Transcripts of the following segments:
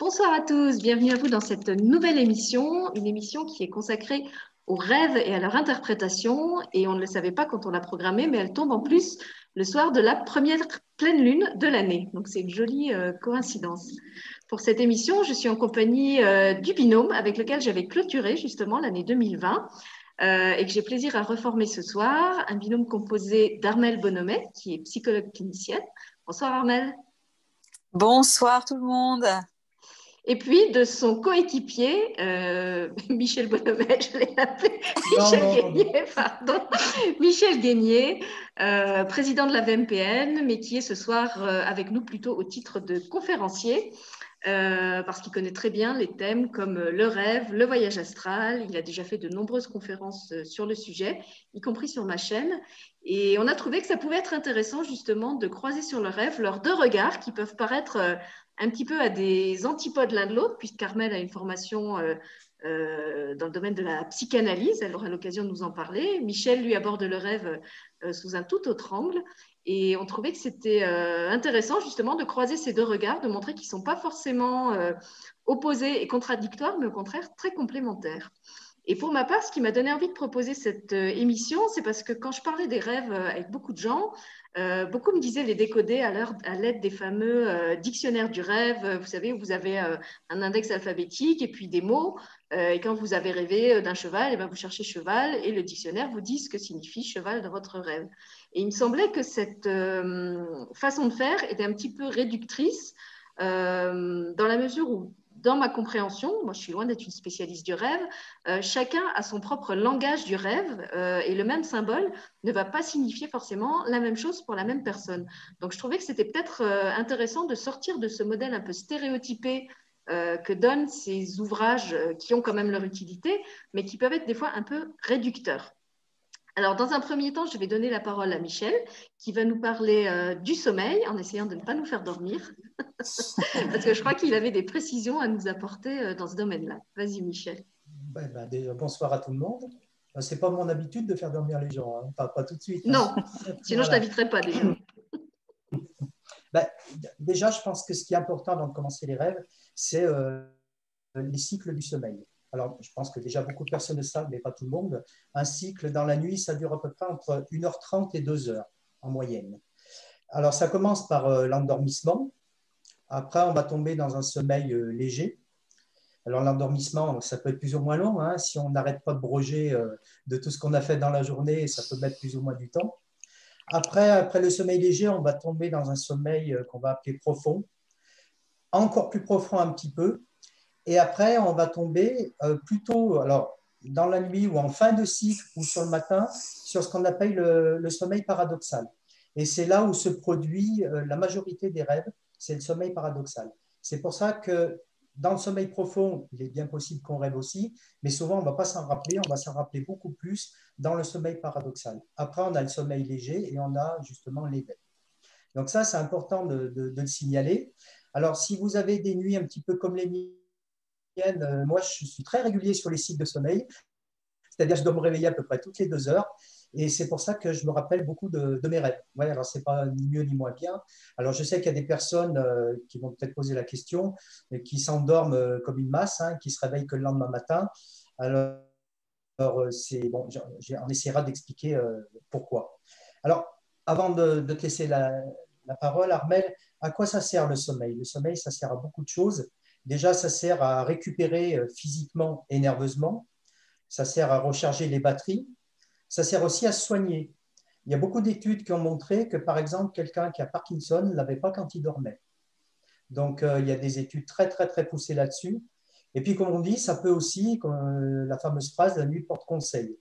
Bonsoir à tous, bienvenue à vous dans cette nouvelle émission, une émission qui est consacrée aux rêves et à leur interprétation. Et on ne le savait pas quand on l'a programmée, mais elle tombe en plus le soir de la première pleine lune de l'année. Donc c'est une jolie euh, coïncidence. Pour cette émission, je suis en compagnie euh, du binôme avec lequel j'avais clôturé justement l'année 2020. Euh, et que j'ai plaisir à reformer ce soir, un binôme composé d'Armel Bonomet, qui est psychologue clinicienne. Bonsoir Armel. Bonsoir tout le monde. Et puis de son coéquipier, euh, Michel Bonomet, je l'ai appelé, Michel Guénier, pardon, Michel Guénier, euh, président de la VMPN, mais qui est ce soir euh, avec nous plutôt au titre de conférencier. parce qu'il connaît très bien les thèmes comme le rêve, le voyage astral. Il a déjà fait de nombreuses conférences sur le sujet, y compris sur ma chaîne. Et on a trouvé que ça pouvait être intéressant justement de croiser sur le rêve leurs deux regards qui peuvent paraître un petit peu à des antipodes l'un de l'autre, puisque Carmel a une formation euh, euh, dans le domaine de la psychanalyse, elle aura l'occasion de nous en parler. Michel, lui, aborde le rêve euh, sous un tout autre angle. Et on trouvait que c'était intéressant justement de croiser ces deux regards, de montrer qu'ils ne sont pas forcément opposés et contradictoires, mais au contraire très complémentaires. Et pour ma part, ce qui m'a donné envie de proposer cette émission, c'est parce que quand je parlais des rêves avec beaucoup de gens, euh, beaucoup me disaient les décoder à l'aide des fameux euh, dictionnaires du rêve. Vous savez, où vous avez euh, un index alphabétique et puis des mots. et quand vous avez rêvé d'un cheval, et eh ben, vous cherchez cheval et le dictionnaire vous dit ce que signifie cheval dans votre rêve. Et il me semblait que cette façon de faire était un petit peu réductrice dans la mesure où dans ma compréhension, moi je suis loin d'être une spécialiste du rêve, euh, chacun a son propre langage du rêve euh, et le même symbole ne va pas signifier forcément la même chose pour la même personne. Donc je trouvais que c'était peut-être euh, intéressant de sortir de ce modèle un peu stéréotypé que donnent ces ouvrages qui ont quand même leur utilité, mais qui peuvent être des fois un peu réducteurs. Alors, dans un premier temps, je vais donner la parole à Michel, qui va nous parler du sommeil, en essayant de ne pas nous faire dormir, parce que je crois qu'il avait des précisions à nous apporter euh, dans ce domaine-là. Vas-y, Michel. Ben, bonsoir à tout le monde. Euh, Ce n'est pas mon habitude de faire dormir les gens, hein. pas, tout de suite. Hein. Non, sinon je ne t'inviterai pas déjà. Ben, déjà, je pense que ce qui est important avant de commencer les rêves, c'est les cycles du sommeil alors je pense que déjà beaucoup de personnes le savent, mais pas tout le monde, un cycle dans la nuit, ça dure à peu près entre 1h30 et 2h en moyenne. Alors ça commence par euh, l'endormissement, après on va tomber dans un sommeil euh, léger. Alors l'endormissement, ça peut être plus ou moins long, hein. si on n'arrête pas de broger euh, de tout ce qu'on a fait dans la journée, ça peut mettre plus ou moins du temps. Après, après le sommeil léger, on va tomber dans un sommeil qu'on va appeler profond, encore plus profond un petit peu, et après, on va tomber euh, plutôt alors, dans la nuit ou en fin de cycle ou sur le matin sur ce qu'on appelle le, sommeil paradoxal. Et c'est là où se produit euh, la majorité des rêves, c'est le sommeil paradoxal. C'est pour ça que dans le sommeil profond, il est bien possible qu'on rêve aussi, mais souvent on ne va pas s'en rappeler, on va s'en rappeler beaucoup plus dans le sommeil paradoxal. Après, on a le sommeil léger et on a justement l'éveil. Donc ça, c'est important de, le signaler. Alors, si vous avez des nuits un petit peu comme les nuits euh, moi, je suis très régulier sur les cycles de sommeil. C'est-à-dire, je dois me réveiller à peu près toutes les deux heures. Et c'est pour ça que je me rappelle beaucoup de, mes rêves. Ouais, alors, ce n'est pas ni mieux ni moins bien. Alors, je sais qu'il y a des personnes euh, qui vont peut-être poser la question, mais qui s'endorment euh, comme une masse, hein, qui se réveillent que le lendemain matin. Alors, c'est bon, on essaiera d'expliquer pourquoi. Alors, avant de, te laisser la, parole, Armel, à quoi ça sert le sommeil? Le sommeil, ça sert à beaucoup de choses. Déjà, ça sert à récupérer euh, physiquement et nerveusement. Ça sert à recharger les batteries. Ça sert aussi à soigner. Il y a beaucoup d'études qui ont montré que, par exemple, quelqu'un qui a Parkinson ne l'avait pas quand il dormait. Donc, euh, il y a des études très, très, très poussées là-dessus. Et puis, comme on dit, ça peut aussi, comme euh, la fameuse phrase, la nuit porte conseil.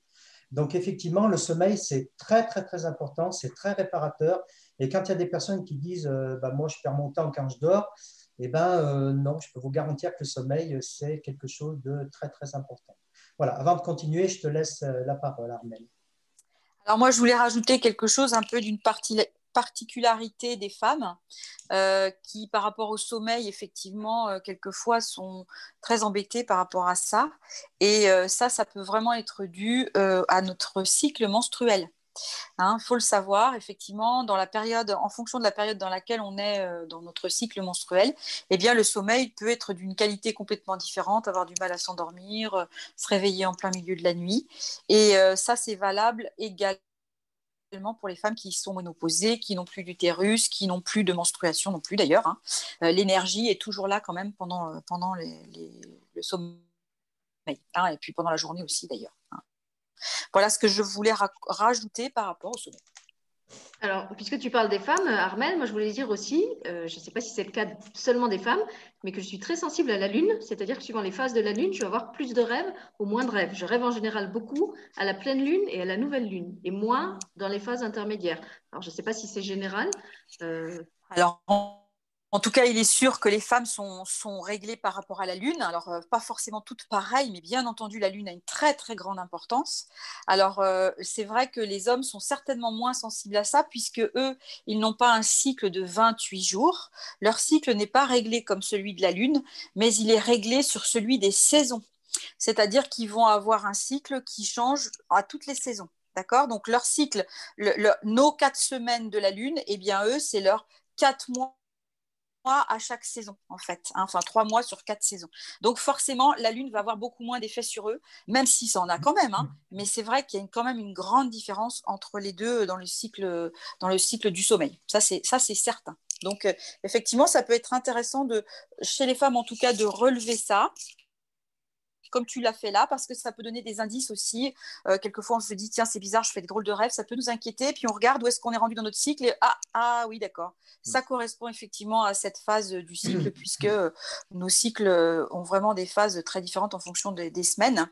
Donc, effectivement, le sommeil, c'est très, très, très important, c'est très réparateur. Et quand il y a des personnes qui disent, bah, moi, je perds mon temps quand je dors, eh bien, euh, non, je peux vous garantir que le sommeil, c'est quelque chose de très, très important. Voilà, avant de continuer, je te laisse euh, la parole, Armel. Alors moi, je voulais rajouter quelque chose un peu d'une particularité des femmes euh, qui, par rapport au sommeil, effectivement, quelquefois sont très embêtées par rapport à ça. Et ça, ça peut vraiment être dû à notre cycle menstruel. Il hein, faut le savoir, effectivement, dans la période, en fonction de la période dans laquelle on est euh, dans notre cycle menstruel, eh bien, le sommeil peut être d'une qualité complètement différente, avoir du mal à s'endormir, euh, se réveiller en plein milieu de la nuit. Et euh, ça, c'est valable également pour les femmes qui sont monoposées, qui n'ont plus d'utérus, qui n'ont plus de menstruation non plus d'ailleurs. Hein. L'énergie est toujours là quand même pendant, pendant le sommeil, hein, et puis pendant la journée aussi d'ailleurs. Voilà ce que je voulais rajouter par rapport au sommeil. Alors, puisque tu parles des femmes, Armel, moi je voulais dire aussi, euh, je ne sais pas si c'est le cas seulement des femmes, mais que je suis très sensible à la lune, c'est-à-dire que suivant les phases de la lune, je vais avoir plus de rêves ou moins de rêves. Je rêve en général beaucoup à la pleine lune et à la nouvelle lune, et moins dans les phases intermédiaires. Alors, je ne sais pas si c'est général. Euh... Alors, en tout cas, il est sûr que les femmes sont, réglées par rapport à la Lune. Alors, euh, pas forcément toutes pareilles, mais bien entendu, la Lune a une très, très grande importance. Alors, euh, c'est vrai que les hommes sont certainement moins sensibles à ça, puisque eux, ils n'ont pas un cycle de 28 jours. Leur cycle n'est pas réglé comme celui de la Lune, mais il est réglé sur celui des saisons. C'est-à-dire qu'ils vont avoir un cycle qui change à toutes les saisons. D'accord? Donc, leur cycle, nos quatre semaines de la Lune, eh bien, eux, c'est leurs quatre mois à chaque saison, en fait. Hein, enfin, trois mois sur quatre saisons. Donc, forcément, la Lune va avoir beaucoup moins d'effet sur eux, même si ça en a quand même. Hein. mais c'est vrai qu'il y a quand même une grande différence entre les deux dans le cycle, dans le cycle du sommeil. Ça, c'est certain. Donc, euh, effectivement, ça peut être intéressant, de, chez les femmes en tout cas, de relever ça comme tu l'as fait là, parce que ça peut donner des indices aussi. Euh, quelquefois, on se dit, tiens, c'est bizarre, je fais des drôles de rêves, ça peut nous inquiéter. Puis on regarde où est-ce qu'on est rendu dans notre cycle et ah, ah oui, d'accord. Ça correspond effectivement à cette phase du cycle, puisque nos cycles ont vraiment des phases très différentes en fonction des, semaines.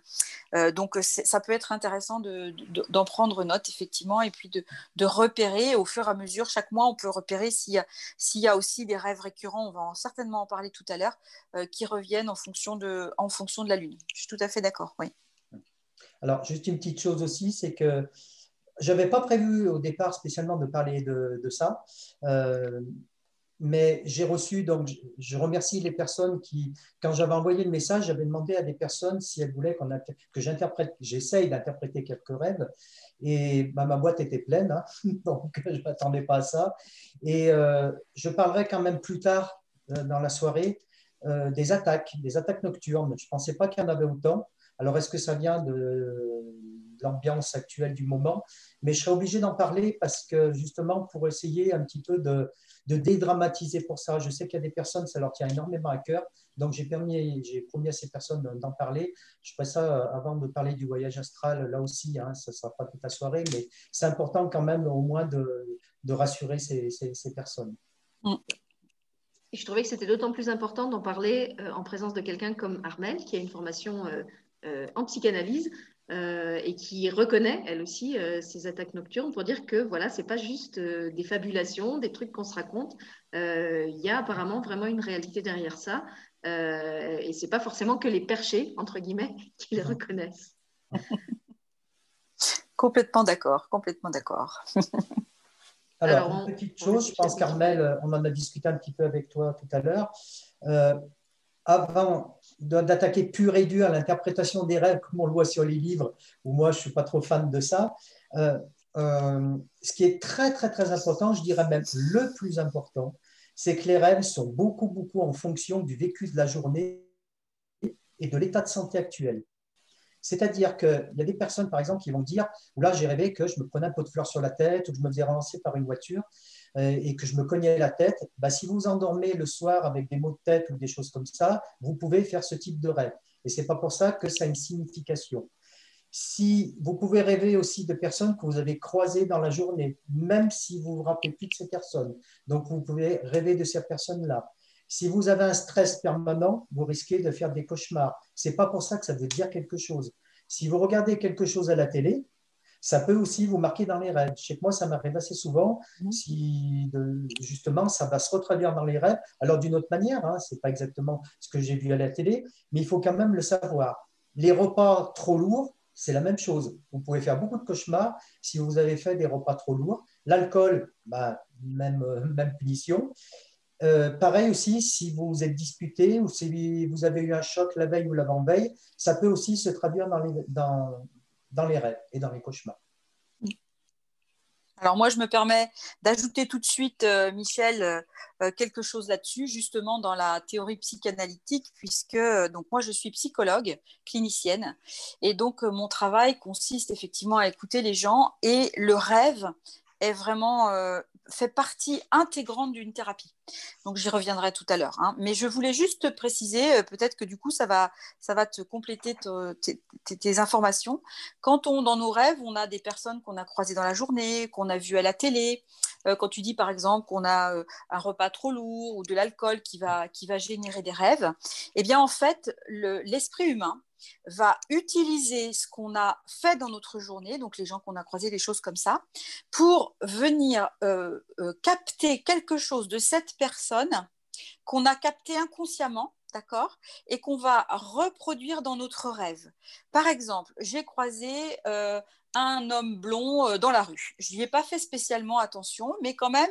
Euh, donc, ça peut être intéressant d'en prendre note, effectivement, et puis de, repérer au fur et à mesure. Chaque mois, on peut repérer s'il y, y, a aussi des rêves récurrents, on va certainement en parler tout à l'heure, euh, qui reviennent en fonction, de, en fonction de la Lune. Je suis tout à fait d'accord, oui. Alors, juste une petite chose aussi, c'est que je n'avais pas prévu au départ spécialement de parler de, ça, euh, mais j'ai reçu, donc je remercie les personnes qui, quand j'avais envoyé le message, j'avais demandé à des personnes si elles voulaient que j'interprète, j'essaye d'interpréter quelques rêves, et bah, ma boîte était pleine, hein, donc je ne m'attendais pas à ça. Et euh, je parlerai quand même plus tard euh, dans la soirée euh, des attaques, des attaques nocturnes. Je ne pensais pas qu'il y en avait autant. Alors, est-ce que ça vient de l'ambiance actuelle du moment? Mais je serais obligé d'en parler parce que justement, pour essayer un petit peu de, dédramatiser pour ça. Je sais qu'il y a des personnes, ça leur tient énormément à cœur. Donc, j'ai promis à ces personnes d'en parler. Je ferai ça euh, avant de parler du voyage astral, là aussi, hein, ça ne sera pas toute la soirée, mais c'est important quand même au moins de, rassurer ces, personnes. Mm. Je trouvais que c'était d'autant plus important d'en parler euh, en présence de quelqu'un comme Armel, qui a une formation euh, euh, en psychanalyse et qui reconnaît, elle aussi, ces attaques nocturnes pour dire que voilà, c'est pas juste des fabulations, des trucs qu'on se raconte. Il y a apparemment vraiment une réalité derrière ça. et c'est pas forcément que les perchés, entre guillemets, qui les reconnaissent. complètement d'accord, complètement d'accord. Alors, une petite chose, je pense, Carmel, euh, on en a discuté un petit peu avec toi tout à l'heure. Euh, avant d'attaquer pur et dur l'interprétation des rêves, comme on le voit sur les livres, où moi je ne suis pas trop fan de ça, euh, ce qui est très, très, très important, je dirais même le plus important, c'est que les rêves sont beaucoup, beaucoup en fonction du vécu de la journée et de l'état de santé actuel. C'est-à-dire qu'il y a des personnes, par exemple, qui vont dire là, j'ai rêvé que je me prenais un pot de fleurs sur la tête ou que je me faisais relancer par une voiture euh, et que je me cognais la tête. Bah, si vous vous endormez le soir avec des maux de tête ou des choses comme ça, vous pouvez faire ce type de rêve. Et ce n'est pas pour ça que ça a une signification. Si vous pouvez rêver aussi de personnes que vous avez croisées dans la journée, même si vous ne vous rappelez plus de ces personnes. Donc, vous pouvez rêver de ces personnes-là. Si vous avez un stress permanent, vous risquez de faire des cauchemars. Ce n'est pas pour ça que ça veut dire quelque chose. Si vous regardez quelque chose à la télé, ça peut aussi vous marquer dans les rêves. Chez moi, ça m'arrive assez souvent. Mmh. Si justement, ça va se retraduire dans les rêves, alors d'une autre manière, hein, ce n'est pas exactement ce que j'ai vu à la télé, mais il faut quand même le savoir. Les repas trop lourds, c'est la même chose. Vous pouvez faire beaucoup de cauchemars si vous avez fait des repas trop lourds. L'alcool, bah, même, euh, même punition. Euh, pareil aussi, si vous êtes disputé ou si vous avez eu un choc la veille ou l'avant-veille, ça peut aussi se traduire dans les, dans, dans les rêves et dans les cauchemars. Alors moi, je me permets d'ajouter tout de suite, euh, Michel, euh, quelque chose là-dessus, justement dans la théorie psychanalytique, puisque donc moi, je suis psychologue clinicienne, et donc mon travail consiste effectivement à écouter les gens, et le rêve est vraiment fait partie intégrante d'une thérapie. Donc j'y reviendrai tout à l'heure. Hein. Mais je voulais juste préciser, peut-être que du coup ça va, ça va te compléter tes, informations. Quand on, dans nos rêves, on a des personnes qu'on a croisées dans la journée, qu'on a vues à la télé. Euh, quand tu dis par exemple qu'on a euh, un repas trop lourd ou de l'alcool qui va, qui va générer des rêves, eh bien en fait l'esprit humain va utiliser ce qu'on a fait dans notre journée, donc les gens qu'on a croisés, des choses comme ça, pour venir euh, euh, capter quelque chose de cette personne qu'on a capté inconsciemment, d'accord, et qu'on va reproduire dans notre rêve. Par exemple, j'ai croisé euh, un homme blond euh, dans la rue. Je n'y ai pas fait spécialement attention, mais quand même,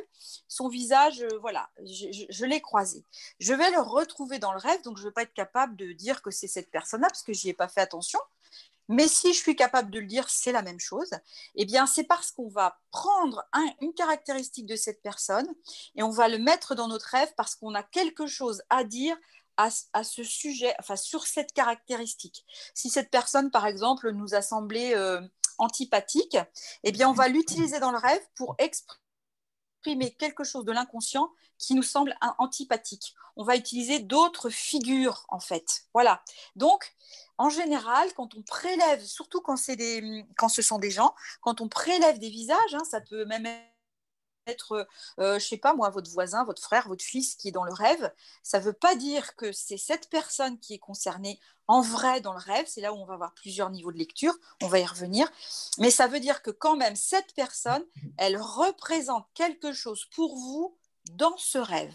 son visage, euh, voilà, je, l'ai croisé. Je vais le retrouver dans le rêve, donc je ne vais pas être capable de dire que c'est cette personne-là, parce que je n'y ai pas fait attention. Mais si je suis capable de le dire, c'est la même chose. Eh bien, c'est parce qu'on va prendre une caractéristique de cette personne et on va le mettre dans notre rêve parce qu'on a quelque chose à dire à, ce sujet, enfin sur cette caractéristique. Si cette personne, par exemple, nous a semblé euh, antipathique, eh bien, on va l'utiliser dans le rêve pour exprimer quelque chose de l'inconscient qui nous semble antipathique. On va utiliser d'autres figures, en fait. Voilà. Donc, en général, quand on prélève, surtout quand, des, quand ce sont des gens, quand on prélève des visages, hein, ça peut même être, euh, je sais pas moi, votre voisin, votre frère, votre fils qui est dans le rêve, ça ne veut pas dire que c'est cette personne qui est concernée en vrai dans le rêve. C'est là où on va avoir plusieurs niveaux de lecture. On va y revenir. Mais ça veut dire que quand même, cette personne, elle représente quelque chose pour vous dans ce rêve.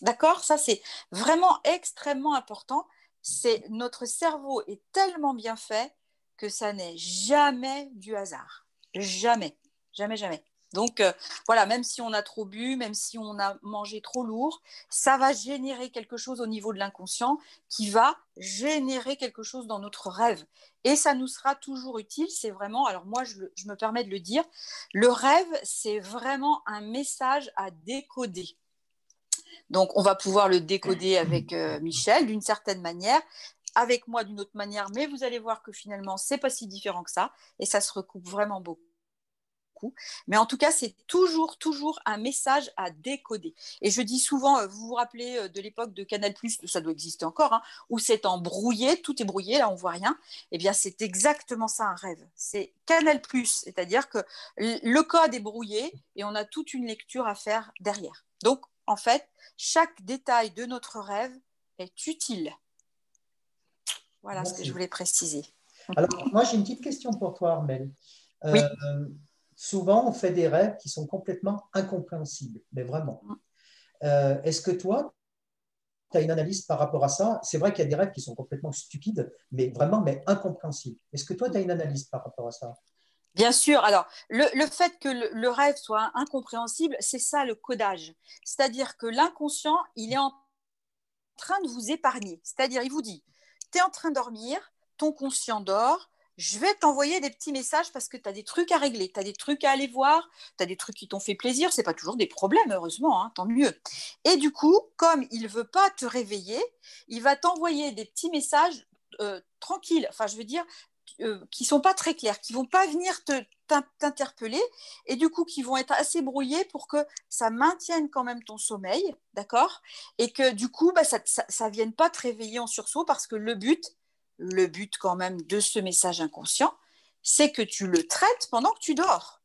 D'accord? Ça, c'est vraiment extrêmement important. C'est notre cerveau est tellement bien fait que ça n'est jamais du hasard. Jamais, jamais, jamais. Donc euh, voilà, même si on a trop bu, même si on a mangé trop lourd, ça va générer quelque chose au niveau de l'inconscient qui va générer quelque chose dans notre rêve. Et ça nous sera toujours utile. C'est vraiment, alors moi je, me permets de le dire, le rêve, c'est vraiment un message à décoder. Donc on va pouvoir le décoder avec euh, Michel d'une certaine manière avec moi d'une autre manière, mais vous allez voir que finalement, c'est pas si différent que ça, et ça se recoupe vraiment beaucoup. Mais en tout cas, c'est toujours, toujours un message à décoder. Et je dis souvent, euh, vous vous rappelez euh, de l'époque de Canal+, ça doit exister encore, hein, où c'est en brouillé, tout est brouillé, là on voit rien. Eh bien, c'est exactement ça un rêve. C'est Canal+, c'est-à-dire que le code est brouillé et on a toute une lecture à faire derrière. Donc, en fait, chaque détail de notre rêve est utile. Voilà ce que je voulais préciser. Alors, moi, j'ai une petite question pour toi, Armel. oui. Souvent, on fait des rêves qui sont complètement incompréhensibles, mais vraiment. Euh, est-ce que toi, tu as une analyse par rapport à ça? C'est vrai qu'il y a des rêves qui sont complètement stupides, mais vraiment mais incompréhensibles. Est-ce que toi, tu as une analyse par rapport à ça? Bien sûr. Alors, le, fait que le, rêve soit incompréhensible, c'est ça le codage. C'est-à-dire que l'inconscient, il est en train de vous épargner. C'est-à-dire, il vous dit, tu es en train de dormir, ton conscient dort, je vais t'envoyer des petits messages parce que tu as des trucs à régler, tu as des trucs à aller voir, tu as des trucs qui t'ont fait plaisir, c'est pas toujours des problèmes, heureusement, hein, tant mieux. Et du coup, comme il ne veut pas te réveiller, il va t'envoyer des petits messages euh, tranquilles, enfin je veux dire, euh, qui sont pas très clairs, qui vont pas venir te t'interpeller et du coup qui vont être assez brouillés pour que ça maintienne quand même ton sommeil, d'accord? Et que du coup, bah, ça ne vienne pas te réveiller en sursaut parce que le but, le but quand même de ce message inconscient, c'est que tu le traites pendant que tu dors.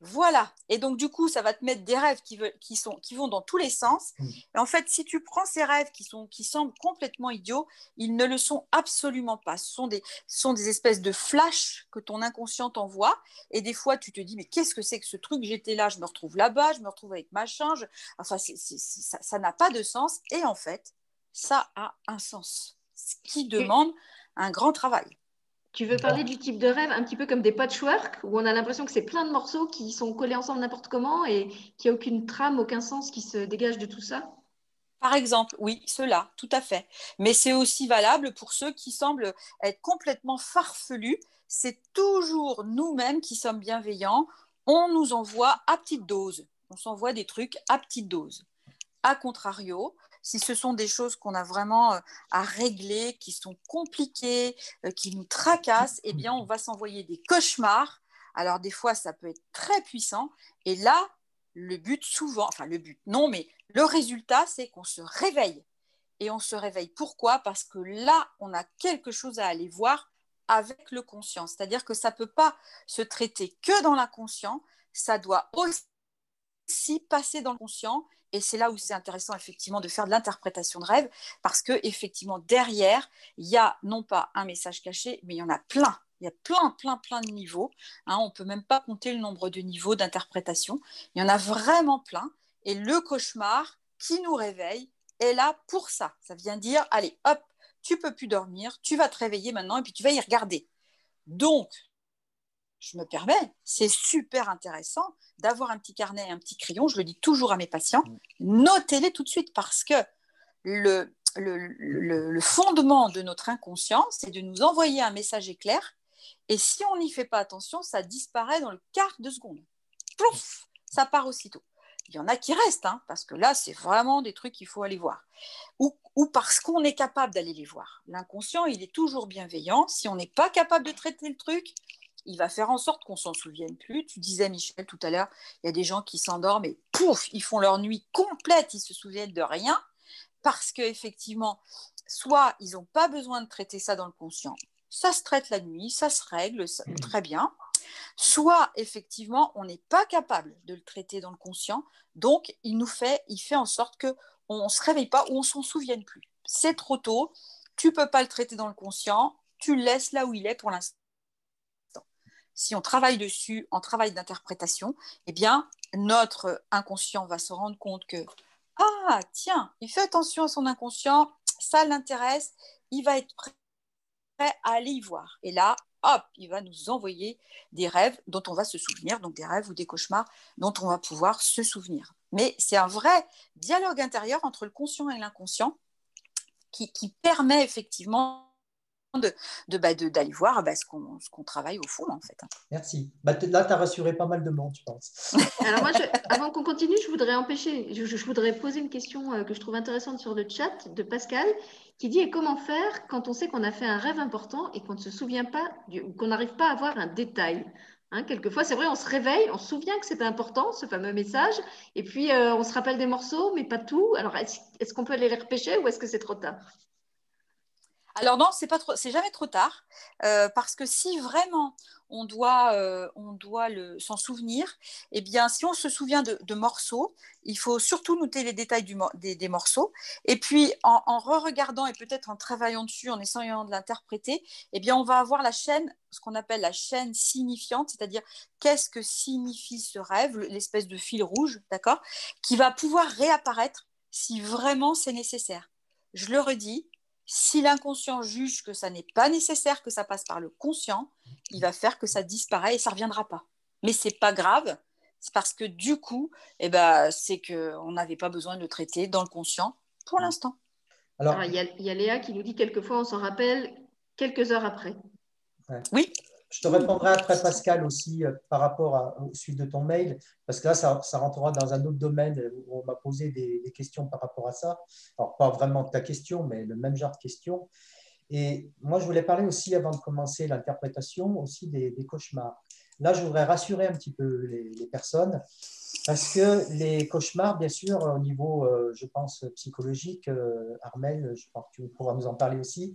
Voilà. Et donc, du coup, ça va te mettre des rêves qui, qui, sont, qui vont dans tous les sens. Mm. Et en fait, si tu prends ces rêves qui, sont, qui semblent complètement idiots, ils ne le sont absolument pas. Ce sont des, sont des espèces de flashs que ton inconscient t'envoie. Et des fois, tu te dis, mais qu'est-ce que c'est que ce truc? J'étais là, je me retrouve là-bas, je me retrouve avec ma change. Enfin, ça n'a pas de sens. Et en fait, ça a un sens ce qui demande un grand travail. Tu veux parler du type de rêve un petit peu comme des patchwork, où on a l'impression que c'est plein de morceaux qui sont collés ensemble n'importe comment et qu'il n'y a aucune trame, aucun sens qui se dégage de tout ça? Par exemple, oui, cela, tout à fait. Mais c'est aussi valable pour ceux qui semblent être complètement farfelus. C'est toujours nous-mêmes qui sommes bienveillants. on nous envoie à petite dose. On s'envoie des trucs à petite dose. A contrario, si ce sont des choses qu'on a vraiment euh, à régler, qui sont compliquées, euh, qui nous tracassent, eh bien, on va s'envoyer des cauchemars. Alors, des fois, ça peut être très puissant. Et là, le but souvent, enfin le but, non, mais le résultat, c'est qu'on se réveille. Et on se réveille. Pourquoi? Parce que là, on a quelque chose à aller voir avec le conscient. C'est-à-dire que ça ne peut pas se traiter que dans l'inconscient, ça doit aussi passer dans le conscient. Et c'est là où c'est intéressant effectivement de faire de l'interprétation de rêve, parce que effectivement derrière, il y a non pas un message caché, mais il y en a plein. Il y a plein, plein, plein de niveaux. Hein. on ne peut même pas compter le nombre de niveaux d'interprétation. Il y en a vraiment plein. Et le cauchemar qui nous réveille est là pour ça. Ça vient dire, allez, hop, tu peux plus dormir, tu vas te réveiller maintenant et puis tu vas y regarder. Donc, je me permets, c'est super intéressant d'avoir un petit carnet et un petit crayon. Je le dis toujours à mes patients, notez-les tout de suite parce que le, fondement de notre inconscient, c'est de nous envoyer un message éclair. Et si on n'y fait pas attention, ça disparaît dans le quart de seconde. Plouf, ça part aussitôt. Il y en a qui restent, hein, parce que là, c'est vraiment des trucs qu'il faut aller voir. Ou, parce qu'on est capable d'aller les voir. L'inconscient, il est toujours bienveillant. Si on n'est pas capable de traiter le truc, il va faire en sorte qu'on s'en souvienne plus. Tu disais, Michel, tout à l'heure, il y a des gens qui s'endorment et pouf, ils font leur nuit complète, ils se souviennent de rien, parce qu'effectivement, soit ils n'ont pas besoin de traiter ça dans le conscient, ça se traite la nuit, ça se règle très bien, soit effectivement on n'est pas capable de le traiter dans le conscient, donc il nous fait, il fait en sorte que on ne se réveille pas ou on s'en souvienne plus. C'est trop tôt, tu peux pas le traiter dans le conscient, tu le laisses là où il est pour l'instant. Si on travaille dessus en travail d'interprétation, eh bien notre inconscient va se rendre compte que ah tiens, il fait attention à son inconscient, ça l'intéresse, il va être prêt à aller y voir. Et là, hop, il va nous envoyer des rêves dont on va se souvenir, donc des rêves ou des cauchemars dont on va pouvoir se souvenir. Mais c'est un vrai dialogue intérieur entre le conscient et l'inconscient qui, permet effectivement de, bah, d'aller voir bah, ce, qu'on, travaille au fond, en fait. Merci. Bah, là, tu as rassuré pas mal de monde, je pense. Alors moi, avant qu'on continue, je voudrais, empêcher, je, je, voudrais poser une question euh, que je trouve intéressante sur le chat de Pascal qui dit et comment faire quand on sait qu'on a fait un rêve important et qu'on ne se souvient pas, ou qu'on n'arrive pas à avoir un détail. Hein, quelquefois, c'est vrai, on se réveille, on se souvient que c'était important, ce fameux message, et puis euh, on se rappelle des morceaux, mais pas tout. Alors, est-ce qu'on peut aller les repêcher ou est-ce que c'est trop tard? Alors non, c'est pas trop, c'est jamais trop tard, euh, parce que si vraiment on doit, euh, on doit s'en souvenir, eh bien, si on se souvient de, morceaux, il faut surtout noter les détails des, morceaux, et puis en, re-regardant et peut-être en travaillant dessus, en essayant de l'interpréter, eh bien, on va avoir la chaîne, ce qu'on appelle la chaîne signifiante, c'est-à-dire qu'est-ce que signifie ce rêve, l'espèce de fil rouge, d'accord, qui va pouvoir réapparaître si vraiment c'est nécessaire. Je le redis, si l'inconscient juge que ça n'est pas nécessaire que ça passe par le conscient, il va faire que ça disparaît et ça ne reviendra pas. Mais c'est pas grave, c'est parce que du coup, eh ben, c'est qu'on n'avait pas besoin de le traiter dans le conscient pour l'instant. Alors, il y, a, Léa qui nous dit quelquefois on s'en rappelle quelques heures après. Oui. Je te répondrai après, Pascal, aussi euh, par rapport à, au suite de ton mail, parce que là, ça, rentrera dans un autre domaine où on m'a posé des, questions par rapport à ça. Alors, pas vraiment ta question, mais le même genre de questions. Et moi, je voulais parler aussi, avant de commencer l'interprétation, aussi des, cauchemars. Là, je voudrais rassurer un petit peu les, personnes, parce que les cauchemars, bien sûr, au niveau, euh, je pense, psychologique, euh, Armel, je pense que tu pourras nous en parler aussi,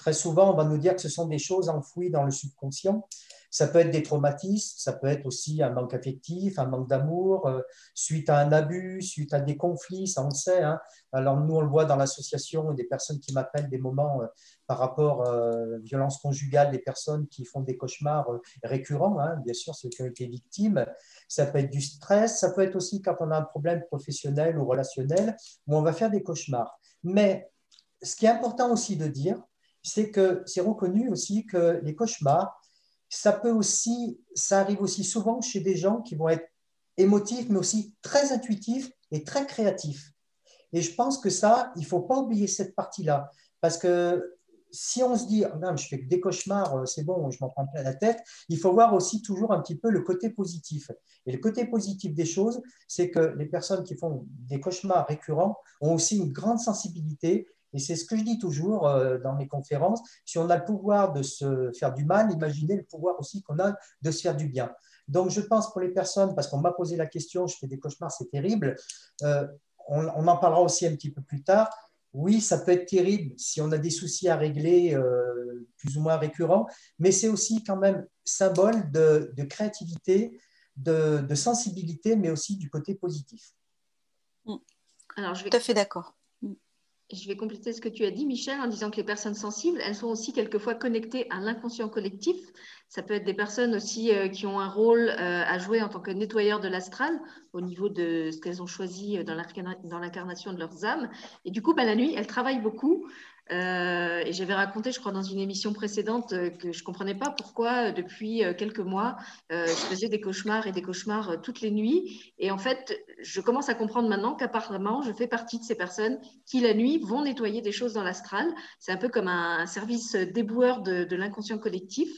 Très souvent, on va nous dire que ce sont des choses enfouies dans le subconscient. Ça peut être des traumatismes, ça peut être aussi un manque affectif, un manque d'amour, euh, suite à un abus, suite à des conflits, ça on le sait. Hein. Alors nous, on le voit dans l'association, des personnes qui m'appellent des moments euh, par rapport à euh, violence conjugale, des personnes qui font des cauchemars récurrents, hein. bien sûr, ceux qui ont été victimes. Ça peut être du stress, ça peut être aussi quand on a un problème professionnel ou relationnel, où on va faire des cauchemars. Mais ce qui est important aussi de dire, c'est que c'est reconnu aussi que les cauchemars, ça peut aussi, ça arrive aussi souvent chez des gens qui vont être émotifs, mais aussi très intuitifs et très créatifs. Et je pense que ça, il faut pas oublier cette partie-là, parce que si on se dit, oh, non, je fais que des cauchemars, euh, c'est bon, je m'en prends plein la tête, il faut voir aussi toujours un petit peu le côté positif. Et le côté positif des choses, c'est que les personnes qui font des cauchemars récurrents ont aussi une grande sensibilité. Et c'est ce que je dis toujours euh, dans mes conférences. Si on a le pouvoir de se faire du mal, imaginez le pouvoir aussi qu'on a de se faire du bien. Donc, je pense pour les personnes, parce qu'on m'a posé la question, je fais des cauchemars, c'est terrible. Euh, on, on, en parlera aussi un petit peu plus tard oui, ça peut être terrible si on a des soucis à régler euh, plus ou moins récurrents, mais c'est aussi quand même symbole de, créativité, de, sensibilité, mais aussi du côté positif. Mm. Alors, je vais... Tout à fait d'accord. Je vais compléter ce que tu as dit, Michel, en disant que les personnes sensibles, elles sont aussi quelquefois connectées à l'inconscient collectif. Ça peut être des personnes aussi euh, qui ont un rôle euh, à jouer en tant que nettoyeur de l'astral au niveau de ce qu'elles ont choisi euh, dans l'incarnation de leurs âmes. Et du coup, bah, la nuit, elles travaillent beaucoup euh, et j'avais raconté, je crois, dans une émission précédente euh, que je ne comprenais pas pourquoi, euh, depuis quelques mois, je faisais des cauchemars et des cauchemars toutes les nuits. Et en fait, je commence à comprendre maintenant qu'apparemment, je fais partie de ces personnes qui, la nuit, vont nettoyer des choses dans l'astral. C'est un peu comme un, service déboueur de, l'inconscient collectif.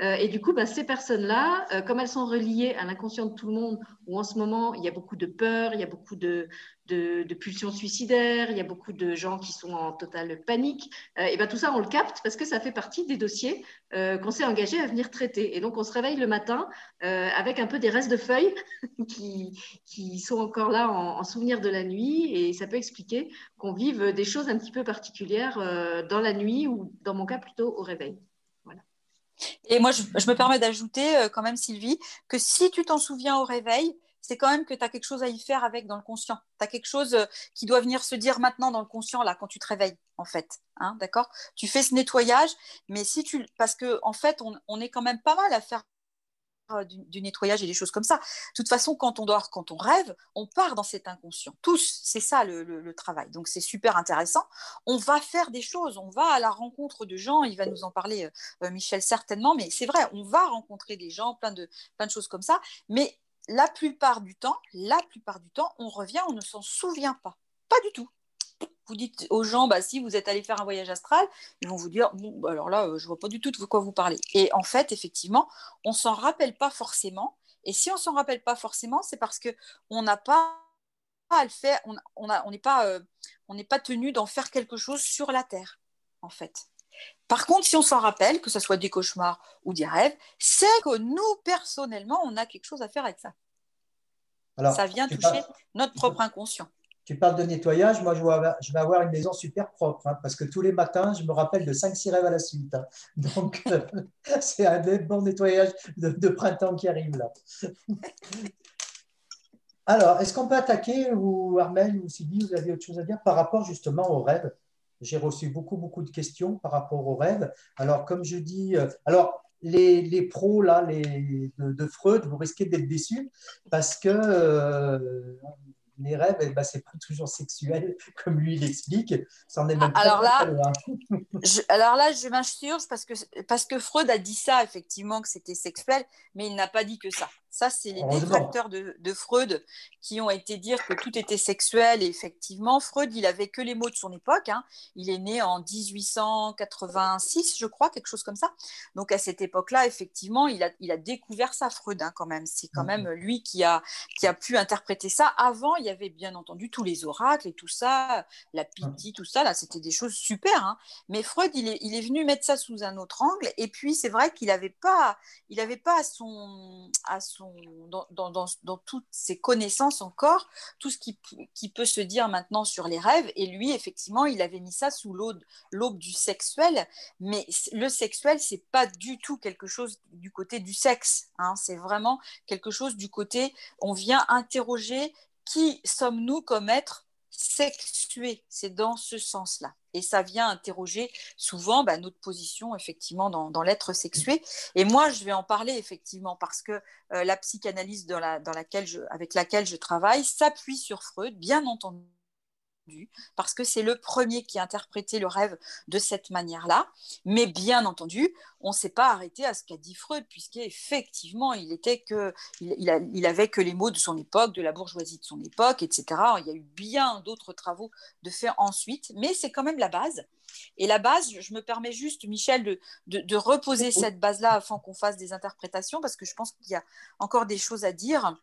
et du coup, bah, ces personnes-là, comme elles sont reliées à l'inconscient de tout le monde, où en ce moment, il y a beaucoup de peur, il y a beaucoup de, de, pulsions suicidaires, il y a beaucoup de gens qui sont en totale panique. Euh, et ben tout ça, on le capte parce que ça fait partie des dossiers euh, qu'on s'est engagé à venir traiter. Et donc, on se réveille le matin euh, avec un peu des restes de feuilles qui, qui sont encore là en, souvenir de la nuit. Et ça peut expliquer qu'on vive des choses un petit peu particulières dans la nuit ou, dans mon cas, plutôt au réveil. Et moi, je, je me permets d'ajouter quand même, Sylvie, que si tu t'en souviens au réveil, c'est quand même que tu as quelque chose à y faire avec dans le conscient. Tu as quelque chose euh, qui doit venir se dire maintenant dans le conscient, là, quand tu te réveilles, en fait. Hein, D'accord? Tu fais ce nettoyage, mais si tu. Parce qu'en en fait, on, est quand même pas mal à faire euh, du, nettoyage et des choses comme ça. De toute façon, quand on dort, quand on rêve, on part dans cet inconscient. Tous, c'est ça le, travail. Donc c'est super intéressant. On va faire des choses, on va à la rencontre de gens. Il va nous en parler, euh, Michel, certainement. Mais c'est vrai, on va rencontrer des gens, plein de, plein de choses comme ça. Mais la plupart du temps, la plupart du temps, on revient, on ne s'en souvient pas. Pas du tout. Vous dites aux gens, bah, si vous êtes allé faire un voyage astral, ils vont vous dire, bah, alors là, euh, je ne vois pas du tout de quoi vous parlez. Et en fait, effectivement, on ne s'en rappelle pas forcément. Et si on ne s'en rappelle pas forcément, c'est parce qu'on n'a pas à le faire, on n'est pas, euh, on pas tenu d'en faire quelque chose sur la Terre, en fait. Par contre, si on s'en rappelle, que ce soit des cauchemars ou des rêves, c'est que nous, personnellement, on a quelque chose à faire avec ça. Alors, ça vient toucher notre propre inconscient. Tu parles de nettoyage, moi je vais avoir une maison super propre, hein, parce que tous les matins, je me rappelle de 5-6 rêves à la suite. Hein. Donc, c'est un bon nettoyage de, printemps qui arrive là. Alors, est-ce qu'on peut attaquer, ou Armel ou Sylvie, vous avez autre chose à dire par rapport justement aux rêves? J'ai reçu beaucoup, beaucoup de questions par rapport aux rêves. Alors, comme je dis, euh, alors les, les pros là, les, de, Freud, vous risquez d'être déçus parce que euh, les rêves, eh ben, c'est pas toujours sexuel, comme lui l'explique. Ça en est même alors, là, alors là, je m'insurge parce que, parce que Freud a dit ça, effectivement, que c'était sexuel, mais il n'a pas dit que ça. Ça, c'est les détracteurs de, de, Freud qui ont été dire que tout était sexuel. Et effectivement, Freud, il avait que les mots de son époque. Hein. Il est né en 1886, je crois, quelque chose comme ça. Donc à cette époque-là, effectivement, il a, il a découvert ça, Freud, hein, quand même. C'est quand même lui qui a, qui a pu interpréter ça. Avant, il y avait bien entendu tous les oracles et tout ça, la pitié, tout ça. Là, c'était des choses super. Hein. Mais Freud, il est, il est venu mettre ça sous un autre angle. Et puis, c'est vrai qu'il n'avait pas, il avait pas à son, à son dans, toutes ses connaissances encore, tout ce qui, peut se dire maintenant sur les rêves. Et lui, effectivement, il avait mis ça sous l'aube du sexuel. Mais le sexuel, c'est pas du tout quelque chose du côté du sexe. Hein. c'est vraiment quelque chose du côté, on vient interroger qui sommes-nous comme être sexué. C'est dans ce sens-là. Et ça vient interroger souvent bah, notre position, effectivement, dans, l'être sexué. Et moi, je vais en parler, effectivement, parce que euh, la psychanalyse dans, la, dans laquelle avec laquelle je travaille s'appuie sur Freud, bien entendu parce que c'est le premier qui a interprété le rêve de cette manière-là. Mais bien entendu, on ne s'est pas arrêté à ce qu'a dit Freud, puisqu'effectivement, il était que, il, avait que les mots de son époque, de la bourgeoisie de son époque, etc. Il y a eu bien d'autres travaux de faire ensuite, mais c'est quand même la base. Et la base, je me permets juste, Michel, de, de, reposer cette base-là afin qu'on fasse des interprétations, parce que je pense qu'il y a encore des choses à dire.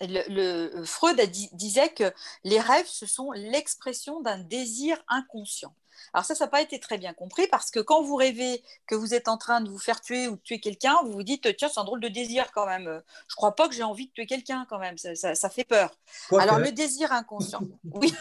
Le, Freud disait que les rêves, ce sont l'expression d'un désir inconscient. Alors ça, ça n'a pas été très bien compris parce que quand vous rêvez que vous êtes en train de vous faire tuer ou de tuer quelqu'un, vous vous dites, tiens, c'est un drôle de désir quand même. Je ne crois pas que j'ai envie de tuer quelqu'un quand même. Ça, fait peur. Alors le désir inconscient. oui,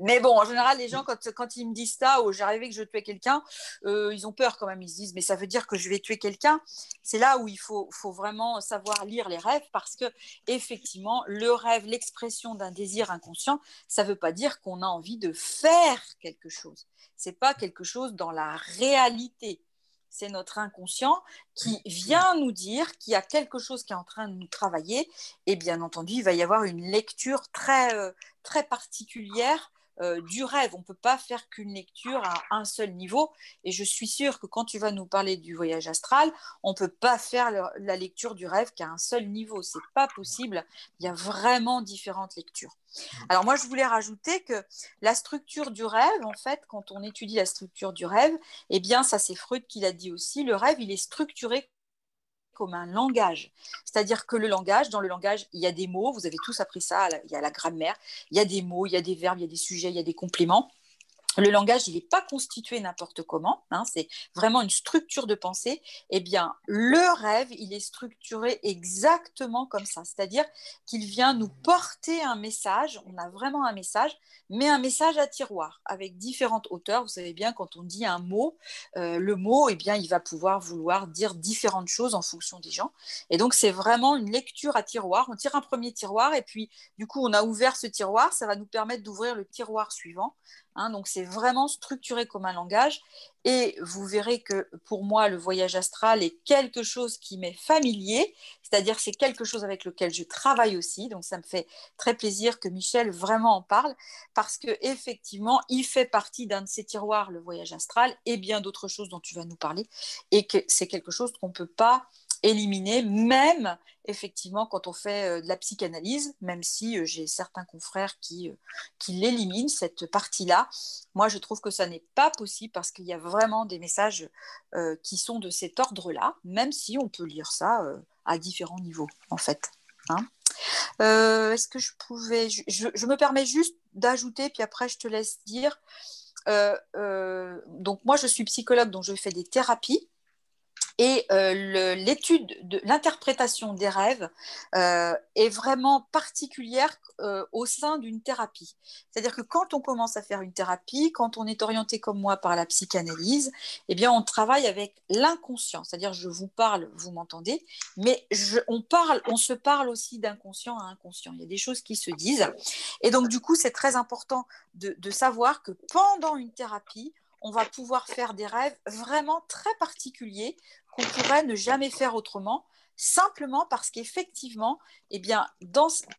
mais bon, en général, les gens, quand, quand ils me disent ça, ou j'ai rêvé que je tuais quelqu'un, euh, ils ont peur quand même. Ils se disent, mais ça veut dire que je vais tuer quelqu'un. C'est là où il faut, faut vraiment savoir lire les rêves parce que, effectivement, le rêve, l'expression d'un désir inconscient, ça ne veut pas dire qu'on a envie de faire quelque chose. C'est pas quelque chose dans la réalité. C'est notre inconscient qui vient nous dire qu'il y a quelque chose qui est en train de nous travailler. Et bien entendu, il va y avoir une lecture très, euh, très particulière euh, du rêve. On ne peut pas faire qu'une lecture à un seul niveau. Et je suis sûre que quand tu vas nous parler du voyage astral, on ne peut pas faire la lecture du rêve qu'à un seul niveau. Ce n'est pas possible. Il y a vraiment différentes lectures. Alors moi, je voulais rajouter que la structure du rêve, en fait, quand on étudie la structure du rêve, eh bien, ça c'est Freud qui l'a dit aussi, le rêve, il est structuré comme un langage. C'est-à-dire que le langage, dans le langage, il y a des mots, vous avez tous appris ça, il y a la grammaire, il y a des mots, il y a des verbes, il y a des sujets, il y a des compléments. Le langage, il n'est pas constitué n'importe comment, hein, c'est vraiment une structure de pensée. Eh bien, le rêve, il est structuré exactement comme ça, c'est-à-dire qu'il vient nous porter un message, on a vraiment un message, mais un message à tiroir avec différentes hauteurs. Vous savez bien, quand on dit un mot, euh, le mot, eh bien, il va pouvoir vouloir dire différentes choses en fonction des gens. Et donc, c'est vraiment une lecture à tiroir. On tire un premier tiroir et puis, du coup, on a ouvert ce tiroir, ça va nous permettre d'ouvrir le tiroir suivant Hein, donc c'est vraiment structuré comme un langage. Et vous verrez que pour moi, le voyage astral est quelque chose qui m'est familier, c'est-à-dire c'est quelque chose avec lequel je travaille aussi. Donc ça me fait très plaisir que Michel vraiment en parle, parce que effectivement, il fait partie d'un de ces tiroirs, le voyage astral, et bien d'autres choses dont tu vas nous parler, et que c'est quelque chose qu'on ne peut pas éliminer, même effectivement quand on fait euh, de la psychanalyse, même si euh, j'ai certains confrères qui, euh, qui l'éliminent, cette partie-là. Moi, je trouve que ça n'est pas possible parce qu'il y a vraiment des messages qui sont de cet ordre-là, même si on peut lire ça à différents niveaux, en fait. Hein. Est-ce que je pouvais... Je, me permets juste d'ajouter, puis après je te laisse dire. donc moi, je suis psychologue, donc je fais des thérapies. Et euh, l'étude de l'interprétation des rêves euh, est vraiment particulière euh, au sein d'une thérapie. C'est-à-dire que quand on commence à faire une thérapie, quand on est orienté comme moi par la psychanalyse, eh bien on travaille avec l'inconscient. C'est-à-dire je vous parle, vous m'entendez, mais on parle, on se parle aussi d'inconscient à inconscient. Il y a des choses qui se disent. Et donc du coup, c'est très important de savoir que pendant une thérapie, on va pouvoir faire des rêves vraiment très particuliers qu'on pourrait ne jamais faire autrement, simplement parce qu'effectivement, eh bien,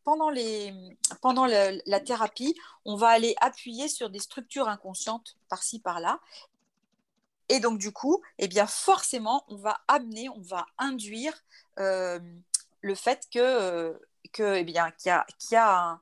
pendant, la thérapie, on va aller appuyer sur des structures inconscientes par-ci, par-là. Et donc, du coup, eh bien, forcément, on va amener, on va induire euh, le fait que, que eh bien, qu'il y a,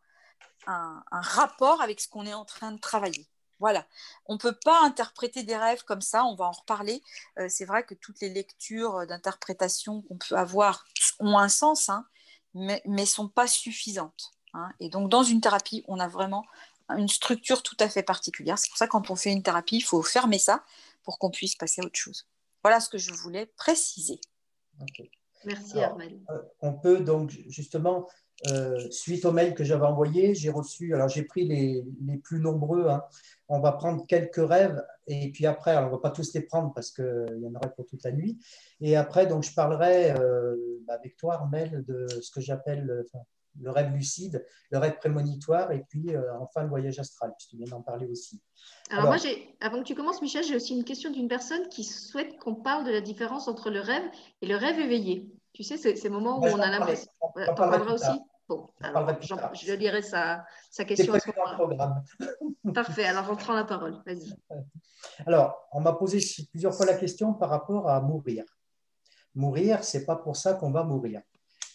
un rapport avec ce qu'on est en train de travailler. Voilà, on ne peut pas interpréter des rêves comme ça, on va en reparler. Euh, c'est vrai que toutes les lectures d'interprétation qu'on peut avoir ont un sens, hein, mais ne sont pas suffisantes. Hein. Et donc dans une thérapie, on a vraiment une structure tout à fait particulière. C'est pour ça que quand on fait une thérapie, il faut fermer ça pour qu'on puisse passer à autre chose. Voilà ce que je voulais préciser. Merci Armel. Euh, on peut donc justement euh, suite au mail que j'avais envoyé, j'ai reçu, alors j'ai pris les, les, plus nombreux, hein. on va prendre quelques rêves, et puis après, on ne va pas tous les prendre parce qu'il y en aurait pour toute la nuit. Et après, donc, je parlerai euh, avec toi, Armel, de ce que j'appelle le rêve lucide, le rêve prémonitoire, et puis euh, enfin le voyage astral, puisque tu viens d'en parler aussi. Alors, moi, avant que tu commences, Michel, j'ai aussi une question d'une personne qui souhaite qu'on parle de la différence entre le rêve et le rêve éveillé. Tu sais, c'est ces moments où on a l'impression. On, parlera aussi Bon, alors, je lirai sa, sa question à ce moment Parfait, alors on prend la parole, vas-y. Alors, on m'a posé plusieurs fois la question par rapport à mourir. Mourir, c'est pas pour ça qu'on va mourir.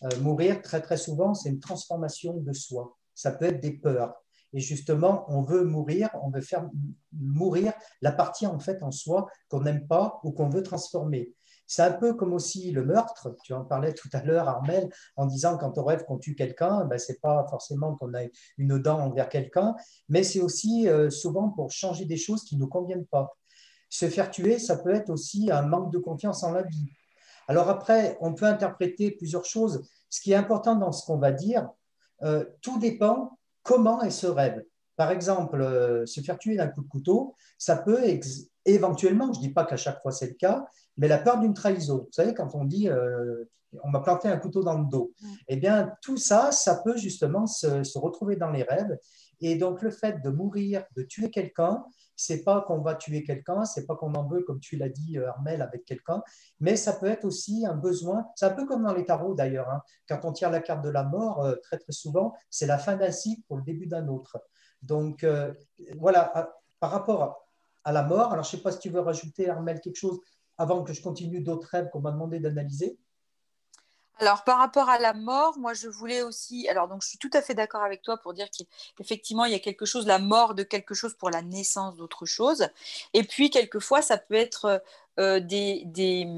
Euh, mourir, très très souvent, c'est une transformation de soi. Ça peut être des peurs. Et justement, on veut mourir, on veut faire mourir la partie en fait en soi qu'on n'aime pas ou qu'on veut transformer. C'est un peu comme aussi le meurtre. Tu en parlais tout à l'heure, Armel, en disant quand on rêve qu'on tue quelqu'un, ben, ce n'est pas forcément qu'on a une dent envers quelqu'un, mais c'est aussi euh, souvent pour changer des choses qui ne nous conviennent pas. Se faire tuer, ça peut être aussi un manque de confiance en la vie. Alors après, on peut interpréter plusieurs choses. Ce qui est important dans ce qu'on va dire, euh, tout dépend comment est ce rêve. Par exemple, euh, se faire tuer d'un coup de couteau, ça peut éventuellement, je ne dis pas qu'à chaque fois c'est le cas, mais la peur d'une trahison. Vous savez, quand on dit euh, on m'a planté un couteau dans le dos, eh bien, tout ça, ça peut justement se, retrouver dans les rêves. Et donc, le fait de mourir, de tuer quelqu'un, c'est pas qu'on va tuer quelqu'un, c'est pas qu'on en veut, comme tu l'as dit, euh, Armel, avec quelqu'un, mais ça peut être aussi un besoin. C'est un peu comme dans les tarots d'ailleurs. Hein. Quand on tire la carte de la mort, euh, très très souvent, c'est la fin d'un cycle pour le début d'un autre. Donc, voilà, par rapport à la mort, alors je ne sais pas si tu veux rajouter, Armel, quelque chose avant que je continue d'autres rêves qu'on m'a demandé d'analyser alors, par rapport à la mort, moi, je voulais aussi. Alors, donc, je suis tout à fait d'accord avec toi pour dire qu'effectivement, il y a quelque chose, la mort de quelque chose pour la naissance d'autre chose. Et puis, quelquefois, ça peut être euh, des, des,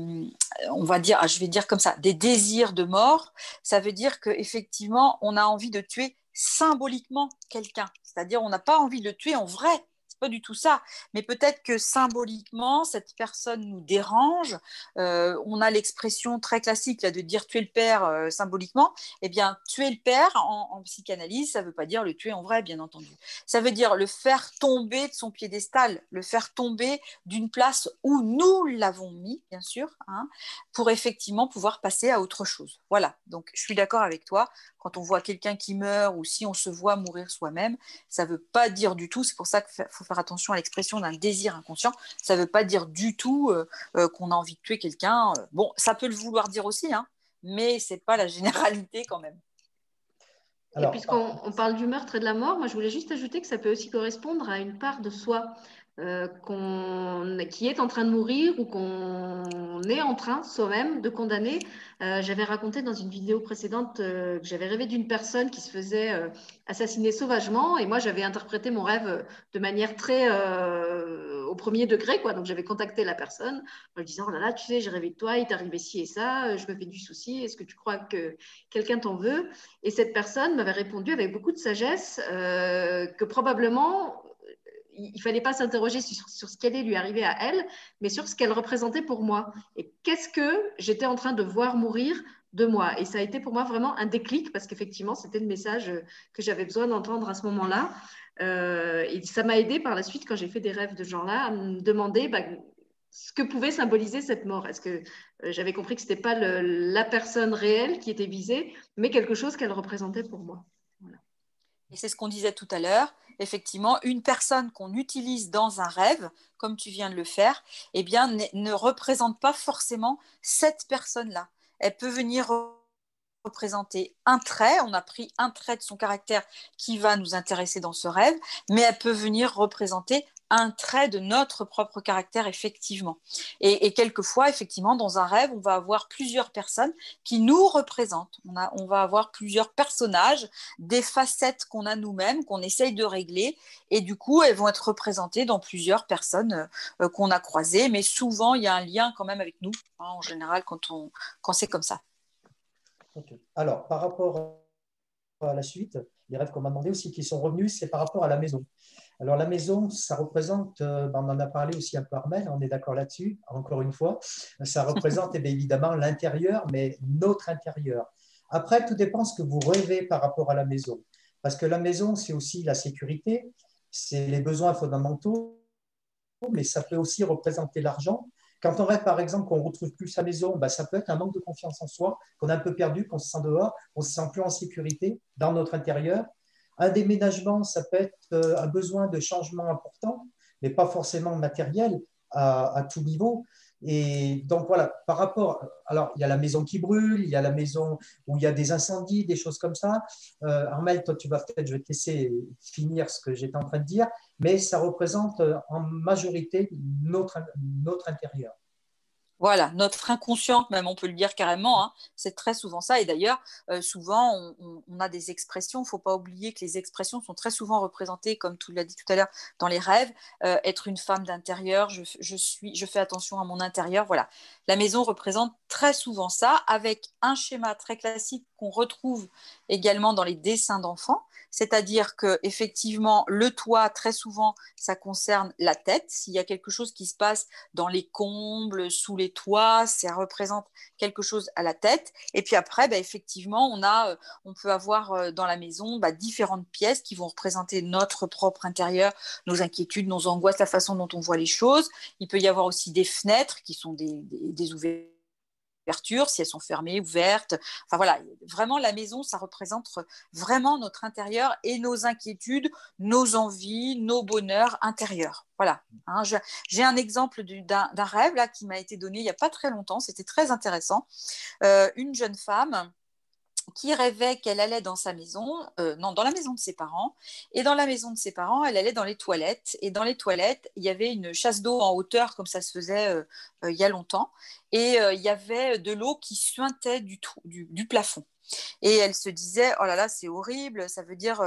on va dire, je vais dire comme ça, des désirs de mort. Ça veut dire qu'effectivement, on a envie de tuer symboliquement quelqu'un. C'est-à-dire, on n'a pas envie de le tuer en vrai pas du tout ça. Mais peut-être que symboliquement, cette personne nous dérange. Euh, on a l'expression très classique de dire tuer le père euh, symboliquement. Eh bien, tuer le père en, psychanalyse, ça ne veut pas dire le tuer en vrai, bien entendu. Ça veut dire le faire tomber de son piédestal, le faire tomber d'une place où nous l'avons mis, bien sûr, hein, pour effectivement pouvoir passer à autre chose. Voilà. Donc, je suis d'accord avec toi quand on voit quelqu'un qui meurt ou si on se voit mourir soi-même, ça ne veut pas dire du tout, c'est pour ça qu'il faut faire attention à l'expression d'un désir inconscient, ça ne veut pas dire du tout euh, euh, qu'on a envie de tuer quelqu'un. Bon, ça peut le vouloir dire aussi, hein, mais ce n'est pas la généralité quand même. et puisqu'on parle du meurtre et de la mort, moi je voulais juste ajouter que ça peut aussi correspondre à une part de soi. Euh, qui est en train de mourir ou qu'on est en train soi-même de condamner. Euh, j'avais raconté dans une vidéo précédente euh, que j'avais rêvé d'une personne qui se faisait assassiner sauvagement et moi j'avais interprété mon rêve de manière très au premier degré. Quoi. Donc j'avais contacté la personne en lui disant, oh là là, tu sais, j'ai rêvé de toi, il t'est arrivé ci et ça, je me fais du souci, est-ce que tu crois que quelqu'un t'en veut? Et cette personne m'avait répondu avec beaucoup de sagesse que probablement il fallait pas s'interroger sur, ce qui allait lui arriver à elle, mais sur ce qu'elle représentait pour moi. Et qu'est-ce que j'étais en train de voir mourir de moi? Et ça a été pour moi vraiment un déclic, parce qu'effectivement, c'était le message que j'avais besoin d'entendre à ce moment-là. Euh, et ça m'a aidé par la suite, quand j'ai fait des rêves de genre-là, à me demander bah, ce que pouvait symboliser cette mort. Est-ce que euh, j'avais compris que ce n'était pas la personne réelle qui était visée, mais quelque chose qu'elle représentait pour moi? Et c'est ce qu'on disait tout à l'heure effectivement, une personne qu'on utilise dans un rêve, comme tu viens de le faire, eh bien, ne représente pas forcément cette personne-là. Elle peut venir représenter un trait, on a pris un trait de son caractère qui va nous intéresser dans ce rêve, mais elle peut venir représenter un trait de notre propre caractère, effectivement. Et, quelquefois, effectivement, dans un rêve, on va avoir plusieurs personnes qui nous représentent. On, va avoir plusieurs personnages, des facettes qu'on a nous-mêmes, qu'on essaye de régler, et du coup, elles vont être représentées dans plusieurs personnes euh, qu'on a croisées, mais souvent, il y a un lien quand même avec nous, hein, en général, quand c'est comme ça. Alors, par rapport à la suite, les rêves qu'on m'a demandé aussi qui sont revenus, c'est par rapport à la maison. Alors la maison, ça représente, euh, ben, on en a parlé aussi un peu Armel, on est d'accord là-dessus, encore une fois, ça représente eh évidemment l'intérieur, mais notre intérieur. Après, tout dépend ce que vous rêvez par rapport à la maison. Parce que la maison, c'est aussi la sécurité, c'est les besoins fondamentaux, mais ça peut aussi représenter l'argent. Quand on rêve, par exemple, qu'on ne retrouve plus sa maison, ben, ça peut être un manque de confiance en soi, qu'on a un peu perdu, qu'on se sent dehors, qu'on ne se sent plus en sécurité dans notre intérieur. Un déménagement, ça peut être euh, un besoin de changement important, mais pas forcément matériel à, tout niveau. Et donc voilà, par rapport, alors il y a la maison qui brûle, il y a la maison où il y a des incendies, des choses comme ça. Euh, Armel, toi tu vas peut-être, je vais te laisser finir ce que j'étais en train de dire, mais ça représente en majorité notre, notre intérieur. Voilà, notre inconscient, même on peut le dire carrément, hein, c'est très souvent ça. Et d'ailleurs, euh, souvent, on, a des expressions. Il ne faut pas oublier que les expressions sont très souvent représentées, comme tu l'as dit tout à l'heure, dans les rêves. Euh, être une femme d'intérieur, je, fais attention à mon intérieur. Voilà, la maison représente très souvent ça, avec un schéma très classique qu'on retrouve également dans les dessins d'enfants c'est-à-dire que effectivement le toit très souvent ça concerne la tête. S'il y a quelque chose qui se passe dans les combles, sous les toits, ça représente quelque chose à la tête. Et puis après, bah, effectivement, euh, on peut avoir euh, dans la maison bah, différentes pièces qui vont représenter notre propre intérieur, nos inquiétudes, nos angoisses, la façon dont on voit les choses. Il peut y avoir aussi des fenêtres qui sont des ouvertures si elles sont fermées, ouvertes. Enfin voilà, vraiment la maison, ça représente vraiment notre intérieur et nos inquiétudes, nos envies, nos bonheurs intérieurs. Voilà. Hein, j'ai un exemple d'un rêve là qui m'a été donné il n'y a pas très longtemps. C'était très intéressant. Euh, une jeune femme qui rêvait qu'elle allait dans sa maison, euh, non, dans la maison de ses parents. Et dans la maison de ses parents, elle allait dans les toilettes. Et dans les toilettes, il y avait une chasse d'eau en hauteur, comme ça se faisait euh, euh, il y a longtemps. Et il y avait de l'eau qui suintait du, plafond. Et elle se disait, oh là là, c'est horrible, ça veut dire...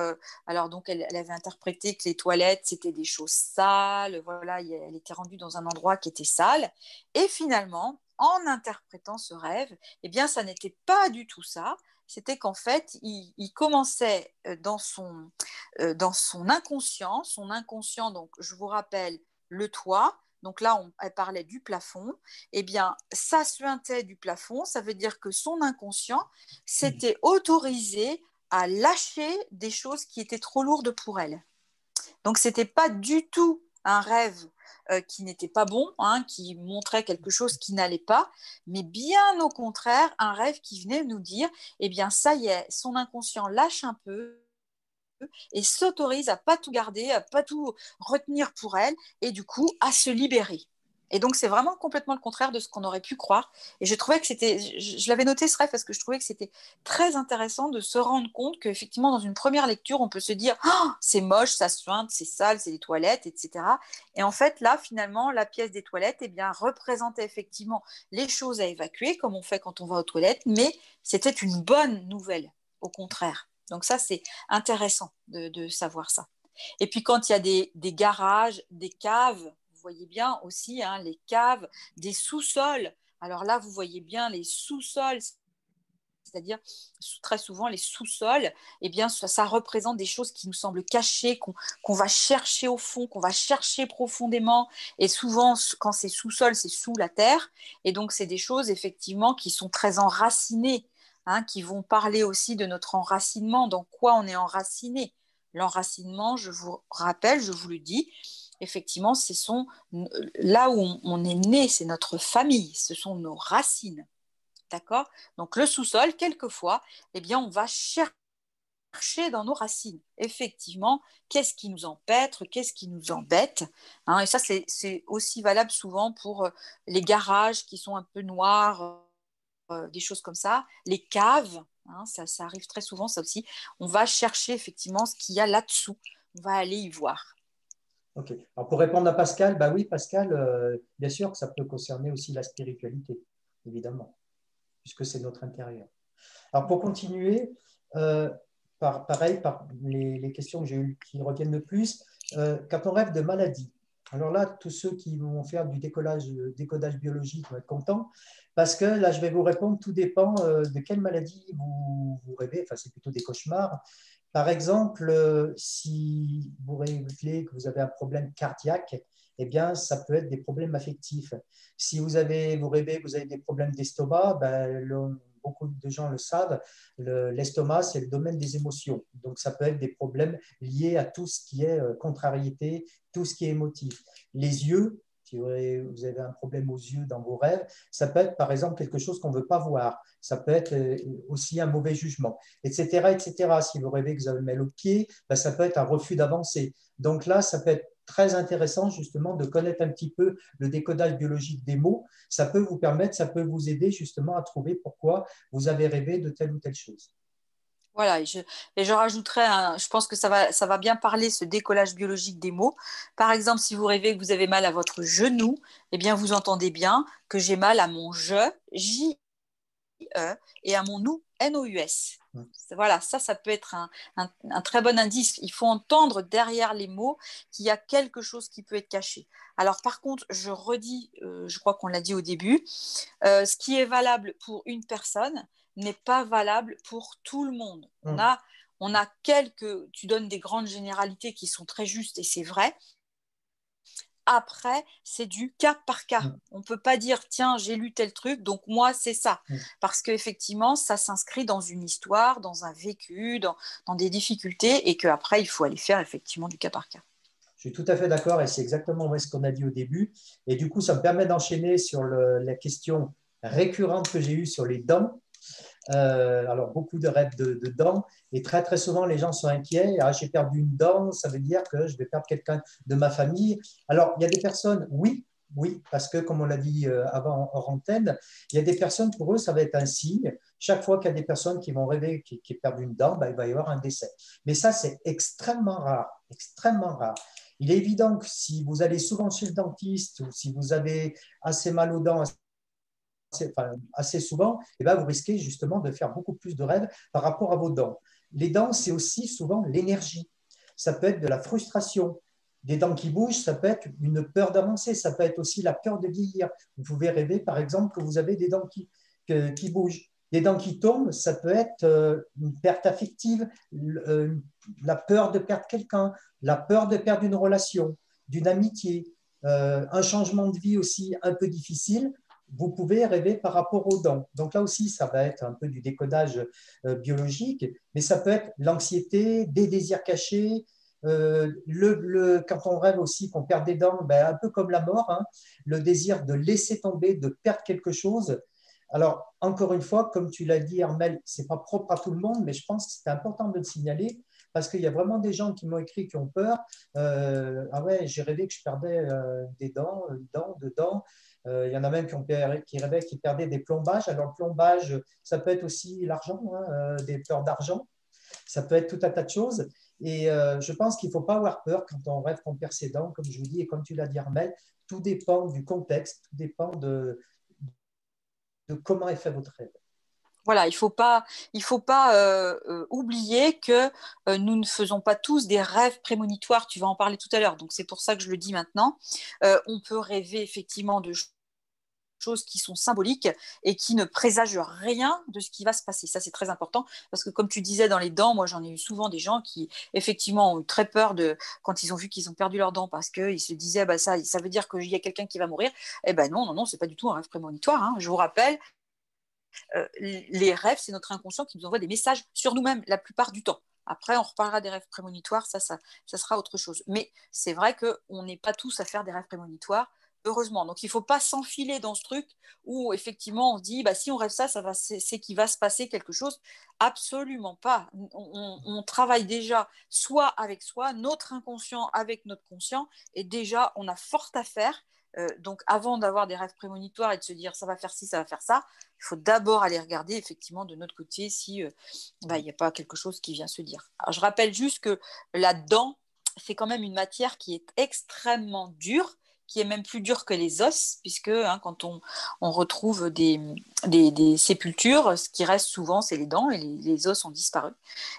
alors donc, elle, elle, avait interprété que les toilettes, c'était des choses sales, voilà, elle était rendue dans un endroit qui était sale. Et finalement, en interprétant ce rêve, eh bien, ça n'était pas du tout ça c'était qu'en fait, il, commençait euh, dans son, euh, dans son inconscient, son inconscient, donc je vous rappelle, le toit, donc là, on, elle parlait du plafond, eh bien, ça suintait du plafond, ça veut dire que son inconscient s'était autorisé à lâcher des choses qui étaient trop lourdes pour elle. Donc, ce n'était pas du tout un rêve euh, qui n'était pas bon, hein, qui montrait quelque chose qui n'allait pas, mais bien au contraire, un rêve qui venait nous dire, eh bien ça y est, son inconscient lâche un peu et s'autorise à pas tout garder, à pas tout retenir pour elle, et du coup à se libérer. Et donc, c'est vraiment complètement le contraire de ce qu'on aurait pu croire. Et je trouvais que c'était, je, l'avais noté ce rêve parce que je trouvais que c'était très intéressant de se rendre compte qu'effectivement, dans une première lecture, on peut se dire oh, c'est moche, ça suinte, c'est sale, c'est des toilettes, etc. Et en fait, là, finalement, la pièce des toilettes eh bien, représentait effectivement les choses à évacuer, comme on fait quand on va aux toilettes, mais c'était une bonne nouvelle, au contraire. Donc, ça, c'est intéressant de, savoir ça. Et puis, quand il y a des garages, des caves, voyez bien aussi hein, les caves, des sous-sols. Alors là, vous voyez bien les sous-sols, c'est-à-dire très souvent les sous-sols, eh bien ça, représente des choses qui nous semblent cachées, qu'on va chercher au fond, qu'on va chercher profondément. Et souvent, quand c'est sous-sol, c'est sous la terre. Et donc, c'est des choses effectivement qui sont très enracinées, hein, qui vont parler aussi de notre enracinement, dans quoi on est enraciné. L'enracinement, je vous rappelle, je vous le dis, effectivement, ce sont là où on, est né, c'est notre famille, ce sont nos racines. D'accord? Donc le sous-sol, quelquefois, eh bien, on va chercher dans nos racines. Effectivement, qu'est-ce qui nous empêtre, qu'est-ce qui nous embête hein? Et ça, c'est aussi valable souvent pour euh, les garages qui sont un peu noirs, euh, des choses comme ça, les caves. Hein, ça, ça arrive très souvent, ça aussi. On va chercher effectivement ce qu'il y a là-dessous. On va aller y voir. Alors pour répondre à Pascal, bah oui, Pascal, euh, bien sûr que ça peut concerner aussi la spiritualité, évidemment, puisque c'est notre intérieur. Alors pour continuer, euh, par, pareil, par les, questions que j'ai eues qui reviennent le plus, euh, quand on rêve de maladie, alors là, tous ceux qui vont faire du décollage, décodage biologique vont être contents, parce que là, je vais vous répondre, tout dépend de quelle maladie vous, vous rêvez, enfin c'est plutôt des cauchemars, par exemple, si vous révélez que vous avez un problème cardiaque, eh bien, ça peut être des problèmes affectifs. Si vous, avez, vous rêvez que vous avez des problèmes d'estomac, ben, beaucoup de gens le savent, l'estomac, c'est le domaine des émotions. Donc, ça peut être des problèmes liés à tout ce qui est euh, contrariété, tout ce qui est émotif. Les yeux, si vous avez un problème aux yeux dans vos rêves, ça peut être par exemple quelque chose qu'on ne veut pas voir, ça peut être euh, aussi un mauvais jugement, etc. etc. Si vous rêvez que vous avez mal au pied, ben, ça peut être un refus d'avancer. Donc là, ça peut être très intéressant justement de connaître un petit peu le décodage biologique des mots. Ça peut vous permettre, ça peut vous aider justement à trouver pourquoi vous avez rêvé de telle ou telle chose. Voilà, et je, et je pense que ça va, ça va bien parler, ce décollage biologique des mots. Par exemple, si vous rêvez que vous avez mal à votre genou, eh bien, vous entendez bien que j'ai mal à mon je, J-E, et à mon nous, N-O-U-S. Voilà, ça, ça peut être un, très bon indice. Il faut entendre derrière les mots qu'il y a quelque chose qui peut être caché. Alors, par contre, je redis, euh, je crois qu'on l'a dit au début, euh, ce qui est valable pour une personne n'est pas valable pour tout le monde. On, mm. a, on a quelques, tu donnes des grandes généralités qui sont très justes et c'est vrai, après, c'est du cas par cas. Mm. On ne peut pas dire, tiens, j'ai lu tel truc, donc moi, c'est ça. Mm. Parce qu'effectivement, ça s'inscrit dans une histoire, dans un vécu, dans, des difficultés, et qu'après, il faut aller faire effectivement du cas par cas. Je suis tout à fait d'accord, et c'est exactement ce qu'on a dit au début. Et du coup, ça me permet d'enchaîner sur la question récurrente que j'ai eue sur les dents. Euh, alors, beaucoup de rêves de, dents. Et très, très souvent, les gens sont inquiets. Ah, j'ai perdu une dent, ça veut dire que je vais perdre quelqu'un de ma famille. Alors, il y a des personnes, oui, oui, parce que, comme on l'a dit euh, avant hors antenne, il y a des personnes, pour eux, ça va être un signe. Chaque fois qu'il y a des personnes qui vont rêver qui, perdent une dent, ben, il va y avoir un décès. Mais ça, c'est extrêmement rare, extrêmement rare. Il est évident que si vous allez souvent chez le dentiste ou si vous avez assez mal aux dents, assez, souvent, et eh ben, vous risquez justement de faire beaucoup plus de rêves par rapport à vos dents. Les dents, c'est aussi souvent l'énergie. Ça peut être de la frustration. Des dents qui bougent, ça peut être une peur d'avancer, ça peut être aussi la peur de vieillir. Vous pouvez rêver, par exemple, que vous avez des dents qui, qui bougent. Des dents qui tombent, ça peut être euh, une perte affective, euh, la peur de perdre quelqu'un, la peur de perdre une relation, d'une amitié, euh, un changement de vie aussi un peu difficile vous pouvez rêver par rapport aux dents. Donc là aussi, ça va être un peu du décodage euh, biologique, mais ça peut être l'anxiété, des désirs cachés. Euh, le, quand on rêve aussi qu'on perd des dents, ben, un peu comme la mort, hein, le désir de laisser tomber, de perdre quelque chose. Alors, encore une fois, comme tu l'as dit, Armel, ce n'est pas propre à tout le monde, mais je pense que c'est important de le signaler parce qu'il y a vraiment des gens qui m'ont écrit qui ont peur. Euh, ah ouais, j'ai rêvé que je perdais des dents, dents, de dents. Euh, il y en a même qui, ont, qui rêvaient qu'ils perdaient des plombages. Alors, le plombage, ça peut être aussi l'argent, hein, euh, des peurs d'argent. Ça peut être tout un tas de choses. Et euh, je pense qu'il ne faut pas avoir peur quand on rêve qu'on perd ses dents, comme je vous dis, et comme tu l'as dit, Armel, tout dépend du contexte, tout dépend de, de comment est fait votre rêve. Voilà, il ne faut pas, il faut pas oublier que nous ne faisons pas tous des rêves prémonitoires. Tu vas en parler tout à l'heure, donc c'est pour ça que je le dis maintenant. on peut rêver effectivement de choses qui sont symboliques et qui ne présagent rien de ce qui va se passer. Ça, c'est très important parce que, comme tu disais dans les dents, moi, j'en ai eu souvent des gens qui, effectivement, ont eu très peur de quand ils ont vu qu'ils ont perdu leurs dents parce qu'ils se disaient, bah, ça, ça veut dire qu'il y a quelqu'un qui va mourir. Eh ben non, non, non, c'est pas du tout un rêve prémonitoire. Hein. Je vous rappelle, euh, les rêves, c'est notre inconscient qui nous envoie des messages sur nous-mêmes la plupart du temps. Après, on reparlera des rêves prémonitoires, ça, ça, ça sera autre chose. Mais c'est vrai qu'on n'est pas tous à faire des rêves prémonitoires heureusement. Donc, il ne faut pas s'enfiler dans ce truc où, effectivement, on dit, bah, si on rêve ça, ça va, c'est, qu'il va se passer quelque chose. Absolument pas. On, travaille déjà soit avec soi, notre inconscient avec notre conscient, et déjà, on a fort à faire. Euh, donc, avant d'avoir des rêves prémonitoires et de se dire, ça va faire ci, ça va faire ça, il faut d'abord aller regarder, effectivement, de notre côté, si euh, bah, il n'y a pas quelque chose qui vient se dire. Je rappelle juste que la dent, c'est quand même une matière qui est extrêmement dure qui est même plus dur que les os, puisque hein, quand on, retrouve des, des, sépultures, ce qui reste souvent, c'est les dents, et les, os ont disparu.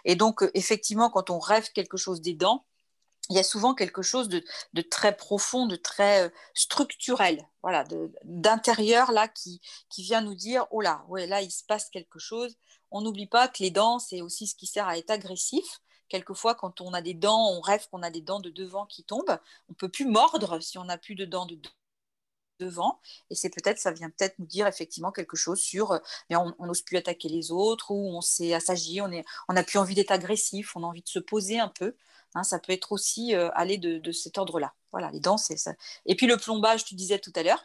Et donc, euh, effectivement, quand on rêve quelque chose des dents, il y a souvent quelque chose de, très profond, de très euh, structurel, voilà, d'intérieur là qui, qui vient nous dire oh là, ouais, là il se passe quelque chose. On n'oublie pas que les dents c'est aussi ce qui sert à être agressif quelquefois, quand on a des dents, on rêve qu'on a des dents de devant qui tombent. On peut plus mordre si on n'a plus de dents de devant. Et c'est peut-être, ça vient peut-être nous dire effectivement quelque chose sur, euh, mais on n'ose plus attaquer les autres, ou on s'est assagi, on n'a on plus envie d'être agressif, on a envie de se poser un peu. Hein, ça peut être aussi euh, aller de, cet ordre-là. Voilà, les dents, c'est ça. Et puis le plombage, tu disais tout à l'heure,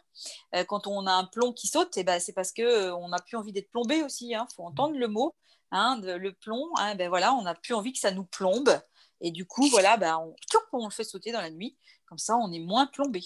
euh, quand on a un plomb qui saute, eh ben, c'est parce qu'on n'a plus envie d'être plombé aussi. Il hein. faut entendre le mot. Hein, le plomb, hein, ben voilà, on n'a plus envie que ça nous plombe. Et du coup, voilà, ben, on, on le fait sauter dans la nuit. Comme ça, on est moins plombé.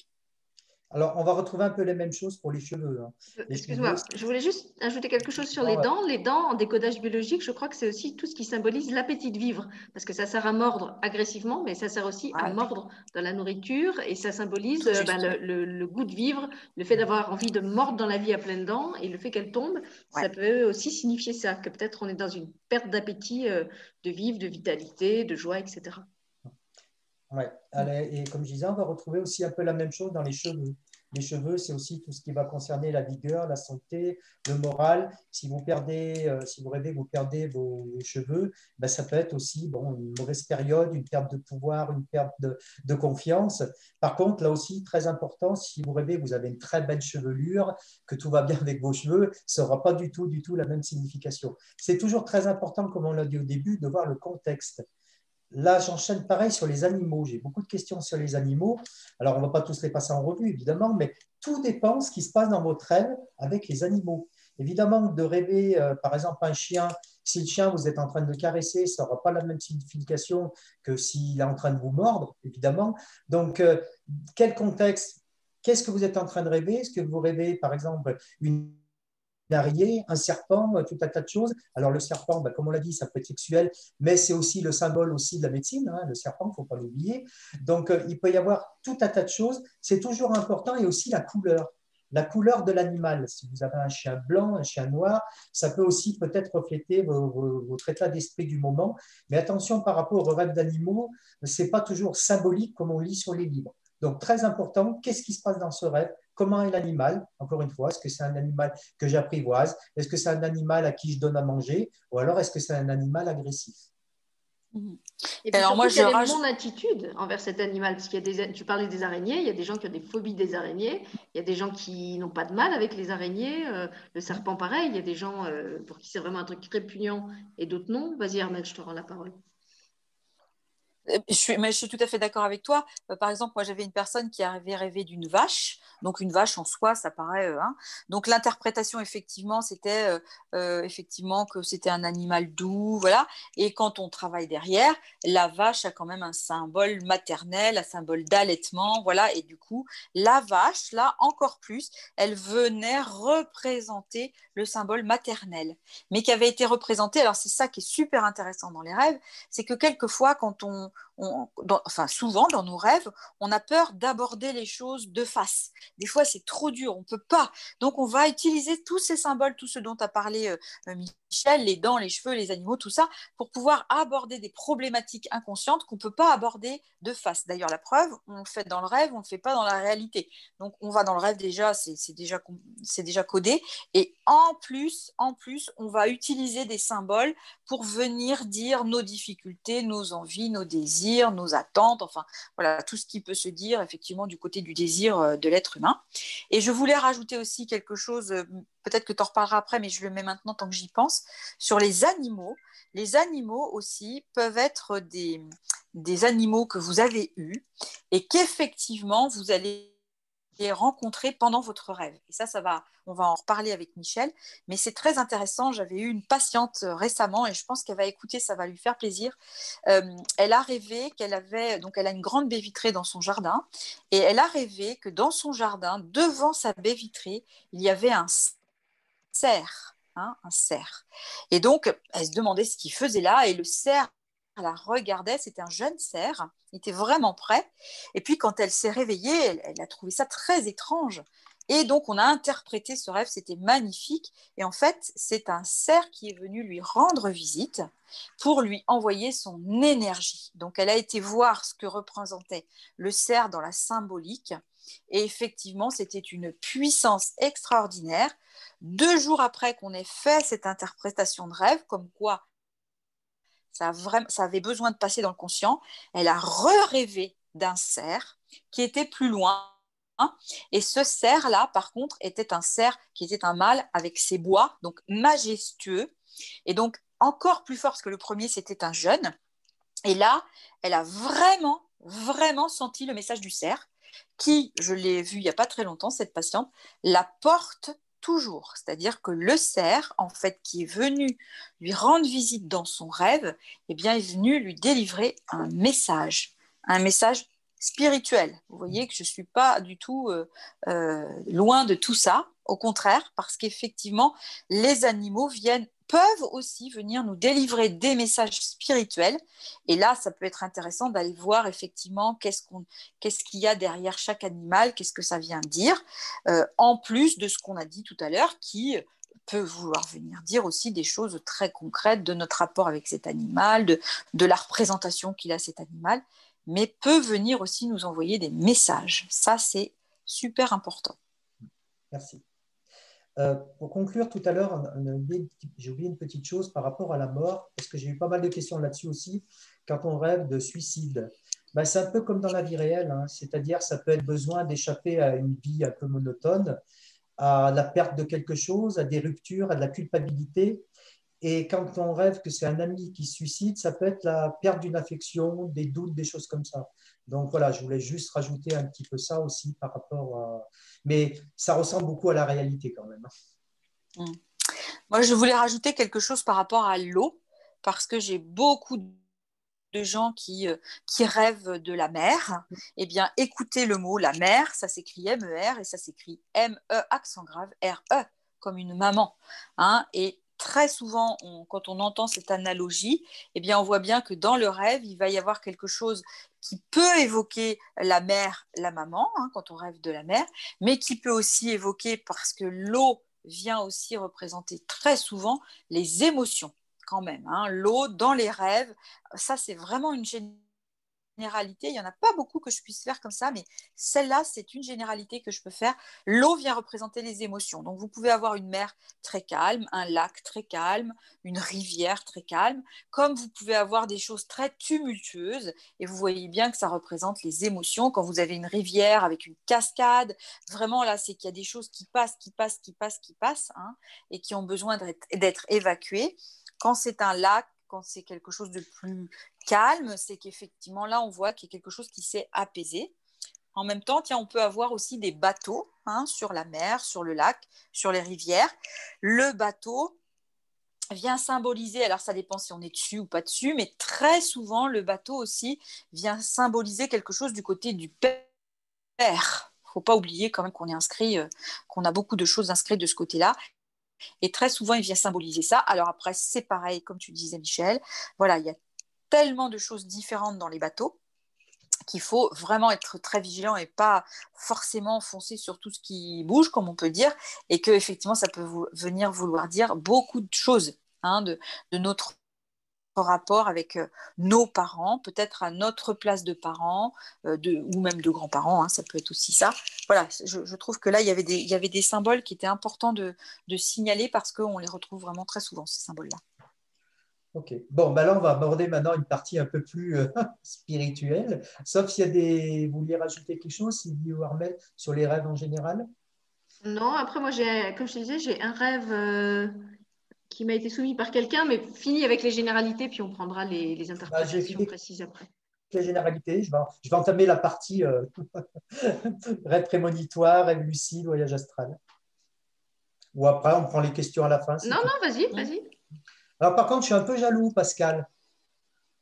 Alors, on va retrouver un peu les mêmes choses pour les cheveux. Hein. Euh, excuse-moi, je voulais juste ajouter quelque chose sur les dents. Les dents, en décodage biologique, je crois que c'est aussi tout ce qui symbolise l'appétit de vivre, parce que ça sert à mordre agressivement, mais ça sert aussi à mordre dans la nourriture, et ça symbolise euh, ben, le, goût de vivre, le fait d'avoir envie de mordre dans la vie à pleines dents, et le fait qu'elle tombe, ça peut aussi signifier ça, que peut-être on est dans une perte d'appétit euh, de vivre, de vitalité, de joie, etc. Ouais. Et comme je disais, on va retrouver aussi un peu la même chose dans les cheveux. Les cheveux, c'est aussi tout ce qui va concerner la vigueur, la santé, le moral. Si vous perdez, euh, si vous rêvez vous perdez vos, cheveux, ben ça peut être aussi bon, une mauvaise période, une perte de pouvoir, une perte de, de, confiance. Par contre, là aussi, très important, si vous rêvez vous avez une très belle chevelure, que tout va bien avec vos cheveux, ça n'aura pas du tout, du tout la même signification. C'est toujours très important, comme on l'a dit au début, de voir le contexte. Là, j'enchaîne pareil sur les animaux. J'ai beaucoup de questions sur les animaux. Alors, on ne va pas tous les passer en revue, évidemment, mais tout dépend de ce qui se passe dans votre rêve avec les animaux. Évidemment, de rêver, euh, par exemple, un chien, si le chien, vous êtes en train de le caresser, ça n'aura pas la même signification que s'il est en train de vous mordre, évidemment. Donc, euh, quel contexte Qu'est-ce que vous êtes en train de rêver? Est-ce que vous rêvez, par exemple, une araignée, un serpent, euh, tout un tas de choses. Alors le serpent, ben, comme on l'a dit, ça peut être sexuel, mais c'est aussi le symbole aussi de la médecine, hein, le serpent, il ne faut pas l'oublier. Donc euh, il peut y avoir tout un tas de choses. C'est toujours important et aussi la couleur. La couleur de l'animal. Si vous avez un chien blanc, un chien noir, ça peut aussi peut-être refléter votre état d'esprit du moment. Mais attention par rapport aux rêves d'animaux, ce n'est pas toujours symbolique comme on lit sur les livres. Donc très important, qu'est-ce qui se passe dans ce rêve? Comment est l'animal Encore une fois, est-ce que c'est un animal que j'apprivoise Est-ce que c'est un animal à qui je donne à manger Ou alors est-ce que c'est un animal agressif? Mhm. Et alors moi, je mon attitude envers cet animal? Parce qu'il y a des, tu parlais des araignées, il y a des gens qui ont des phobies des araignées, il y a des gens qui n'ont pas de mal avec les araignées, euh, le serpent pareil, il y a des gens euh, pour qui c'est vraiment un truc très répugnant et d'autres non. Vas-y Armel, je te rends la parole. Euh, je suis, mais je suis tout à fait d'accord avec toi. Euh, par exemple, moi, j'avais une personne qui avait rêvé d'une vache. Donc, une vache en soi, ça paraît. Euh, hein. Donc, l'interprétation, effectivement, c'était effectivement que c'était un animal doux, voilà. Et quand on travaille derrière, la vache a quand même un symbole maternel, un symbole d'allaitement, voilà. Et du coup, la vache, là, encore plus, elle venait représenter le symbole maternel, mais qui avait été représenté. Alors, c'est ça qui est super intéressant dans les rêves, c'est que quelquefois, quand on enfin souvent dans nos rêves, on a peur d'aborder les choses de face. Des fois, c'est trop dur, on ne peut pas. Donc, on va utiliser tous ces symboles, tout ce dont a parlé euh, euh, Les dents, les cheveux, les animaux, tout ça, pour pouvoir aborder des problématiques inconscientes qu'on ne peut pas aborder de face. D'ailleurs, la preuve, on le fait dans le rêve, on ne le fait pas dans la réalité. Donc, on va dans le rêve déjà, c'est déjà, déjà codé. Et en plus, en plus, on va utiliser des symboles pour venir dire nos difficultés, nos envies, nos désirs, nos attentes, enfin, voilà, tout ce qui peut se dire effectivement du côté du désir euh, de l'être humain. Et je voulais rajouter aussi quelque chose, euh, peut-être que tu en reparleras après, mais je le mets maintenant tant que j'y pense, sur les animaux. Les animaux aussi peuvent être des, des animaux que vous avez eus et qu'effectivement vous allez rencontrer pendant votre rêve. Et ça, ça va, on va en reparler avec Michel. Mais c'est très intéressant. J'avais eu une patiente euh, récemment et je pense qu'elle va écouter, ça va lui faire plaisir. Euh, elle a rêvé qu'elle avait, donc elle a une grande baie vitrée dans son jardin et elle a rêvé que dans son jardin, devant sa baie vitrée, il y avait un Hein, un cerf. Et donc, elle se demandait ce qu'il faisait là, et le cerf la regardait, c'était un jeune cerf, il était vraiment prêt. Et puis quand elle s'est réveillée, elle, a trouvé ça très étrange. Et donc on a interprété ce rêve, c'était magnifique. Et en fait, c'est un cerf qui est venu lui rendre visite pour lui envoyer son énergie. Donc elle a été voir ce que représentait le cerf dans la symbolique. Et effectivement, c'était une puissance extraordinaire. Deux jours après qu'on ait fait cette interprétation de rêve, comme quoi ça, avait besoin de passer dans le conscient. Elle a re-rêvé d'un cerf qui était plus loin. Et ce cerf-là, par contre, était un cerf qui était un mâle avec ses bois, donc majestueux. Et donc, encore plus fort, que le premier, c'était un jeune. Et là, elle a vraiment, vraiment senti le message du cerf, qui, je l'ai vu il n'y a pas très longtemps, cette patiente, la porte toujours. C'est-à-dire que le cerf, en fait, qui est venu lui rendre visite dans son rêve, eh bien, est venu lui délivrer un message, un message spirituel. Vous voyez que je ne suis pas du tout euh, euh, loin de tout ça, au contraire, parce qu'effectivement, les animaux viennent peuvent aussi venir nous délivrer des messages spirituels. Et là, ça peut être intéressant d'aller voir effectivement qu'est-ce qu'on, qu'est-ce qu'il y a derrière chaque animal, qu'est-ce que ça vient dire, euh, en plus de ce qu'on a dit tout à l'heure, qui peut vouloir venir dire aussi des choses très concrètes de notre rapport avec cet animal, de la représentation qu'il a cet animal mais peut venir aussi nous envoyer des messages. Ça, c'est super important. Merci. Euh, pour conclure, tout à l'heure, j'ai oublié une petite chose par rapport à la mort, parce que j'ai eu pas mal de questions là-dessus aussi. Quand on rêve de suicide, ben, c'est un peu comme dans la vie réelle, hein. c'est-à-dire ça peut être besoin d'échapper à une vie un peu monotone, à la perte de quelque chose, à des ruptures, à de la culpabilité. Et quand on rêve que c'est un ami qui se suicide, ça peut être la perte d'une affection, des doutes, des choses comme ça. Donc voilà, je voulais juste rajouter un petit peu ça aussi par rapport à... Mais ça ressemble beaucoup à la réalité quand même. Mmh. Moi, je voulais rajouter quelque chose par rapport à l'eau, parce que j'ai beaucoup de gens qui, euh, qui rêvent de la mer. Eh bien, écoutez le mot la mer, ça s'écrit M-E-R et ça s'écrit M-E accent grave R-E comme une maman. Hein, et très souvent, quand on entend cette analogie, eh bien, on voit bien que dans le rêve, il va y avoir quelque chose qui peut évoquer la mère, la maman, hein, quand on rêve de la mère, mais qui peut aussi évoquer, parce que l'eau vient aussi représenter très souvent les émotions, quand même. Hein. L'eau dans les rêves, ça, c'est vraiment une Il n'y en a pas beaucoup que je puisse faire comme ça, mais celle-là, c'est une généralité que je peux faire. L'eau vient représenter les émotions. Donc, vous pouvez avoir une mer très calme, un lac très calme, une rivière très calme, comme vous pouvez avoir des choses très tumultueuses. Et vous voyez bien que ça représente les émotions. Quand vous avez une rivière avec une cascade, vraiment là, c'est qu'il y a des choses qui passent, qui passent, qui passent, qui passent, hein, et qui ont besoin d'être évacuées. Quand c'est un lac, quand c'est quelque chose de plus calme, c'est qu'effectivement là, on voit qu'il y a quelque chose qui s'est apaisé. En même temps, tiens, on peut avoir aussi des bateaux hein, sur la mer, sur le lac, sur les rivières. Le bateau vient symboliser, alors ça dépend si on est dessus ou pas dessus, mais très souvent, le bateau aussi vient symboliser quelque chose du côté du père. Il faut pas oublier quand même qu'on est inscrit, euh, qu'on a beaucoup de choses inscrites de ce côté-là. Et très souvent, il vient symboliser ça. Alors après, c'est pareil, comme tu disais, Michel. Voilà, il y a tellement de choses différentes dans les bateaux qu'il faut vraiment être très vigilant et pas forcément foncer sur tout ce qui bouge, comme on peut dire, et que effectivement, ça peut venir vouloir dire beaucoup de choses hein, de, de, notre rapport avec euh, nos parents, peut-être à notre place de parents, euh, de, ou même de grands-parents, hein, ça peut être aussi ça. Voilà, je, trouve que là, il y avait des, il y avait des symboles qui étaient importants de, de signaler parce qu'on les retrouve vraiment très souvent, ces symboles-là. Ok. Bon, ben là, on va aborder maintenant une partie un peu plus euh, spirituelle. Sauf s'il y a des. Vous vouliez rajouter quelque chose, Sylvie ou Armel, sur les rêves en général? Non, après, moi, comme je te disais, j'ai un rêve qui m'a été soumis par quelqu'un, mais fini avec les généralités, puis on prendra les, les bah, interprétations précises après. Les généralités, je vais, je vais entamer la partie euh, rêve prémonitoire, rêve lucide, voyage astral. Ou après, on prend les questions à la fin. Non, non, vas-y, vas-y. Alors, par contre, je suis un peu jaloux, Pascal.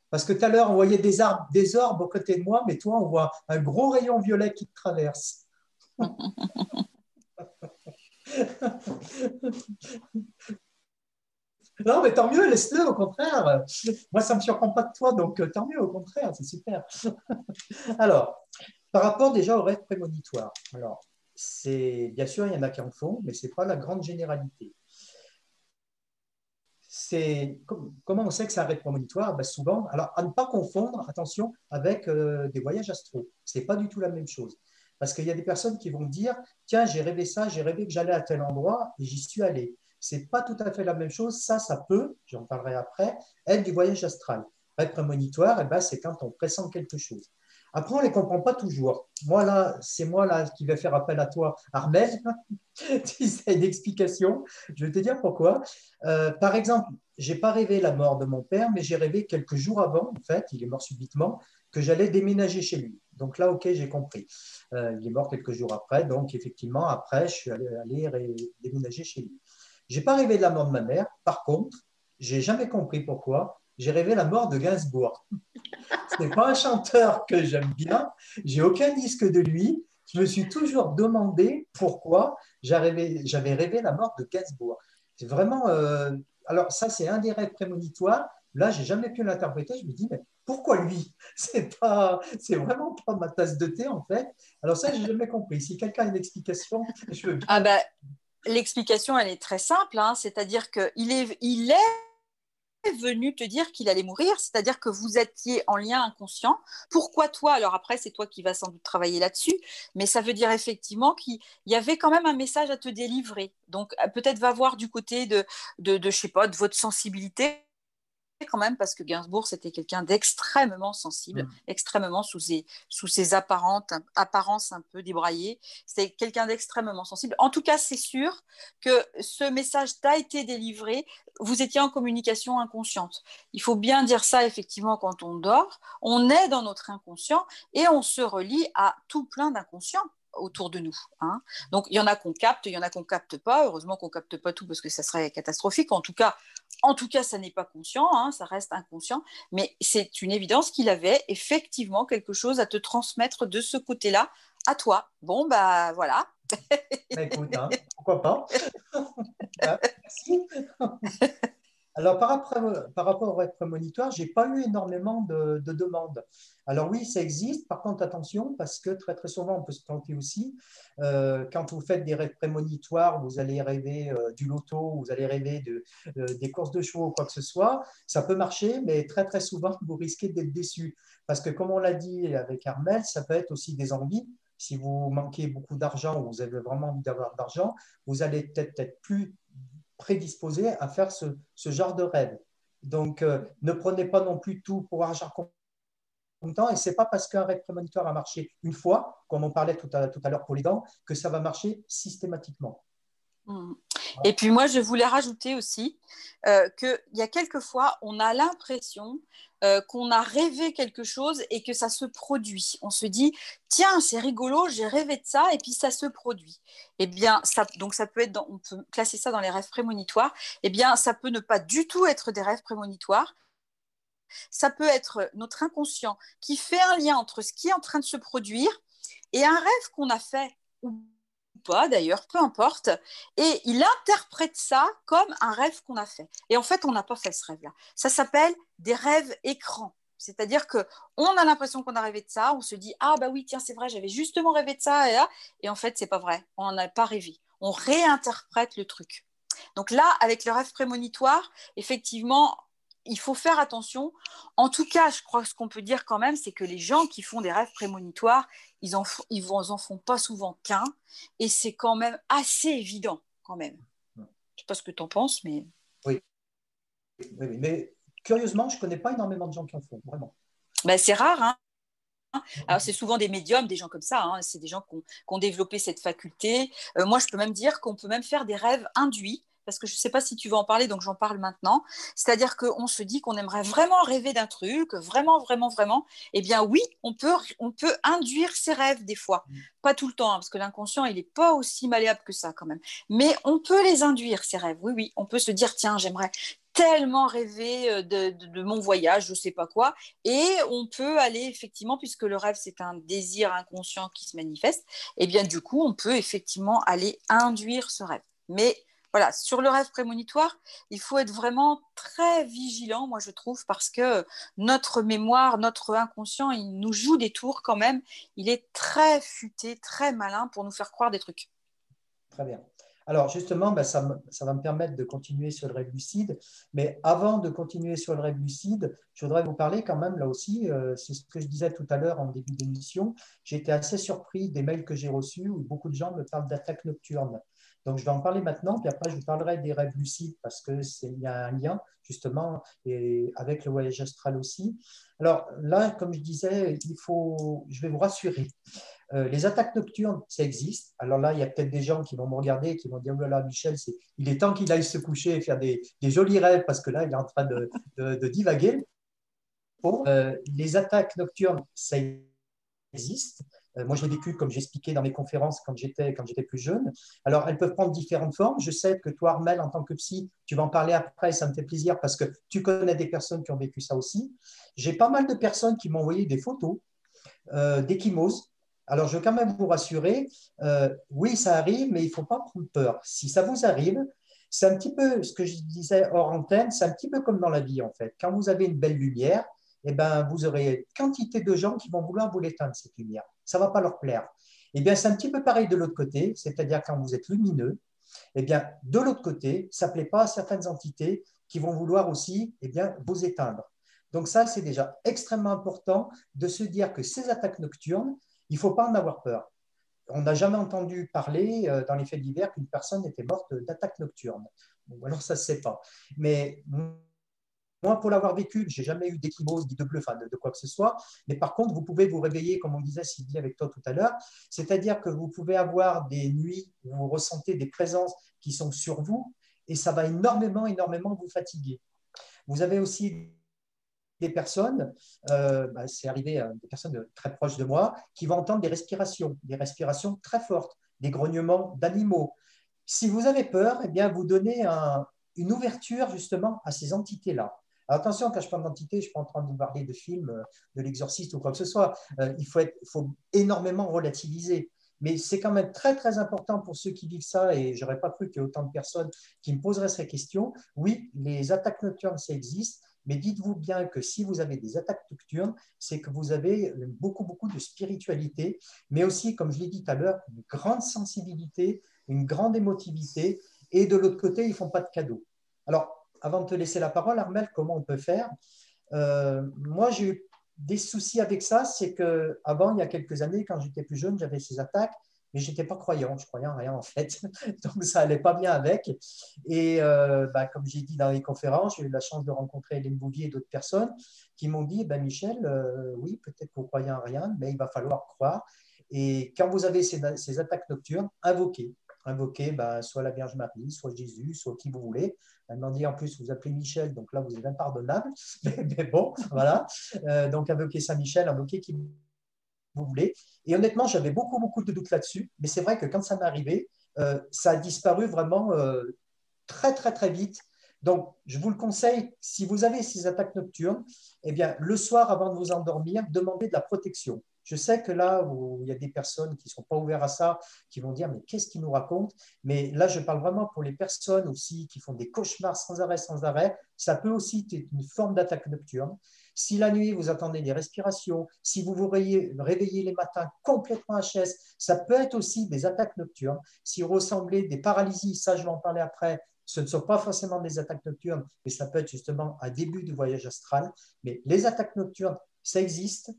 Parce que tout à l'heure, on voyait des, arbres, des orbes aux côtés de moi, mais toi, on voit un gros rayon violet qui te traverse. Non, mais tant mieux, laisse-le, au contraire. Moi, ça ne me surprend pas de toi, donc euh, tant mieux, au contraire, c'est super. Alors, par rapport déjà au rêve prémonitoire. Alors, c'est bien sûr, il y en a qui en font, mais ce n'est pas la grande généralité. C'est comment on sait que c'est un rêve prémonitoire? Ben, Souvent, alors à ne pas confondre, attention, avec euh, des voyages astro. Ce n'est pas du tout la même chose. Parce qu'il y a des personnes qui vont dire Tiens, j'ai rêvé ça, j'ai rêvé que j'allais à tel endroit et j'y suis allé c'est pas tout à fait la même chose. Ça, ça peut, j'en parlerai après, être du voyage astral. Rêve prémonitoire, eh ben, c'est quand on pressent quelque chose. Après, on ne les comprend pas toujours. Moi, là, c'est moi là, qui vais faire appel à toi, Armel. tu as une explication. Je vais te dire pourquoi. Euh, par exemple, je n'ai pas rêvé la mort de mon père, mais j'ai rêvé quelques jours avant, en fait, il est mort subitement, que j'allais déménager chez lui. Donc là, ok, j'ai compris. Euh, il est mort quelques jours après, donc effectivement, après, je suis allé, déménager chez lui. J'ai pas rêvé de la mort de ma mère. Par contre, j'ai jamais compris pourquoi. J'ai rêvé la mort de Gainsbourg. Ce n'est pas un chanteur que j'aime bien. J'ai aucun disque de lui. Je me suis toujours demandé pourquoi j'avais rêvé, la mort de Gainsbourg. C'est vraiment. Euh, alors, ça, c'est un des rêves prémonitoires. Là, j'ai jamais pu l'interpréter. Je me dis, mais pourquoi lui? C'est pas, c'est vraiment pas ma tasse de thé en fait. Alors ça, j'ai jamais compris. Si quelqu'un a une explication, je veux Ah ben, l'explication, elle est très simple. Hein. C'est-à-dire qu'il est, il est venu te dire qu'il allait mourir, c'est-à-dire que vous étiez en lien inconscient. Pourquoi toi? Alors après, c'est toi qui vas sans doute travailler là-dessus, mais ça veut dire effectivement qu'il y avait quand même un message à te délivrer. Donc peut-être va voir du côté de, de, de sais pas, de votre sensibilité quand même parce que Gainsbourg c'était quelqu'un d'extrêmement sensible, mm. extrêmement sous ses, sous ses apparentes, apparences un peu débraillées. C'était quelqu'un d'extrêmement sensible. En tout cas, c'est sûr que ce message t'a été délivré. Vous étiez en communication inconsciente. Il faut bien dire ça effectivement quand on dort. On est dans notre inconscient et on se relie à tout plein d'inconscients autour de nous. Hein. Donc, il y en a qu'on capte, il y en a qu'on capte pas. Heureusement qu'on capte pas tout parce que ça serait catastrophique. En tout cas, en tout cas, ça n'est pas conscient, hein, ça reste inconscient, mais c'est une évidence qu'il avait effectivement quelque chose à te transmettre de ce côté-là à toi. Bon, bah voilà. Bah, écoute, hein, pourquoi pas Merci. Alors, par rapport, au rêve prémonitoire, je n'ai pas eu énormément de, demandes. Alors oui, ça existe. Par contre, attention, parce que très très souvent, on peut se planter aussi. Euh, quand vous faites des rêves prémonitoires, vous allez rêver euh, du loto, vous allez rêver de, euh, des courses de chevaux ou quoi que ce soit. Ça peut marcher, mais très très souvent, vous risquez d'être déçu. Parce que comme on l'a dit avec Armel, ça peut être aussi des envies. Si vous manquez beaucoup d'argent ou vous avez vraiment envie d'avoir d'argent, vous allez peut-être être plus prédisposé à faire ce, genre de rêve. Donc, euh, ne prenez pas non plus tout pour argent comptant. Et ce n'est pas parce qu'un rêve prémonitoire a marché une fois, comme on parlait tout à, tout à l'heure pour les dents, que ça va marcher systématiquement. Mmh. Et puis moi, je voulais rajouter aussi euh, qu'il y a quelquefois, on a l'impression euh, qu'on a rêvé quelque chose et que ça se produit. On se dit, tiens, c'est rigolo, j'ai rêvé de ça, et puis ça se produit. Eh bien, donc ça peut être, on peut classer ça dans les rêves prémonitoires. Eh bien, ça peut ne pas du tout être des rêves prémonitoires. Ça peut être notre inconscient qui fait un lien entre ce qui est en train de se produire et un rêve qu'on a fait ou d'ailleurs, peu importe, et il interprète ça comme un rêve qu'on a fait. Et en fait, on n'a pas fait ce rêve-là. Ça s'appelle des rêves écrans. C'est-à-dire que on a l'impression qu'on a rêvé de ça, on se dit ah bah oui tiens c'est vrai j'avais justement rêvé de ça et en fait c'est pas vrai, on n'a pas rêvé, on réinterprète le truc. Donc là avec le rêve prémonitoire, effectivement il faut faire attention. En tout cas, je crois que ce qu'on peut dire quand même, c'est que les gens qui font des rêves prémonitoires, ils en, ils en font pas souvent qu'un, et c'est quand même assez évident, quand même. Je ne sais pas ce que tu en penses, mais... Oui. mais curieusement, je ne connais pas énormément de gens qui en font, vraiment. Ben, c'est rare, hein alors, c'est souvent des médiums, des gens comme ça. Hein. C'est des gens qui ont, développé cette faculté. Euh, moi, je peux même dire qu'on peut même faire des rêves induits parce que je ne sais pas si tu veux en parler, donc j'en parle maintenant. C'est-à-dire qu'on se dit qu'on aimerait vraiment rêver d'un truc, vraiment, vraiment, vraiment. Eh bien oui, on peut, on peut induire ses rêves des fois. Mm. Pas tout le temps, hein, parce que l'inconscient, il n'est pas aussi malléable que ça quand même. Mais on peut les induire, ces rêves. Oui, oui, on peut se dire, tiens, j'aimerais tellement rêver euh, de, mon voyage, je ne sais pas quoi. Et on peut aller effectivement, puisque le rêve, c'est un désir inconscient qui se manifeste, eh bien du coup, on peut effectivement aller induire ce rêve. Mais voilà, sur le rêve prémonitoire, il faut être vraiment très vigilant, moi je trouve, parce que notre mémoire, notre inconscient, il nous joue des tours quand même. Il est très futé, très malin pour nous faire croire des trucs. Très bien. Alors justement, ben, ça, va me permettre de continuer sur le rêve lucide. Mais avant de continuer sur le rêve lucide, je voudrais vous parler quand même, là aussi, euh, c'est ce que je disais tout à l'heure en début d'émission, j'ai été assez surpris des mails que j'ai reçus où beaucoup de gens me parlent d'attaques nocturnes. Donc, je vais en parler maintenant, puis après, je vous parlerai des rêves lucides parce qu'il y a un lien justement et avec le voyage astral aussi. Alors là, comme je disais, il faut, je vais vous rassurer. Euh, les attaques nocturnes, ça existe. Alors là, il y a peut-être des gens qui vont me regarder et qui vont dire Oh là là, Michel, il est temps qu'il aille se coucher et faire des, jolis rêves parce que là, il est en train de, divaguer. Euh, les attaques nocturnes, ça existent. Euh, moi, je l'ai vécu, comme j'expliquais dans mes conférences quand j'étais, plus jeune. Alors, elles peuvent prendre différentes formes. Je sais que toi, Armel, en tant que psy, tu vas en parler après, ça me fait plaisir parce que tu connais des personnes qui ont vécu ça aussi. J'ai pas mal de personnes qui m'ont envoyé des photos euh, d'échymoses. Alors, je veux quand même vous rassurer, euh, oui, ça arrive, mais il ne faut pas prendre peur. Si ça vous arrive, c'est un petit peu ce que je disais hors antenne, c'est un petit peu comme dans la vie en fait. Quand vous avez une belle lumière, eh ben, vous aurez quantité de gens qui vont vouloir vous l'éteindre, cette lumière. Ça ne va pas leur plaire. Eh bien, c'est un petit peu pareil de l'autre côté, c'est-à-dire quand vous êtes lumineux, eh bien, de l'autre côté, ça ne plaît pas à certaines entités qui vont vouloir aussi eh bien, vous éteindre. Donc ça, c'est déjà extrêmement important de se dire que ces attaques nocturnes, il ne faut pas en avoir peur. On n'a jamais entendu parler euh, dans les faits divers qu'une personne était morte d'attaque nocturne. Bon, alors ça ne se sait pas. Mais moi, pour l'avoir vécu, j'ai jamais eu d'échymose, de bleu, enfin de, quoi que ce soit. Mais par contre, vous pouvez vous réveiller, comme on disait Sylvie avec toi tout à l'heure. C'est-à-dire que vous pouvez avoir des nuits où vous ressentez des présences qui sont sur vous et ça va énormément, énormément vous fatiguer. Vous avez aussi des personnes, euh, bah, c'est arrivé à des personnes très proches de moi, qui vont entendre des respirations, des respirations très fortes, des grognements d'animaux. Si vous avez peur, eh bien, vous donnez une ouverture justement à ces entités-là attention, quand je parle d'entité, je ne suis pas en train de vous parler de films, euh, de l'exorciste ou quoi que ce soit. Euh, il faut, faut énormément relativiser. Mais c'est quand même très, très important pour ceux qui vivent ça, et je n'aurais pas cru qu'il y ait autant de personnes qui me poseraient ces questions. Oui, les attaques nocturnes, ça existe, mais dites-vous bien que si vous avez des attaques nocturnes, c'est que vous avez beaucoup, beaucoup de spiritualité, mais aussi, comme je l'ai dit tout à l'heure, une grande sensibilité, une grande émotivité, et de l'autre côté, ils font pas de cadeaux. Alors, avant de te laisser la parole, Armel, comment on peut faire? Euh, Moi, j'ai eu des soucis avec ça. C'est que avant, il y a quelques années, quand j'étais plus jeune, j'avais ces attaques, mais je n'étais pas croyant. Je croyais en rien, en fait. Donc, ça allait pas bien avec. Et euh, bah, comme j'ai dit dans les conférences, j'ai eu la chance de rencontrer Hélène Bouvier et d'autres personnes qui m'ont dit ben, Michel, euh, oui, peut-être que vous croyez en rien, mais il va falloir croire. Et quand vous avez ces, ces attaques nocturnes, invoquez invoquez bah, soit la Vierge Marie, soit Jésus, soit qui vous voulez. Elle m'a dit en plus, vous appelez Michel, donc là, vous êtes impardonnable. Mais, bon, voilà. Euh, donc, invoquez Saint-Michel, invoquez qui vous voulez. Et honnêtement, j'avais beaucoup, beaucoup de doutes là-dessus. Mais c'est vrai que quand ça m'est arrivé, euh, ça a disparu vraiment euh, très, très, très vite. Donc, je vous le conseille, si vous avez ces attaques nocturnes, eh bien, le soir, avant de vous endormir, demandez de la protection. Je sais que là, où il y a des personnes qui ne sont pas ouvertes à ça, qui vont dire, mais qu'est-ce qu'ils nous racontent? Mais là, je parle vraiment pour les personnes aussi qui font des cauchemars sans arrêt, sans arrêt. Ça peut aussi être une forme d'attaque nocturne. Si la nuit, vous attendez des respirations, si vous vous réveillez les matins complètement HS, ça peut être aussi des attaques nocturnes. Si vous ressemblez des paralysies, ça, je vais en parler après, ce ne sont pas forcément des attaques nocturnes, mais ça peut être justement un début du voyage astral. Mais les attaques nocturnes, ça existe.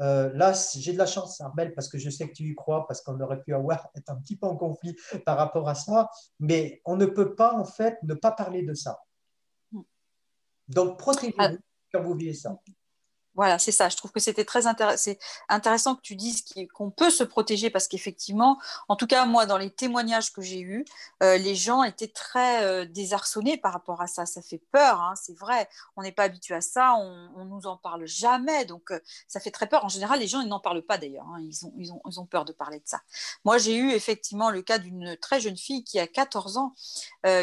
Euh, là, j'ai de la chance, Armel, parce que je sais que tu y crois, parce qu'on aurait pu avoir être un petit peu en conflit par rapport à ça, mais on ne peut pas, en fait, ne pas parler de ça. Hmm. Donc, protégez-vous ah. quand vous vivez ça. Voilà, c'est ça. Je trouve que c'était très intéressant que tu dises qu'on peut se protéger parce qu'effectivement, en tout cas, moi, dans les témoignages que j'ai eus, euh, les gens étaient très euh, désarçonnés par rapport à ça. Ça fait peur, hein, c'est vrai. On n'est pas habitué à ça, on ne nous en parle jamais. Donc, euh, ça fait très peur. En général, les gens, ils n'en parlent pas d'ailleurs. Hein. Ils, ont, peur de parler de ça. Moi, j'ai eu effectivement le cas d'une très jeune fille qui a 14 ans,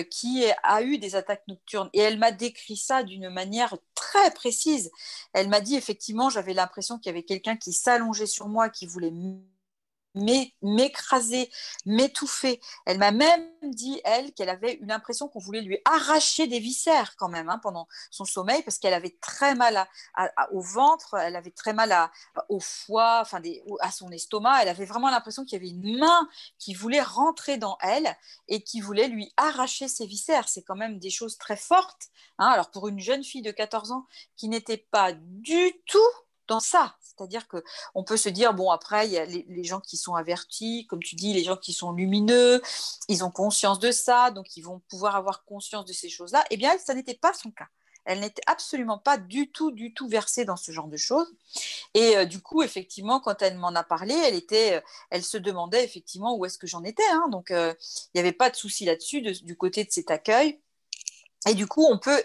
qui a eu des attaques nocturnes. Et elle m'a décrit ça d'une manière très précise. Elle m'a dit effectivement, j'avais l'impression qu'il y avait quelqu'un qui s'allongeait sur moi, qui voulait m'écraser, m'étouffer. Elle m'a même dit, elle, qu'elle avait une impression qu'on voulait lui arracher des viscères quand même hein, pendant son sommeil, parce qu'elle avait très mal au ventre, elle avait très mal au foie, enfin à son estomac. Elle avait vraiment l'impression qu'il y avait une main qui voulait rentrer dans elle et qui voulait lui arracher ses viscères. C'est quand même des choses très fortes. Hein. Alors pour une jeune fille de 14 ans qui n'était pas du tout ça. C'est-à-dire qu'on peut se dire, bon, après, il y a les, gens qui sont avertis, comme tu dis, les gens qui sont lumineux, ils ont conscience de ça, donc ils vont pouvoir avoir conscience de ces choses-là. Eh bien, ça n'était pas son cas. Elle n'était absolument pas du tout, du tout versée dans ce genre de choses. Et euh, du coup, effectivement, quand elle m'en a parlé, elle, était, euh, elle se demandait effectivement où est-ce que j'en étais. Hein. Donc, euh, il n'y avait pas de souci là-dessus du côté de cet accueil. Et du coup, on peut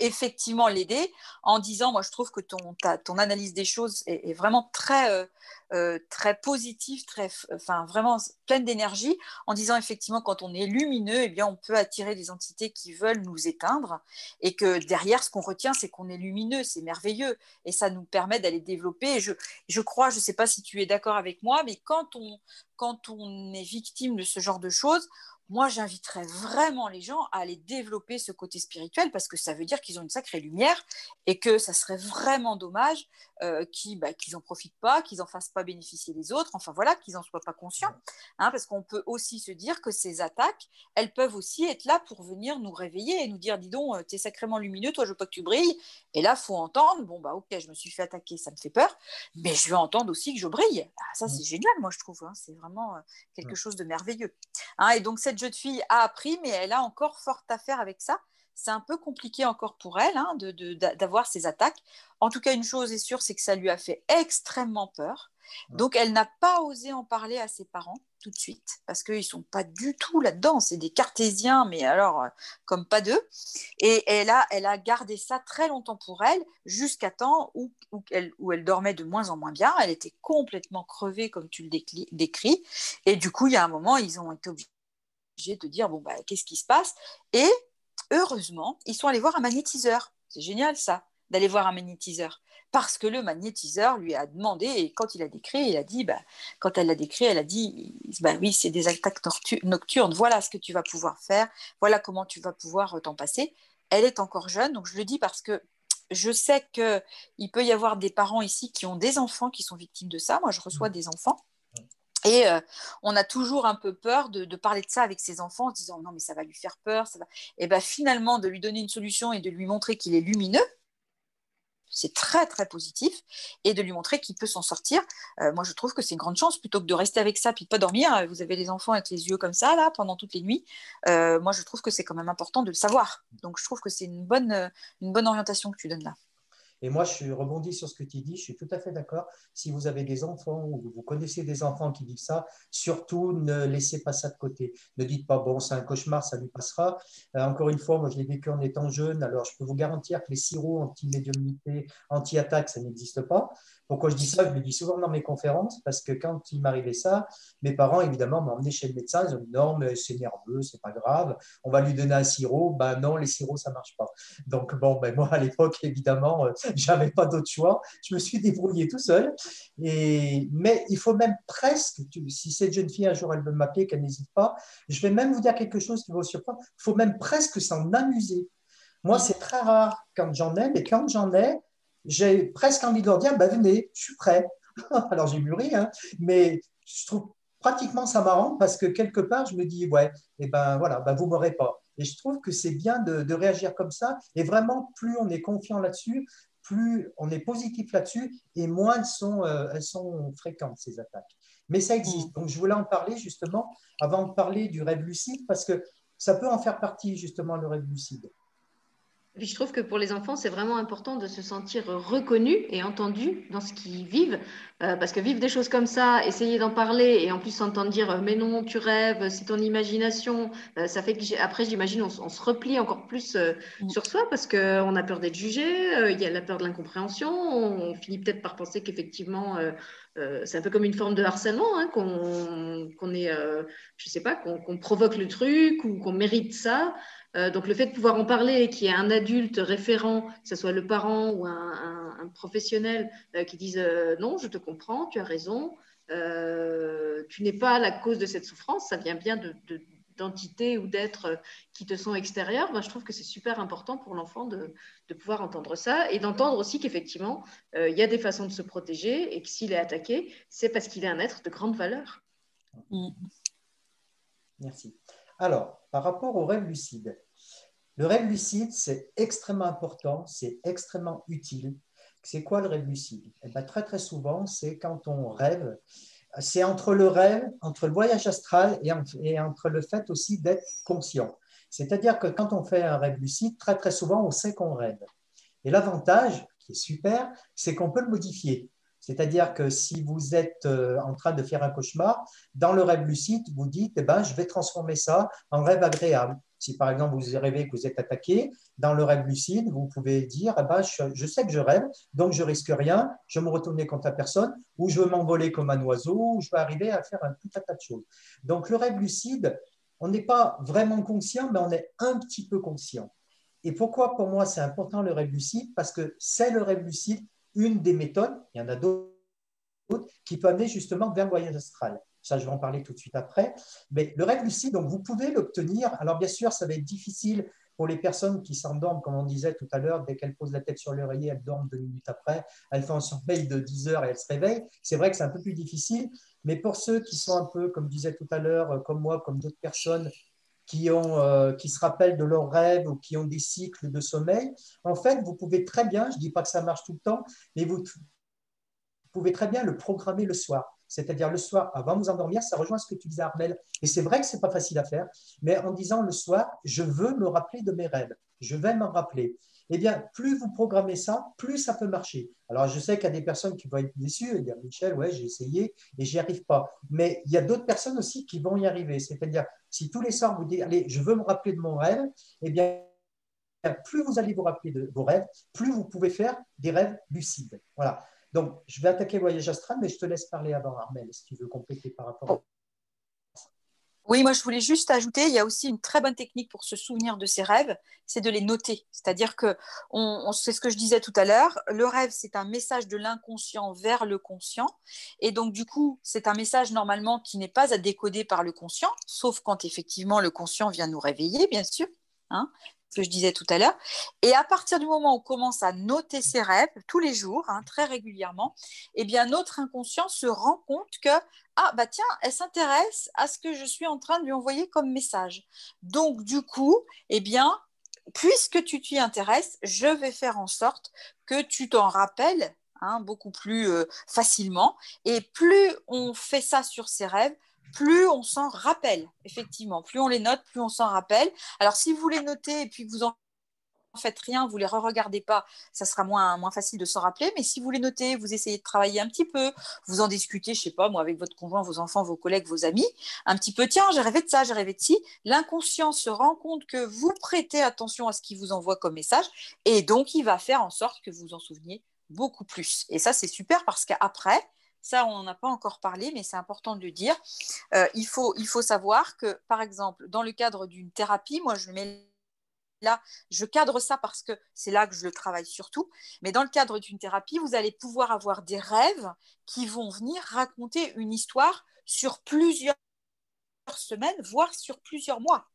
effectivement l'aider en disant, moi je trouve que ton, ton analyse des choses est, vraiment très, euh, euh, très positive, très, enfin vraiment pleine d'énergie, en disant effectivement quand on est lumineux, eh bien on peut attirer des entités qui veulent nous éteindre, et que derrière ce qu'on retient, c'est qu'on est lumineux, c'est merveilleux, et ça nous permet d'aller développer. je, je crois, je sais pas si tu es d'accord avec moi, mais quand on, quand on est victime de ce genre de choses, moi, j'inviterais vraiment les gens à aller développer ce côté spirituel parce que ça veut dire qu'ils ont une sacrée lumière et que ça serait vraiment dommage euh, qu'ils n'en bah, profitent pas, qu'ils n'en fassent pas bénéficier les autres, enfin voilà, qu'ils n'en soient pas conscients. Hein, parce qu'on peut aussi se dire que ces attaques, elles peuvent aussi être là pour venir nous réveiller et nous dire, dis donc, euh, tu es sacrément lumineux, toi, je veux pas que tu brilles. Et là, faut entendre, bon, bah ok, je me suis fait attaquer, ça me fait peur, mais je veux entendre aussi que je brille. Ah, ça, c'est génial, moi, je trouve. Hein, c'est vraiment euh, quelque chose de merveilleux. Hein, et donc, cette jeune fille a appris, mais elle a encore fort à faire avec ça. C'est un peu compliqué encore pour elle hein, d'avoir ces attaques. En tout cas, une chose est sûre, c'est que ça lui a fait extrêmement peur. Donc, elle n'a pas osé en parler à ses parents tout de suite, parce qu'ils ne sont pas du tout là-dedans. C'est des cartésiens, mais alors, euh, comme pas deux. Et elle a, elle a gardé ça très longtemps pour elle, jusqu'à temps où, elle, où elle dormait de moins en moins bien. Elle était complètement crevée, comme tu le décris. Et du coup, il y a un moment, ils ont été obligés de dire bon bah qu'est-ce qui se passe? Et heureusement ils sont allés voir un magnétiseur. C'est génial ça d'aller voir un magnétiseur. Parce que le magnétiseur lui a demandé et quand il a décrit il a dit bah, quand elle l'a décrit elle a dit bah oui c'est des attaques nocturnes. Voilà ce que tu vas pouvoir faire. Voilà comment tu vas pouvoir euh, t'en passer. Elle est encore jeune donc je le dis parce que je sais qu'il peut y avoir des parents ici qui ont des enfants qui sont victimes de ça. Moi, je reçois mmh. des enfants et euh, on a toujours un peu peur de, parler de ça avec ses enfants en se disant non mais ça va lui faire peur. Ça va... Et bien finalement de lui donner une solution et de lui montrer qu'il est lumineux, c'est très très positif, et de lui montrer qu'il peut s'en sortir. Euh, moi je trouve que c'est une grande chance plutôt que de rester avec ça puis de pas dormir. Vous avez les enfants avec les yeux comme ça là pendant toutes les nuits. Euh, moi je trouve que c'est quand même important de le savoir. Donc je trouve que c'est une bonne, une bonne orientation que tu donnes là. Et moi, je rebondis sur ce que tu dis, je suis tout à fait d'accord. Si vous avez des enfants ou vous connaissez des enfants qui vivent ça, surtout ne laissez pas ça de côté. Ne dites pas, bon, c'est un cauchemar, ça lui passera. Euh, encore une fois, moi, je l'ai vécu en étant jeune, alors je peux vous garantir que les sirops anti-médiumnité, anti-attaque, ça n'existe pas. Pourquoi je dis ça? Je le dis souvent dans mes conférences parce que quand il m'arrivait ça, mes parents, évidemment, m'ont emmené chez le médecin. Ils ont dit non, mais c'est nerveux, c'est pas grave. On va lui donner un sirop. Ben non, les sirops, ça marche pas. Donc, bon, ben moi, à l'époque, évidemment, euh, j'avais pas d'autre choix. Je me suis débrouillé tout seul. Et, mais il faut même presque, si cette jeune fille un jour elle veut m'appeler, qu'elle n'hésite pas, je vais même vous dire quelque chose qui va vous surprendre. Il faut même presque s'en amuser. Moi, c'est très rare quand j'en ai, mais quand j'en ai, j'ai presque envie de leur dire, bah, venez, je suis prêt. Alors j'ai mûri, hein, mais je trouve pratiquement ça marrant parce que quelque part, je me dis, ouais, et eh ben voilà, ben, vous ne m'aurez pas. Et je trouve que c'est bien de, réagir comme ça. Et vraiment, plus on est confiant là-dessus, plus on est positif là-dessus, et moins elles sont, euh, elles sont fréquentes, ces attaques. Mais ça existe. Mm. Donc je voulais en parler justement avant de parler du rêve lucide, parce que ça peut en faire partie justement le rêve lucide je trouve que pour les enfants, c'est vraiment important de se sentir reconnu et entendu dans ce qu'ils vivent. Euh, parce que vivre des choses comme ça, essayer d'en parler et en plus s'entendre dire euh, mais non, tu rêves, c'est ton imagination, euh, ça fait que après, j'imagine, on, se replie encore plus mm. sur soi parce qu'on a peur d'être jugé, il y a la peur de l'incompréhension, on, finit peut-être par penser qu'effectivement, c'est un peu comme une forme de harcèlement, hein, qu'on est, je sais pas, qu'on provoque le truc ou qu'on mérite ça. Euh, donc le fait de pouvoir en parler et qu'il y ait un adulte référent, que ce soit le parent ou un, professionnel euh, qui dise euh, non, je te comprends, tu as raison, tu n'es pas la cause de cette souffrance, ça vient bien d'entités ou d'êtres qui te sont extérieurs, ben, je trouve que c'est super important pour l'enfant de, pouvoir entendre ça et d'entendre aussi qu'effectivement, il y a des façons de se protéger et que s'il est attaqué, c'est parce qu'il est un être de grande valeur. Mm. Merci. Alors, par rapport au rêve lucide, le rêve lucide, c'est extrêmement important, c'est extrêmement utile. C'est quoi le rêve lucide? Eh bien, Très très souvent, c'est quand on rêve, c'est entre le rêve, entre le voyage astral et, entre le fait aussi d'être conscient. C'est-à-dire que quand on fait un rêve lucide, très très souvent, on sait qu'on rêve. Et l'avantage, qui est super, c'est qu'on peut le modifier. C'est-à-dire que si vous êtes euh, en train de faire un cauchemar, dans le rêve lucide, vous dites, eh ben, je vais transformer ça en rêve agréable. Si par exemple vous rêvez que vous êtes attaqué, dans le rêve lucide, vous pouvez dire eh ben, je, sais que je rêve, donc je risque rien, je me retourner contre la personne, ou je veux m'envoler comme un oiseau, ou je vais arriver à faire un tout tas de choses. Donc le rêve lucide, on n'est pas vraiment conscient, mais on est un petit peu conscient. Et pourquoi pour moi c'est important le rêve lucide? Parce que c'est le rêve lucide une des méthodes, il y en a d'autres, qui peut amener justement vers le voyage astral. Ça, je vais en parler tout de suite après. Mais le rêve lucide, donc vous pouvez l'obtenir. Alors, bien sûr, ça va être difficile pour les personnes qui s'endorment, comme on disait tout à l'heure, dès qu'elles posent la tête sur l'oreiller, elles dorment deux minutes après, elles font un sommeil de 10 heures et elles se réveillent. C'est vrai que c'est un peu plus difficile, mais pour ceux qui sont un peu, comme je disais tout à l'heure, euh, comme moi, comme d'autres personnes, euh, qui se rappellent de leurs rêves ou qui ont des cycles de sommeil, en fait, vous pouvez très bien, je ne dis pas que ça marche tout le temps, mais vous pouvez très bien le programmer le soir. C'est-à-dire le soir, avant de vous endormir, ça rejoint ce que tu disais, Armel. Et c'est vrai que ce n'est pas facile à faire, mais en disant le soir, je veux me rappeler de mes rêves, je vais m'en rappeler. Eh bien, plus vous programmez ça, plus ça peut marcher. Alors, je sais qu'il y a des personnes qui vont être déçues et dire Michel, ouais, j'ai essayé et j'y arrive pas. Mais il y a d'autres personnes aussi qui vont y arriver. C'est-à-dire, si tous les soirs vous dites, allez, je veux me rappeler de mon rêve, eh bien, plus vous allez vous rappeler de vos rêves, plus vous pouvez faire des rêves lucides. Voilà. Donc, je vais attaquer voyage astral, mais je te laisse parler avant, Armel, si tu veux compléter par rapport à... Oui, moi je voulais juste ajouter, il y a aussi une très bonne technique pour se souvenir de ses rêves, c'est de les noter. C'est-à-dire que, c'est ce que je disais tout à l'heure, le rêve c'est un message de l'inconscient vers le conscient, et donc du coup c'est un message normalement qui n'est pas à décoder par le conscient, sauf quand effectivement le conscient vient nous réveiller, bien sûr. Hein que je disais tout à l'heure. Et à partir du moment où on commence à noter ses rêves tous les jours, hein, très régulièrement, eh bien notre inconscient se rend compte que ah bah tiens, elle s'intéresse à ce que je suis en train de lui envoyer comme message. Donc du coup, eh bien puisque tu t'y intéresses, je vais faire en sorte que tu t'en rappelles hein, beaucoup plus euh, facilement. Et plus on fait ça sur ses rêves, plus on s'en rappelle, effectivement. Plus on les note, plus on s'en rappelle. Alors, si vous les notez et puis vous en faites rien, vous les re-regardez pas, ça sera moins, moins facile de s'en rappeler. Mais si vous les notez, vous essayez de travailler un petit peu, vous en discutez, je sais pas, moi, avec votre conjoint, vos enfants, vos collègues, vos amis, un petit peu, tiens, j'ai rêvé de ça, j'ai rêvé de ci. L'inconscient se rend compte que vous prêtez attention à ce qu'il vous envoie comme message et donc il va faire en sorte que vous vous en souveniez beaucoup plus. Et ça, c'est super parce qu'après, ça, on n'en a pas encore parlé, mais c'est important de le dire. Euh, il, faut, il faut savoir que, par exemple, dans le cadre d'une thérapie, moi, je mets là, je cadre ça parce que c'est là que je le travaille surtout. Mais dans le cadre d'une thérapie, vous allez pouvoir avoir des rêves qui vont venir raconter une histoire sur plusieurs semaines, voire sur plusieurs mois.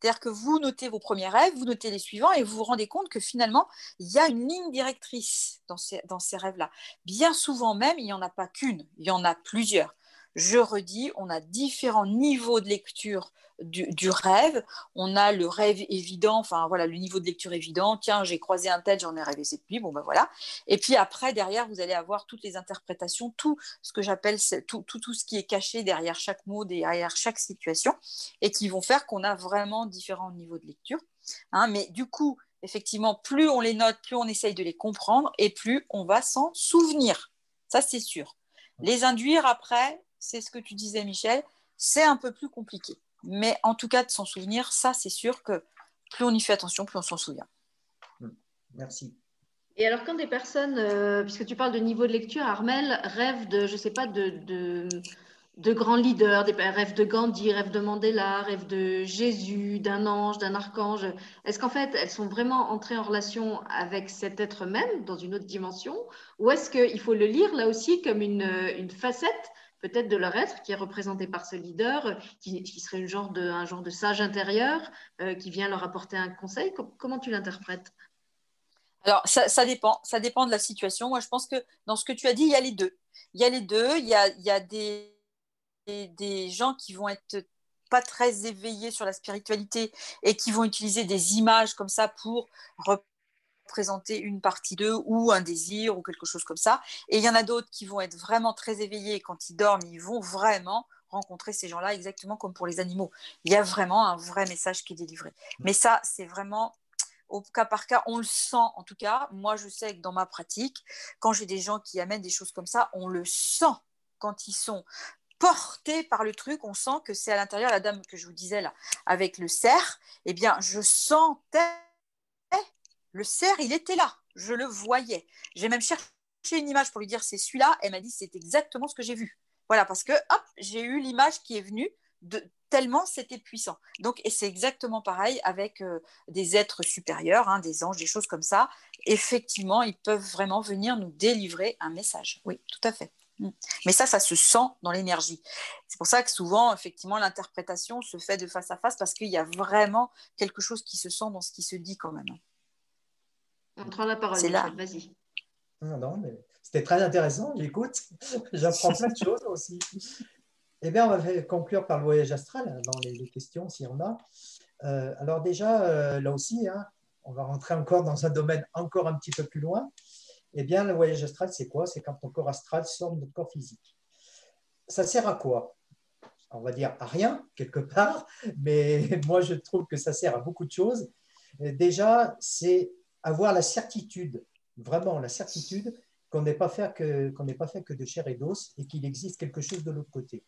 C'est-à-dire que vous notez vos premiers rêves, vous notez les suivants et vous vous rendez compte que finalement, il y a une ligne directrice dans ces, dans ces rêves-là. Bien souvent même, il n'y en a pas qu'une, il y en a plusieurs. Je redis, on a différents niveaux de lecture du, rêve. On a le rêve évident, enfin voilà, le niveau de lecture évident. Tiens, j'ai croisé un tel, j'en ai rêvé cette nuit. Bon ben voilà. Et puis après, derrière, vous allez avoir toutes les interprétations, tout ce que j'appelle tout, tout, tout ce qui est caché derrière chaque mot, derrière chaque situation, et qui vont faire qu'on a vraiment différents niveaux de lecture. Hein. mais du coup, effectivement, plus on les note, plus on essaye de les comprendre, et plus on va s'en souvenir. Ça, c'est sûr. Les induire après, c'est ce que tu disais, Michel, c'est un peu plus compliqué. Mais en tout cas, de s'en souvenir, ça, c'est sûr que plus on y fait attention, plus on s'en souvient. Hmm. Merci. Et alors, quand des personnes, euh, puisque tu parles de niveau de lecture, Armel, rêvent de, je ne sais pas, de, de, grands leaders, des rêves de Gandhi, rêvent de Mandela, rêvent de Jésus, d'un ange, d'un archange, est-ce qu'en fait, elles sont vraiment entrées en relation avec cet être même dans une autre dimension? Ou est-ce qu'il faut le lire là aussi comme une, une facette peut-être de leur être, qui est représenté par ce leader, qui, serait une genre de, un genre de sage intérieur, euh, qui vient leur apporter un conseil. comment tu l'interprètes? Alors, ça, dépend. Ça dépend de la situation. Moi, je pense que dans ce que tu as dit, il y a les deux. Il y a les deux. Il y a, il y a des, des, gens qui vont être pas très éveillés sur la spiritualité et qui vont utiliser des images comme ça pour présenter une partie d'eux ou un désir ou quelque chose comme ça. Et il y en a d'autres qui vont être vraiment très éveillés quand ils dorment, ils vont vraiment rencontrer ces gens-là exactement comme pour les animaux. Il y a vraiment un vrai message qui est délivré. Mais ça, c'est vraiment au cas par cas, on le sent en tout cas. Moi, je sais que dans ma pratique, quand j'ai des gens qui amènent des choses comme ça, on le sent quand ils sont porté par le truc. On sent que c'est à l'intérieur, la dame que je vous disais là, avec le cerf. Eh bien, je sentais le cerf, il était là. Je le voyais. J'ai même cherché une image pour lui dire c'est celui-là. Elle m'a dit c'est exactement ce que j'ai vu. Voilà, parce que hop, j'ai eu l'image qui est venue tellement c'était puissant. Donc, et c'est exactement pareil avec euh, des êtres supérieurs, hein, des anges, des choses comme ça. Effectivement, ils peuvent vraiment venir nous délivrer un message. Oui, tout à fait. Mm. Mais ça, ça se sent dans l'énergie. C'est pour ça que souvent, effectivement, l'interprétation se fait de face à face parce qu'il y a vraiment quelque chose qui se sent dans ce qui se dit quand même. On prend la parole, vas-y. Non, mais c'était très intéressant, j'écoute. J'apprends plein de choses aussi. Eh bien, on va conclure par le voyage astral, dans les, questions, s'il y en a. Euh, alors déjà, euh, là aussi, hein, on va rentrer encore dans un domaine encore un petit peu plus loin. Eh bien, le voyage astral, c'est quoi? C'est quand ton corps astral sort de notre corps physique. Ça sert à quoi? On va dire à rien, quelque part, mais moi, je trouve que ça sert à beaucoup de choses. Déjà, c'est avoir la certitude, vraiment la certitude, qu'on n'est pas, fait que, pas fait que de chair et d'os et qu'il existe quelque chose de l'autre côté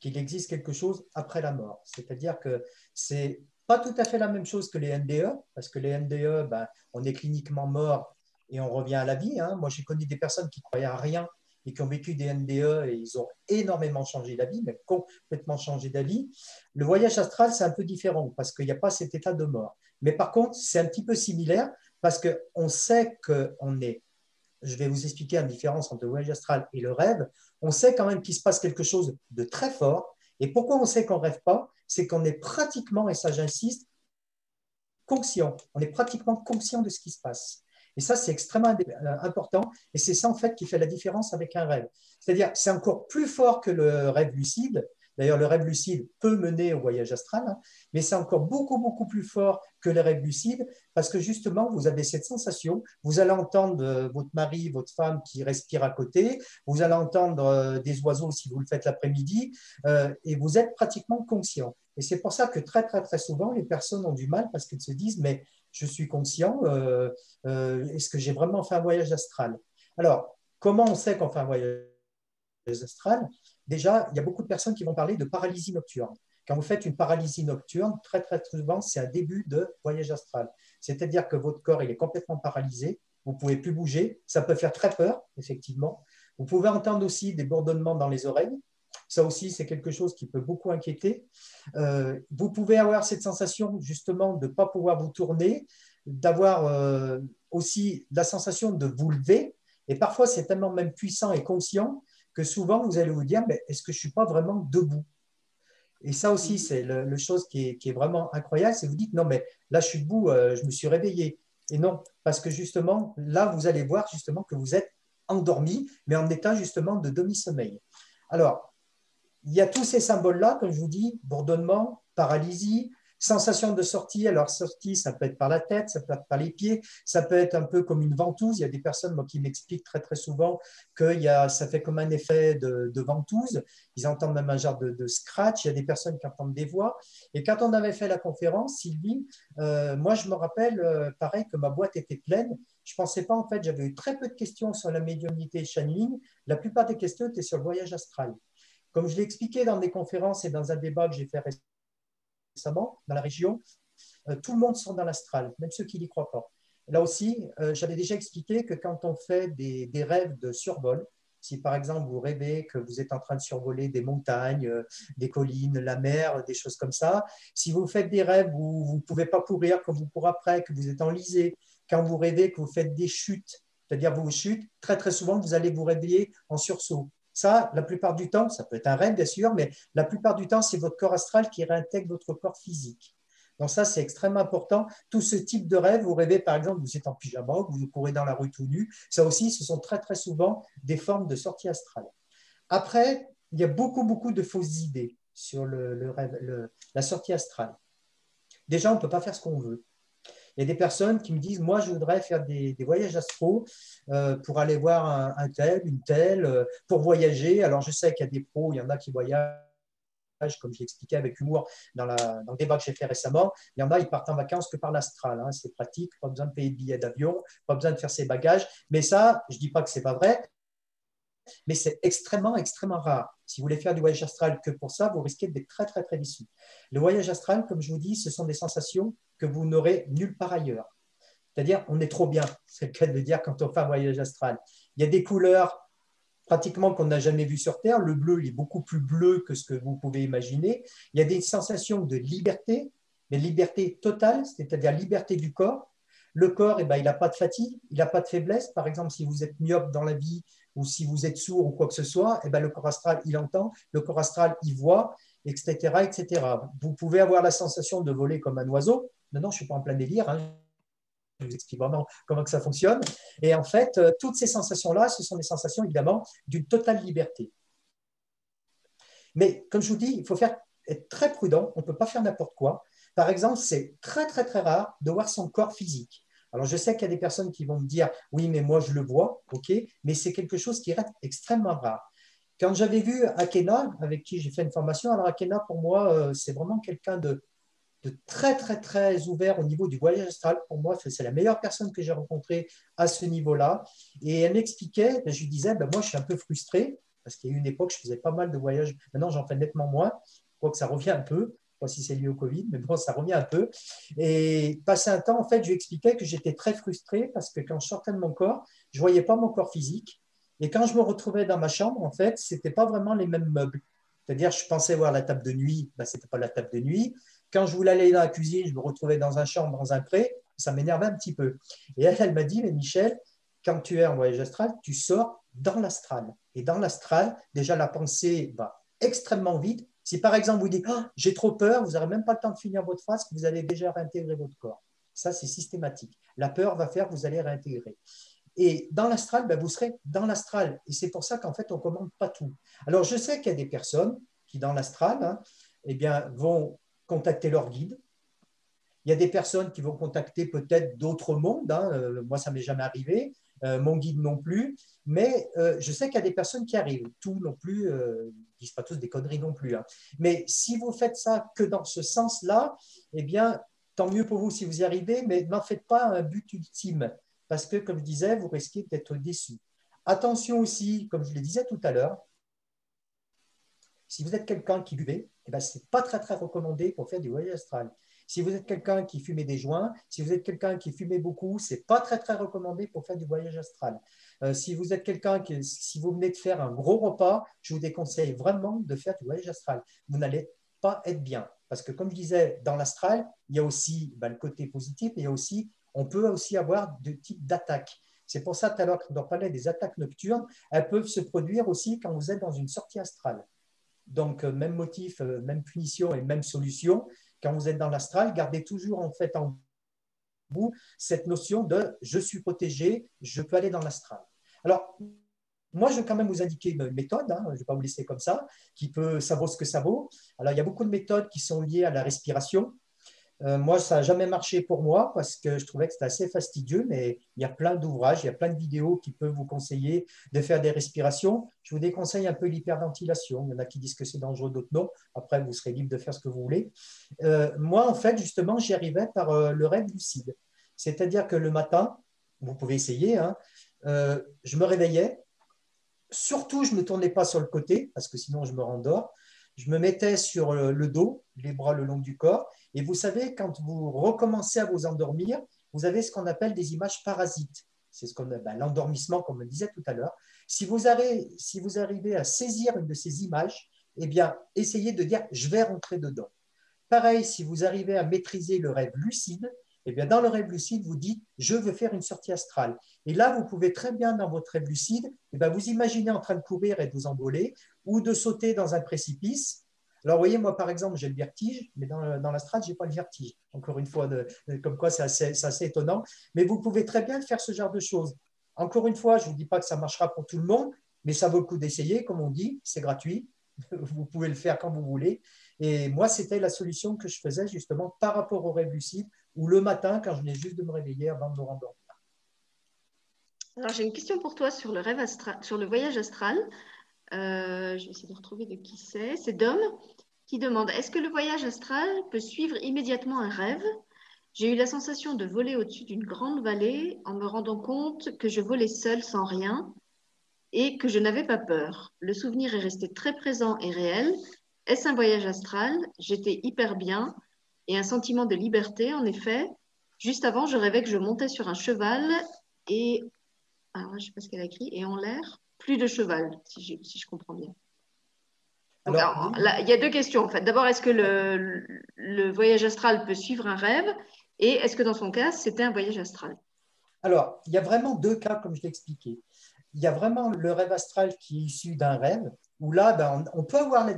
qu'il existe quelque chose après la mort. C'est-à-dire que c'est pas tout à fait la même chose que les NDE, parce que les NDE, ben, on est cliniquement mort et on revient à la vie. Hein. Moi, j'ai connu des personnes qui croyaient à rien et qui ont vécu des NDE et ils ont énormément changé d'avis, mais complètement changé d'avis. Le voyage astral, c'est un peu différent parce qu'il n'y a pas cet état de mort. Mais par contre, c'est un petit peu similaire parce qu'on sait qu'on est je vais vous expliquer la différence entre le voyage astral et le rêve, on sait quand même qu'il se passe quelque chose de très fort. Et pourquoi on sait qu'on ne rêve pas? C'est qu'on est pratiquement, et ça j'insiste, conscient. On est pratiquement conscient de ce qui se passe. Et ça, c'est extrêmement euh, important. Et c'est ça, en fait, qui fait la différence avec un rêve. C'est-à-dire, c'est encore plus fort que le rêve lucide. D'ailleurs, le rêve lucide peut mener au voyage astral, hein, mais c'est encore beaucoup, beaucoup plus fort que le rêve lucide parce que justement, vous avez cette sensation, vous allez entendre euh, votre mari, votre femme qui respire à côté, vous allez entendre euh, des oiseaux si vous le faites l'après-midi, euh, et vous êtes pratiquement conscient. Et c'est pour ça que très, très, très souvent, les personnes ont du mal parce qu'elles se disent, mais je suis conscient, est-ce que j'ai vraiment fait un voyage astral? Alors, comment on sait qu'on fait un voyage astral? Déjà, il y a beaucoup de personnes qui vont parler de paralysie nocturne. Quand vous faites une paralysie nocturne, très très souvent, c'est un début de voyage astral. C'est-à-dire que votre corps est complètement paralysé, vous ne pouvez plus bouger, ça peut faire très peur, effectivement. Vous pouvez entendre aussi des bourdonnements dans les oreilles. Ça aussi, c'est quelque chose qui peut beaucoup inquiéter. Euh, vous pouvez avoir cette sensation justement de ne pas pouvoir vous tourner, d'avoir euh, aussi la sensation de vous lever. Et parfois, c'est tellement même puissant et conscient que souvent vous allez vous dire, mais est-ce que je suis pas vraiment debout? Et ça aussi, c'est le, chose qui est, vraiment incroyable, c'est vous dites, non, mais là, je suis debout, euh, je me suis réveillé. Et non, parce que justement, là, vous allez voir justement que vous êtes endormi, mais en état justement de demi-sommeil. Alors, il y a tous ces symboles-là, comme je vous dis, bourdonnement, paralysie, Sensation de sortie, alors sortie, ça peut être par la tête, ça peut être par les pieds, ça peut être un peu comme une ventouse. Il y a des personnes moi, qui m'expliquent très très souvent que y a, ça fait comme un effet de, ventouse. Ils entendent même un genre de, scratch. Il y a des personnes qui entendent des voix. Et quand on avait fait la conférence, Sylvie, euh, moi je me rappelle, euh, pareil, que ma boîte était pleine. Je ne pensais pas, en fait, j'avais eu très peu de questions sur la médiumnité channeling. La plupart des questions étaient sur le voyage astral. Comme je l'ai expliqué dans des conférences et dans un débat que j'ai fait récemment, récemment dans la région, euh, tout le monde sort dans l'astral, même ceux qui n'y croient pas. Là aussi, euh, j'avais déjà expliqué que quand on fait des, rêves de survol, si par exemple vous rêvez que vous êtes en train de survoler des montagnes, euh, des collines, la mer, des choses comme ça, si vous faites des rêves où vous ne pouvez pas courir comme vous pourrez après, que vous êtes enlisé, quand vous rêvez que vous faites des chutes, c'est-à-dire vos chutes, très très souvent vous allez vous réveiller en sursaut. Ça, la plupart du temps, ça peut être un rêve bien sûr, mais la plupart du temps, c'est votre corps astral qui réintègre votre corps physique. Donc ça, c'est extrêmement important. Tout ce type de rêve, vous rêvez par exemple, vous êtes en pyjama, vous courez dans la rue tout nu, ça aussi, ce sont très très souvent des formes de sortie astrale. Après, il y a beaucoup beaucoup de fausses idées sur la sortie astrale. Déjà, on ne peut pas faire ce qu'on veut. Il y a des personnes qui me disent, moi, je voudrais faire des, voyages astro euh, pour aller voir un, tel, une telle, euh, pour voyager. Alors, je sais qu'il y a des pros, il y en a qui voyagent comme j'ai expliqué avec humour dans, le débat que j'ai fait récemment, il y en a, ils partent en vacances que par l'astral. Hein. c'est pratique, pas besoin de payer de billets d'avion, pas besoin de faire ses bagages. Mais ça, je ne dis pas que ce n'est pas vrai. mais c'est extrêmement, extrêmement rare. Si vous voulez faire du voyage astral que pour ça, vous risquez d'être très, très, très déçu. Le voyage astral, comme je vous dis, ce sont des sensations que vous n'aurez nulle part ailleurs. C'est-à-dire, on est trop bien, c'est le cas de dire quand on fait un voyage astral. Il y a des couleurs pratiquement qu'on n'a jamais vues sur Terre. Le bleu, il est beaucoup plus bleu que ce que vous pouvez imaginer. Il y a des sensations de liberté, mais liberté totale, c'est-à-dire liberté du corps. Le corps, eh ben, il n'a pas de fatigue, il n'a pas de faiblesse. Par exemple, si vous êtes myope dans la vie ou si vous êtes sourd ou quoi que ce soit, eh ben, le corps astral, il entend, le corps astral, il voit, etc., etc. Vous pouvez avoir la sensation de voler comme un oiseau. Non, je ne suis pas en plein délire. Hein. Je vous explique vraiment comment que ça fonctionne. Et en fait, euh, toutes ces sensations-là, ce sont des sensations évidemment d'une totale liberté. Mais comme je vous dis, il faut faire, être très prudent. On ne peut pas faire n'importe quoi. Par exemple, c'est très, très, très rare de voir son corps physique. Alors, je sais qu'il y a des personnes qui vont me dire, oui, mais moi, je le vois, OK, mais c'est quelque chose qui reste extrêmement rare. Quand j'avais vu Akena, avec qui j'ai fait une formation, alors Akena, pour moi, euh, c'est vraiment quelqu'un de, très, très, très ouvert au niveau du voyage astral. Pour moi, c'est la meilleure personne que j'ai rencontrée à ce niveau-là. Et elle m'expliquait, ben, je lui disais, ben, moi, je suis un peu frustré, parce qu'il y a eu une époque, je faisais pas mal de voyages. Maintenant, j'en fais nettement moins. Je crois que ça revient un peu sais pas si c'est lié au Covid, mais bon, ça revient un peu. Et passé un temps, en fait, je lui expliquais que j'étais très frustré parce que quand je sortais de mon corps, je voyais pas mon corps physique. Et quand je me retrouvais dans ma chambre, en fait, c'était pas vraiment les mêmes meubles. C'est-à-dire, je pensais voir la table de nuit, ben, c'était pas la table de nuit. Quand je voulais aller dans la cuisine, je me retrouvais dans un chambre, dans un pré, ça m'énervait un petit peu. Et elle, elle m'a dit, mais Michel, quand tu es en voyage astral, tu sors dans l'astral. Et dans l'astral, déjà, la pensée va extrêmement vite si par exemple vous dites ah, j'ai trop peur, vous n'aurez même pas le temps de finir votre phrase, vous allez déjà réintégrer votre corps. Ça, c'est systématique. La peur va faire vous allez réintégrer. Et dans l'astral, ben, vous serez dans l'astral. Et c'est pour ça qu'en fait, on ne commande pas tout. Alors, je sais qu'il y a des personnes qui, dans l'astral, hein, eh bien, vont contacter leur guide. Il y a des personnes qui vont contacter peut-être d'autres mondes. Hein. Euh, moi, ça m'est jamais arrivé. Euh, mon guide non plus. Mais euh, je sais qu'il y a des personnes qui arrivent. Tout non plus, euh, ils disent pas tous des conneries non plus. Hein. Mais si vous faites ça que dans ce sens-là, eh bien, tant mieux pour vous si vous y arrivez, mais n'en faites pas un but ultime. Parce que, comme je disais, vous risquez d'être déçu. Attention aussi, comme je le disais tout à l'heure, si vous êtes quelqu'un qui buvait, eh ben, ce n'est pas très, très recommandé pour faire du voyage astral. Si vous êtes quelqu'un qui fumait des joints, si vous êtes quelqu'un qui fumait beaucoup, ce n'est pas très, très recommandé pour faire du voyage astral. Euh, si vous êtes quelqu'un qui, si vous venez de faire un gros repas, je vous déconseille vraiment de faire du voyage astral. Vous n'allez pas être bien. Parce que, comme je disais, dans l'astral, il y a aussi ben, le côté positif, et il y a aussi, on peut aussi avoir deux types d'attaques. C'est pour ça, tout à l'heure, quand on parlait des attaques nocturnes, elles peuvent se produire aussi quand vous êtes dans une sortie astrale. Donc, euh, même motif, euh, même punition et même solution quand vous êtes dans l'astral, gardez toujours en fait en vous cette notion de je suis protégé, je peux aller dans l'astral. Alors, moi, je vais quand même vous indiquer une méthode, hein, je ne vais pas vous laisser comme ça, qui peut, ça vaut ce que ça vaut. Alors, il y a beaucoup de méthodes qui sont liées à la respiration. Euh, moi, ça n'a jamais marché pour moi parce que je trouvais que c'était assez fastidieux, mais il y a plein d'ouvrages, il y a plein de vidéos qui peuvent vous conseiller de faire des respirations. Je vous déconseille un peu l'hyperventilation. Il y en a qui disent que c'est dangereux, d'autres non. Après, vous serez libre de faire ce que vous voulez. Euh, moi, en fait, justement, j'y arrivais par euh, le rêve lucide. C'est-à-dire que le matin, vous pouvez essayer, hein, je me réveillais. Surtout, je ne me tournais pas sur le côté parce que sinon, je me rendors je me mettais sur le dos, les bras le long du corps. Et vous savez, quand vous recommencez à vous endormir, vous avez ce qu'on appelle des images parasites. C'est ce qu'on ben, l'endormissement, comme on disait tout à l'heure. Si si vous arrivez à saisir une de ces images, eh bien, essayez de dire je vais rentrer dedans. Pareil, si vous arrivez à maîtriser le rêve lucide, eh bien, dans le rêve lucide, vous dites je veux faire une sortie astrale. Et là, vous pouvez très bien, dans votre rêve lucide, eh bien, vous imaginez en train de courir et de vous envoler ou de sauter dans un précipice. Alors, vous voyez, moi, par exemple, j'ai le vertige, mais dans, dans l'astral, je n'ai pas le vertige. Encore une fois, comme quoi c'est assez, étonnant. Mais vous pouvez très bien faire ce genre de choses. Encore une fois, je ne vous dis pas que ça marchera pour tout le monde, mais ça vaut le coup d'essayer, comme on dit, c'est gratuit. Vous pouvez le faire quand vous voulez. Et moi, c'était la solution que je faisais justement par rapport au rêve lucide ou le matin quand je venais juste de me réveiller avant de me rendormir. Alors, j'ai une question pour toi sur le, rêve astral, sur le voyage astral. Euh, je vais essayer de retrouver de qui c'est. C'est Dom qui demande Est-ce que le voyage astral peut suivre immédiatement un rêve? J'ai eu la sensation de voler au-dessus d'une grande vallée en me rendant compte que je volais seule sans rien et que je n'avais pas peur. Le souvenir est resté très présent et réel. Est-ce un voyage astral? J'étais hyper bien et un sentiment de liberté, en effet. Juste avant, je rêvais que je montais sur un cheval et. Alors, je ne sais pas ce qu'elle a écrit. Et en l'air, plus de cheval, si je, comprends bien. Alors, il y a deux questions en fait. D'abord, est-ce que le, le, voyage astral peut suivre un rêve? Et est-ce que dans son cas, c'était un voyage astral? Alors, il y a vraiment deux cas, comme je l'ai expliqué. Il y a vraiment le rêve astral qui est issu d'un rêve, où là, ben, on, peut avoir la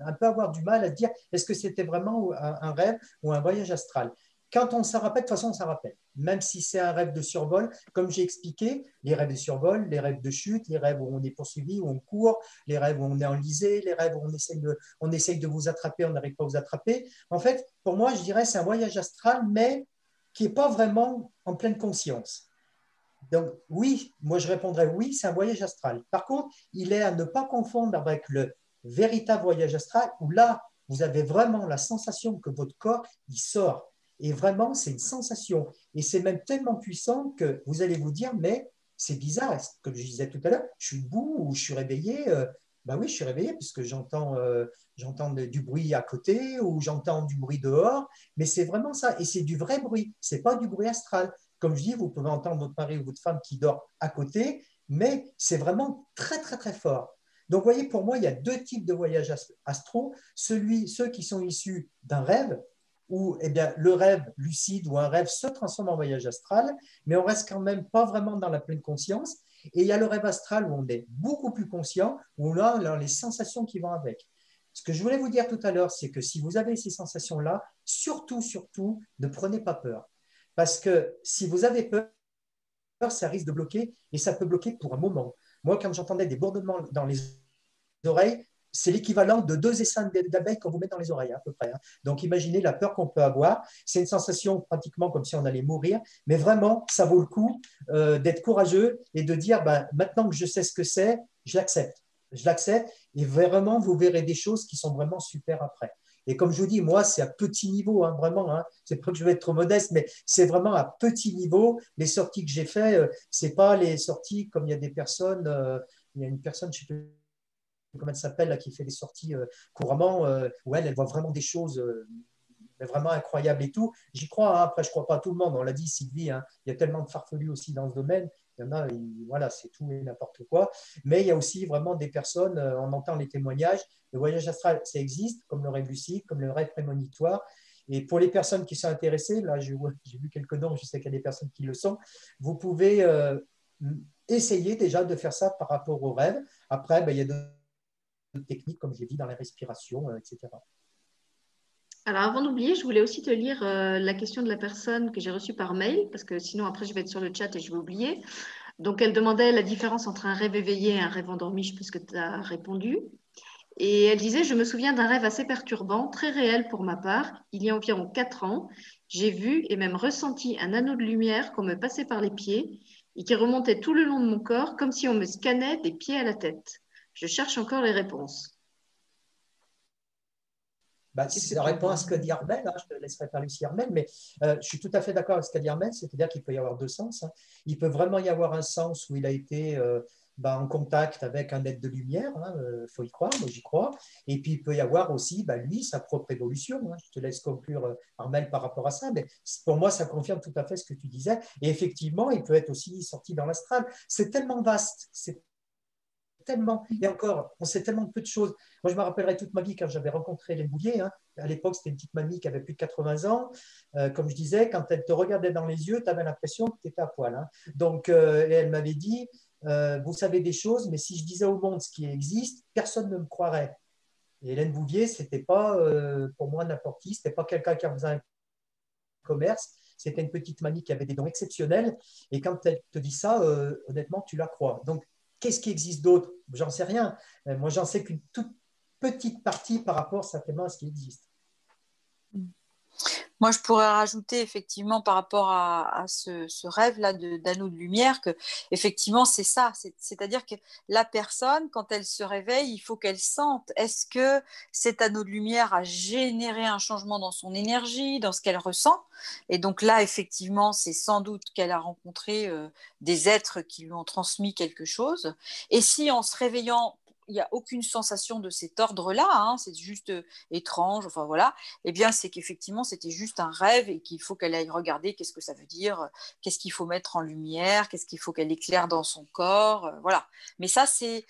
un peu avoir du mal à dire est-ce que c'était vraiment un, rêve ou un voyage astral? Quand on s'en rappelle, de toute façon, on s'en rappelle. Même si c'est un rêve de survol, comme j'ai expliqué, les rêves de survol, les rêves de chute, les rêves où on est poursuivi, où on court, les rêves où on est enlisé, les rêves où on essaye de, vous attraper, on n'arrive pas à vous attraper. En fait, pour moi, je dirais c'est un voyage astral, mais qui n'est pas vraiment en pleine conscience. Donc oui, moi je répondrais oui, c'est un voyage astral. Par contre, il est à ne pas confondre avec le véritable voyage astral, où là, vous avez vraiment la sensation que votre corps, il sort. Et vraiment, c'est une sensation. Et c'est même tellement puissant que vous allez vous dire, mais c'est bizarre, comme je disais tout à l'heure, je suis debout ou je suis réveillé. Ben oui, je suis réveillé puisque j'entends euh, j'entends du bruit à côté ou j'entends du bruit dehors, mais c'est vraiment ça. Et c'est du vrai bruit, c'est pas du bruit astral. Comme je dis, vous pouvez entendre votre mari ou votre femme qui dort à côté, mais c'est vraiment très, très, très fort. Donc, vous voyez, pour moi, il y a deux types de voyages astro. Celui, ceux qui sont issus d'un rêve, où eh bien, le rêve lucide ou un rêve se transforme en voyage astral, mais on reste quand même pas vraiment dans la pleine conscience. Et il y a le rêve astral où on est beaucoup plus conscient, où on a les sensations qui vont avec. Ce que je voulais vous dire tout à l'heure, c'est que si vous avez ces sensations-là, surtout, surtout, ne prenez pas peur. Parce que si vous avez peur, ça risque de bloquer et ça peut bloquer pour un moment. Moi, quand j'entendais des bourdonnements dans les oreilles, c'est l'équivalent de deux essaims d'abeilles qu'on vous met dans les oreilles, à peu près. Hein. Donc, imaginez la peur qu'on peut avoir. C'est une sensation pratiquement comme si on allait mourir, mais vraiment, ça vaut le coup euh, d'être courageux et de dire ben, maintenant que je sais ce que c'est, je l'accepte. Je l'accepte et vraiment, vous verrez des choses qui sont vraiment super après. Et comme je vous dis, moi, c'est à petit niveau, hein, vraiment. Hein. C'est pas que je vais être trop modeste, mais c'est vraiment à petit niveau. Les sorties que j'ai faites, euh, c'est pas les sorties comme il y a des personnes. Euh, il y a une personne, je sais comment elle s'appelle, qui fait des sorties euh, couramment, où elle, elle voit vraiment des choses vraiment incroyables et tout. J'y crois. Hein. Après, je crois pas à tout le monde. On l'a dit, Sylvie. Il y a tellement de farfelus aussi dans ce domaine. Il y en a, voilà, c'est tout et n'importe quoi. Mais il y a aussi vraiment des personnes, euh, on entend les témoignages, le voyage astral, ça existe, comme le rêve lucide, comme le rêve prémonitoire. Et pour les personnes qui sont intéressées, là, j'ai vu quelques noms, je sais qu'il y a des personnes qui le sont, vous pouvez euh, essayer déjà de faire ça par rapport au rêve. Après, ben, il y a d'autres techniques, comme j'ai dit, dans la respiration, euh, etc. Alors, avant d'oublier, je voulais aussi te lire euh, la question de la personne que j'ai reçue par mail, parce que sinon, après, je vais être sur le chat et je vais oublier. Donc, elle demandait la différence entre un rêve éveillé et un rêve endormi, je pense que tu as répondu. Et elle disait, je me souviens d'un rêve assez perturbant, très réel pour ma part. Il y a environ quatre ans, j'ai vu et même ressenti un anneau de lumière qu'on me passait par les pieds et qui remontait tout le long de mon corps, comme si on me scannait des pieds à la tête. Je cherche encore les réponses. Bah, ça répond à ce que dit Armel, hein, je te laisserai faire Lucie Armel, mais euh, je suis tout à fait d'accord avec ce qu'a dit Armel, c'est-à-dire qu'il peut y avoir deux sens. Hein. Il peut vraiment y avoir un sens où il a été euh, bah, en contact avec un être de lumière, il hein, euh, faut y croire, moi j'y crois. Et puis il peut y avoir aussi, bah, lui, sa propre évolution. Je te laisse conclure, Armel, par rapport à ça, mais pour moi, ça confirme tout à fait ce que tu disais. Et effectivement, il peut être aussi sorti dans l'astral. C'est tellement vaste, c'est tellement, et encore, on sait tellement peu de choses. Moi, je me rappellerai toute ma vie quand j'avais rencontré les Bouliers. Hein. À l'époque, c'était une petite mamie qui avait plus de 80 ans. Euh, comme je disais, quand elle te regardait dans les yeux, tu avais l'impression que tu étais à poil. Hein. Donc, euh, et elle m'avait dit, euh, vous savez des choses, mais si je disais au monde ce qui existe, personne ne me croirait. Et Hélène Bouvier, c'était pas pour moi n'importe qui, c'était pas quelqu'un qui faisait un commerce, c'était une petite mamie qui avait des dons exceptionnels. Et quand elle te dit ça, honnêtement, tu la crois. Donc, Qu'est-ce qui existe d'autre? J'en sais rien. Euh, moi, j'en sais qu'une toute petite partie par rapport simplement à ce qui existe. Moi, je pourrais rajouter effectivement par rapport à, ce, rêve-là d'anneau de, lumière que effectivement c'est ça, c'est-à-dire que la personne, quand elle se réveille, il faut qu'elle sente est-ce que cet anneau de lumière a généré un changement dans son énergie, dans ce qu'elle ressent? Et donc là, effectivement, c'est sans doute qu'elle a rencontré euh, des êtres qui lui ont transmis quelque chose. Et si en se réveillant il n'y a aucune sensation de cet ordre-là, hein, c'est juste euh, étrange, enfin voilà, eh bien c'est qu'effectivement c'était juste un rêve et qu'il faut qu'elle aille regarder qu'est-ce que ça veut dire, euh, qu'est-ce qu'il faut mettre en lumière, qu'est-ce qu'il faut qu'elle éclaire dans son corps, euh, voilà. Mais ça c'est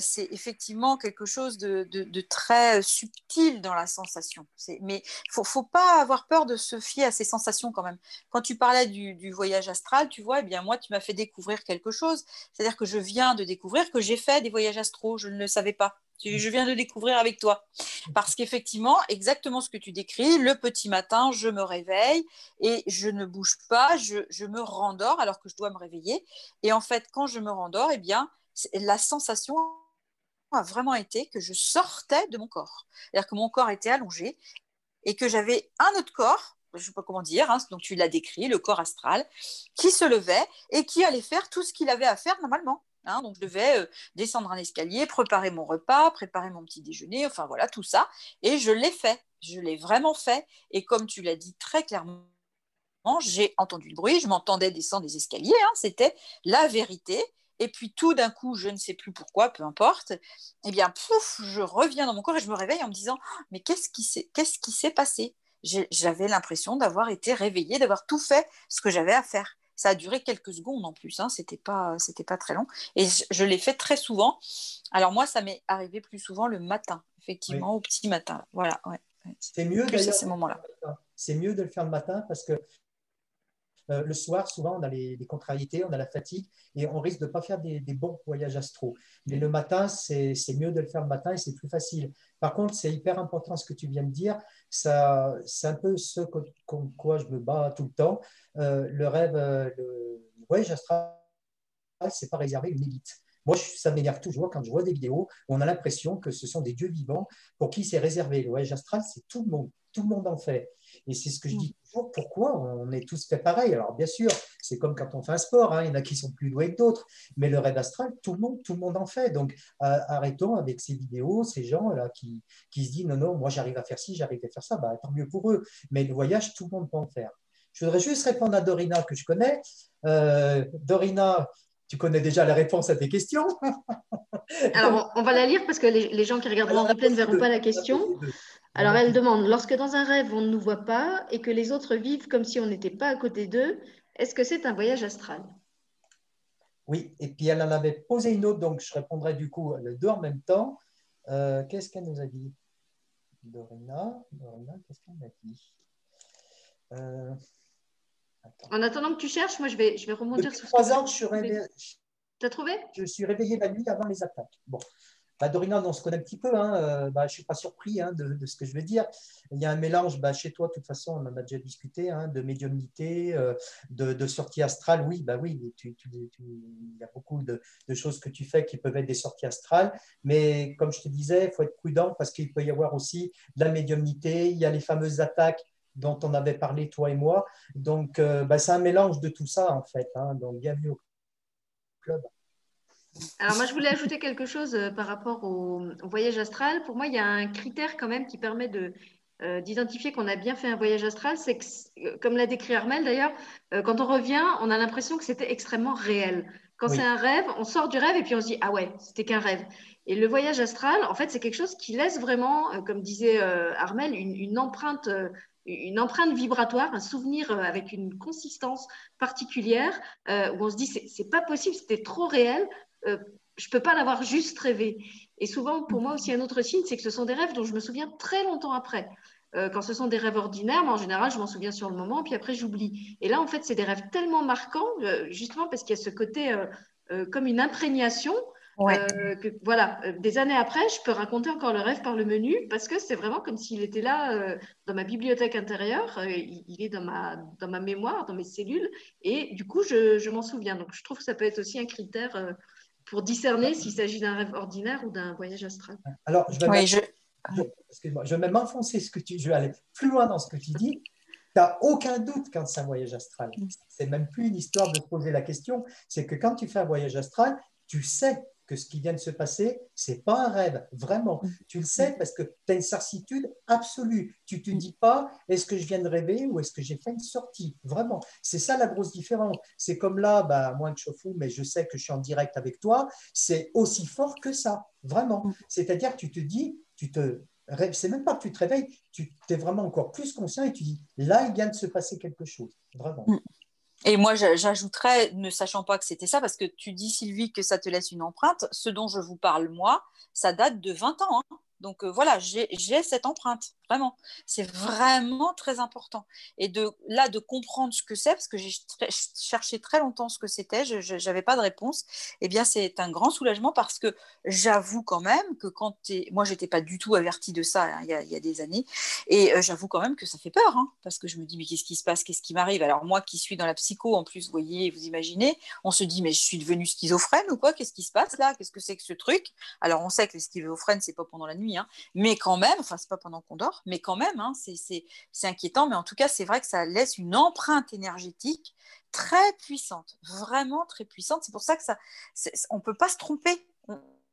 c'est effectivement quelque chose de, très subtil dans la sensation. Mais il faut, faut pas avoir peur de se fier à ces sensations quand même. Quand tu parlais du, voyage astral, tu vois, eh bien moi tu m'as fait découvrir quelque chose, c'est-à-dire que je viens de découvrir que j'ai fait des voyages astraux, le savais pas. Je viens de découvrir avec toi. Parce qu'effectivement, exactement ce que tu décris, le petit matin, je me réveille et je ne bouge pas, je, me rendors alors que je dois me réveiller. Et en fait, quand je me rendors, eh bien, la sensation a vraiment été que je sortais de mon corps. C'est-à-dire que mon corps était allongé et que j'avais un autre corps, je ne sais pas comment dire, hein, donc tu l'as décrit, le corps astral, qui se levait et qui allait faire tout ce qu'il avait à faire normalement. Hein, donc, je devais euh, descendre un escalier, préparer mon repas, préparer mon petit déjeuner, enfin voilà, tout ça. Et je l'ai fait. Je l'ai vraiment fait. Et comme tu l'as dit très clairement, j'ai entendu le bruit, je m'entendais descendre des escaliers, hein, c'était la vérité. Et puis tout d'un coup, je ne sais plus pourquoi, peu importe, eh bien, pouf, je reviens dans mon corps et je me réveille en me disant, mais qu'est-ce qui s'est, qu'est-ce qui s'est passé? J'avais l'impression d'avoir été réveillée, d'avoir tout fait ce que j'avais à faire. Ça a duré quelques secondes en plus, hein, c'était pas, c'était pas très long. Et je, l'ai fait très souvent. Alors moi, ça m'est arrivé plus souvent le matin, effectivement, au petit matin. Voilà, ouais. C'est mieux d'ailleurs. ces moments-là. C'est mieux de le faire le matin parce que euh, le soir, souvent, on a les, contrariétés, on a la fatigue et on risque de ne pas faire des, bons voyages astro. Mais le matin, c'est mieux de le faire le matin et c'est plus facile. Par contre, c'est hyper important ce que tu viens de dire. C'est un peu ce contre quoi je me bats tout le temps. Euh, le rêve, euh, le voyage astral, ce n'est pas réservé à une élite. Moi, ça m'énerve toujours quand je vois des vidéos où on a l'impression que ce sont des dieux vivants pour qui c'est réservé. Le voyage astral, c'est tout le monde. Tout le monde en fait. Et c'est ce que je dis toujours, pourquoi on est tous fait pareil Alors bien sûr, c'est comme quand on fait un sport, hein, il y en a qui sont plus doués que d'autres, mais le rêve astral, tout le monde, tout le monde en fait. Donc arrêtons avec ces vidéos, ces gens-là qui, qui se disent non, non, moi j'arrive à faire ci, j'arrive à faire ça, bah, tant mieux pour eux. Mais le voyage, tout le monde peut en faire. Je voudrais juste répondre à Dorina que je connais. Euh, Dorina, tu connais déjà la réponse à tes questions? Alors, on va la lire parce que les, gens qui regarderont en replay ne verront pas la question. Alors, elle demande lorsque dans un rêve, on ne nous voit pas et que les autres vivent comme si on n'était pas à côté d'eux, est-ce que c'est un voyage astral? Oui, et puis elle en avait posé une autre, donc je répondrai du coup les deux en même temps. Euh, qu'est-ce qu'elle nous a dit? Dorina, Dorina qu'est-ce qu'elle a dit? Euh, en attendant que tu cherches, moi je vais, je vais remonter sur trois ans, je suis réveillé. Tu as trouvé? Je suis réveillé la nuit avant les attaques. Bon. Bah, Dorina, on se connaît un petit peu. Hein. Euh, bah, je ne suis pas surpris hein, de, ce que je vais dire. Il y a un mélange bah, chez toi, de toute façon, on en a déjà discuté, hein, de médiumnité, euh, de, sortie astrale. Oui, bah oui, il y a beaucoup de, choses que tu fais qui peuvent être des sorties astrales. Mais comme je te disais, il faut être prudent parce qu'il peut y avoir aussi de la médiumnité. Il y a les fameuses attaques dont on avait parlé, toi et moi. Donc, euh, bah, c'est un mélange de tout ça, en fait. Hein. donc, bienvenue au club. Alors, moi, je voulais ajouter quelque chose euh, par rapport au, voyage astral. Pour moi, il y a un critère quand même qui permet de, euh, d'identifier qu'on a bien fait un voyage astral, c'est que, comme l'a décrit Armel d'ailleurs, quand on revient, on a l'impression que c'était extrêmement réel. Quand c'est un rêve, on sort du rêve et puis on se dit ah ouais, c'était qu'un rêve. Et le voyage astral, en fait, c'est quelque chose qui laisse vraiment, comme disait Armel, une, une empreinte une empreinte vibratoire, un souvenir euh, avec une consistance particulière euh, où on se dit c'est pas possible, c'était trop réel, euh, je peux pas l'avoir juste rêvé. Et souvent, pour moi aussi, un autre signe, c'est que ce sont des rêves dont je me souviens très longtemps après. quand ce sont des rêves ordinaires, en général, je m'en souviens sur le moment, puis après, j'oublie. Et là, en fait, c'est des rêves tellement marquants, justement parce qu'il y a ce côté comme une imprégnation euh, voilà, euh, des années après, je peux raconter encore le rêve par le menu parce que c'est vraiment comme s'il était là euh, dans ma bibliothèque intérieure, il, est dans ma, dans ma mémoire, dans mes cellules, et du coup, je, je m'en souviens. Donc, je trouve que ça peut être aussi un critère pour discerner s'il s'agit d'un rêve ordinaire ou d'un voyage astral. Alors, je vais, je... je vais m'enfoncer ce que tu, je vais aller plus loin dans ce que tu dis. Tu n'as aucun doute quand c'est un voyage astral. C'est même plus une histoire de poser la question, c'est que quand tu fais un voyage astral, tu sais que ce qui vient de se passer, c'est pas un rêve, vraiment. Tu le sais parce que tu as une certitude absolue. Tu te dis pas, est-ce que je viens de rêver ou est-ce que j'ai fait une sortie, vraiment. C'est ça la grosse différence. C'est comme là, bah, moins que je fous, mais je sais que je suis en direct avec toi, c'est aussi fort que ça, vraiment. C'est-à-dire que tu te dis, tu te c'est même pas que tu te réveilles, tu es vraiment encore plus conscient et tu dis, là, il vient de se passer quelque chose, vraiment. Et moi, j'ajouterais, ne sachant pas que c'était ça, parce que tu dis, Sylvie, que ça te laisse une empreinte. Ce dont je vous parle, moi, ça date de 20 ans. Hein. Donc euh, voilà, j'ai cette empreinte, vraiment. C'est vraiment très important. Et de là, de comprendre ce que c'est, parce que j'ai cherché très longtemps ce que c'était, je n'avais pas de réponse, eh bien c'est un grand soulagement parce que j'avoue quand même que quand es... moi, je n'étais pas du tout avertie de ça hein, il, y a, des années, et euh, j'avoue quand même que ça fait peur, hein, parce que je me dis, mais qu'est-ce qui se passe, qu'est-ce qui m'arrive? Alors moi qui suis dans la psycho, en plus, vous voyez, vous imaginez, on se dit, mais je suis devenue schizophrène ou quoi? Qu'est-ce qui se passe là? Qu'est-ce que c'est que ce truc? Alors on sait que les schizophrènes, c'est pas pendant la nuit Hein. Mais quand même, enfin, c'est pas pendant qu'on dort, mais quand même, hein, c'est inquiétant. Mais en tout cas, c'est vrai que ça laisse une empreinte énergétique très puissante, vraiment très puissante. C'est pour ça que ça, on peut pas se tromper.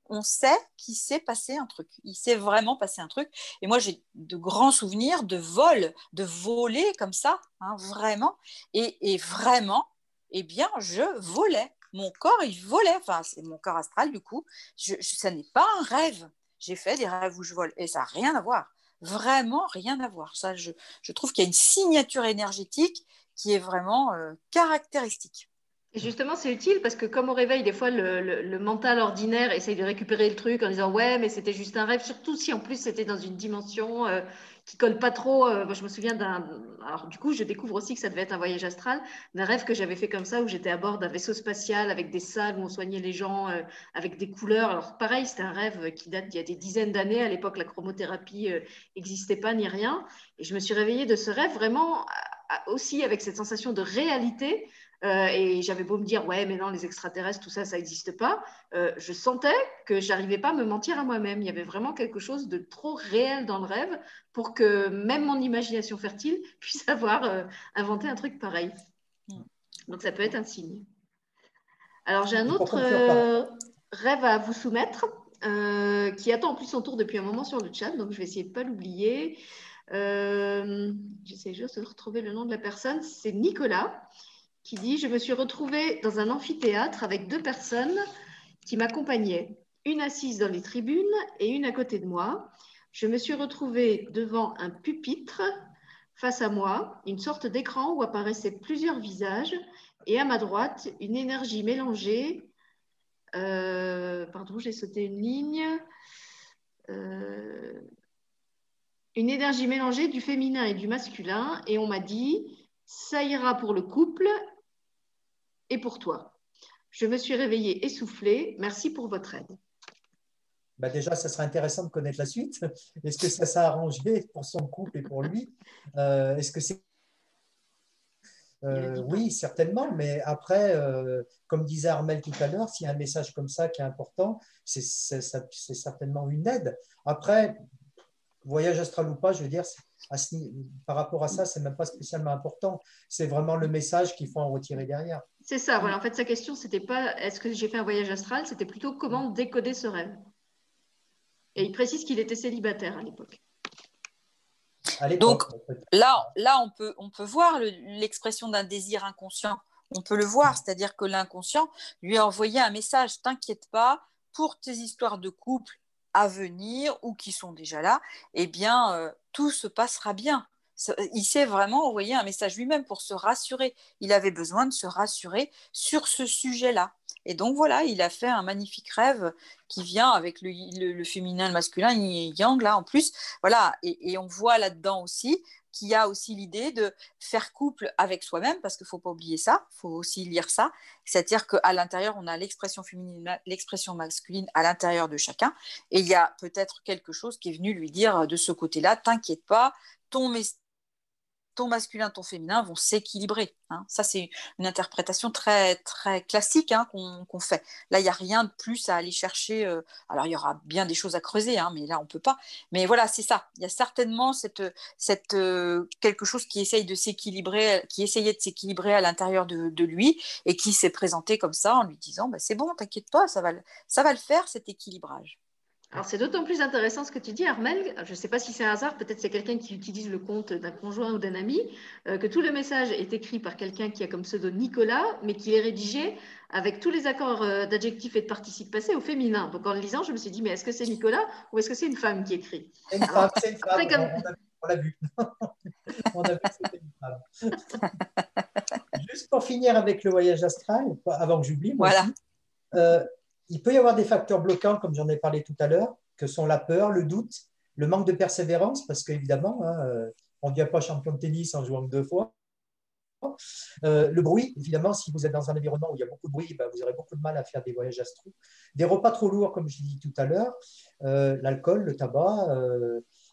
On, sait qu'il s'est passé un truc. Il s'est vraiment passé un truc. Et moi, j'ai de grands souvenirs de vol, de voler comme ça, hein, vraiment. Et, et vraiment, eh bien, je volais mon corps, il volait. Enfin, c'est mon corps astral, du coup. Je, ça n'est pas un rêve j'ai fait des rêves où je vole et ça n'a rien à voir. Vraiment rien à voir. Ça, je, trouve qu'il y a une signature énergétique qui est vraiment euh, caractéristique. Et justement, c'est utile parce que comme au réveil, des fois, le, mental ordinaire essaye de récupérer le truc en disant ouais, mais c'était juste un rêve, surtout si en plus c'était dans une dimension euh, qui colle pas trop. Euh, je me souviens d'un. Alors, du coup, je découvre aussi que ça devait être un voyage astral, d'un rêve que j'avais fait comme ça, où j'étais à bord d'un vaisseau spatial avec des salles où on soignait les gens euh, avec des couleurs. Alors, pareil, c'était un rêve qui date d'il y a des dizaines d'années. À l'époque, la chromothérapie n'existait pas ni rien. Et je me suis réveillée de ce rêve vraiment aussi avec cette sensation de réalité euh, et j'avais beau me dire, ouais, mais non, les extraterrestres, tout ça, ça n'existe pas. Euh, je sentais que j'arrivais pas à me mentir à moi-même. Il y avait vraiment quelque chose de trop réel dans le rêve pour que même mon imagination fertile puisse avoir euh, inventé un truc pareil. Donc ça peut être un signe. Alors j'ai un autre rêve à vous soumettre qui attend en plus son tour depuis un moment sur le chat, donc je vais essayer de ne pas l'oublier. J'essaie juste de retrouver le nom de la personne. C'est Nicolas qui dit Je me suis retrouvée dans un amphithéâtre avec deux personnes qui m'accompagnaient, une assise dans les tribunes et une à côté de moi. Je me suis retrouvée devant un pupitre face à moi, une sorte d'écran où apparaissaient plusieurs visages, et à ma droite, une énergie mélangée. Euh, pardon, j'ai sauté une ligne. Euh, une énergie mélangée du féminin et du masculin, et on m'a dit ça ira pour le couple et pour toi. Je me suis réveillée essoufflée. Merci pour votre aide. Bah déjà, ça serait intéressant de connaître la suite. Est-ce que ça s'est arrangé pour son couple et pour lui? Euh, Est-ce que c'est euh, oui, certainement, mais après, euh, comme disait Armel tout à l'heure, s'il y a un message comme ça qui est important, c'est certainement une aide. Après, voyage astral ou pas, je veux dire, par rapport à ça, c'est même pas spécialement important. C'est vraiment le message qu'il faut en retirer derrière. C'est ça, voilà. En fait, sa question, c'était pas est-ce que j'ai fait un voyage astral, c'était plutôt comment décoder ce rêve. Et il précise qu'il était célibataire à l'époque. Donc là, là on, peut, on peut voir l'expression d'un désir inconscient. On peut le voir, c'est-à-dire que l'inconscient lui a envoyé un message T'inquiète pas, pour tes histoires de couple à venir ou qui sont déjà là, eh bien, euh, tout se passera bien. Il s'est vraiment envoyé un message lui-même pour se rassurer. Il avait besoin de se rassurer sur ce sujet-là. Et donc voilà, il a fait un magnifique rêve qui vient avec le, féminin, le masculin, yang là en plus. Voilà, et, et on voit là-dedans aussi qu'il y a aussi l'idée de faire couple avec soi-même, parce qu'il ne faut pas oublier ça, il faut aussi lire ça. C'est-à-dire qu'à l'intérieur, on a l'expression féminine, l'expression masculine à l'intérieur de chacun, et il y a peut-être quelque chose qui est venu lui dire de ce côté-là, t'inquiète pas, ton message ton masculin, ton féminin vont s'équilibrer. Hein. Ça, c'est une interprétation très, très classique hein, qu'on fait. Là, il n'y a rien de plus à aller chercher. Euh, alors, il y aura bien des choses à creuser, hein, mais là, on ne peut pas. Mais voilà, c'est ça. Il y a certainement cette, euh, quelque chose qui essaye de s'équilibrer, qui essayait de s'équilibrer à l'intérieur de, lui et qui s'est présenté comme ça en lui disant bah, C'est bon, t'inquiète pas, ça va, ça va le faire, cet équilibrage. Alors, c'est d'autant plus intéressant ce que tu dis, Armel. Je ne sais pas si c'est un hasard, peut-être c'est quelqu'un qui utilise le compte d'un conjoint ou d'un ami, euh, que tout le message est écrit par quelqu'un qui a comme pseudo Nicolas, mais qui est rédigé avec tous les accords euh, d'adjectifs et de participes passés au féminin. Donc, en le lisant, je me suis dit, mais est-ce que c'est Nicolas ou est-ce que c'est une femme qui écrit? C'est une femme, c'est une femme. On l'a vu. on a vu que c'était une femme. Juste pour finir avec le voyage astral, avant que j'oublie, voilà. Euh, il peut y avoir des facteurs bloquants, comme j'en ai parlé tout à l'heure, que sont la peur, le doute, le manque de persévérance, parce qu'évidemment, hein, euh, on ne devient pas champion de tennis en jouant deux fois. Euh, le bruit, évidemment, si vous êtes dans un environnement où il y a beaucoup de bruit, ben, vous aurez beaucoup de mal à faire des voyages astro. Des repas trop lourds, comme je l'ai dit tout à l'heure, euh, l'alcool, le tabac,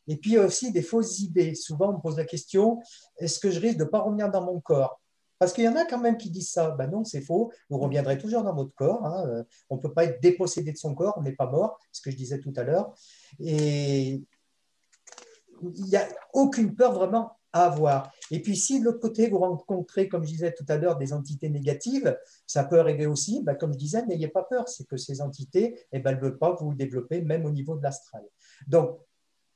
et puis aussi des fausses idées. Souvent, on me pose la question, est-ce que je risque de ne pas revenir dans mon corps? Parce qu'il y en a quand même qui disent ça. Ben non, c'est faux. Vous reviendrez toujours dans votre corps. Hein. On ne peut pas être dépossédé de son corps. On n'est pas mort, ce que je disais tout à l'heure. Et il n'y a aucune peur vraiment à avoir. Et puis, si de l'autre côté, vous rencontrez, comme je disais tout à l'heure, des entités négatives, ça peut arriver aussi. Ben, comme je disais, n'ayez pas peur. C'est que ces entités, eh ben, elles ne veulent pas vous développer, même au niveau de l'astral. Donc,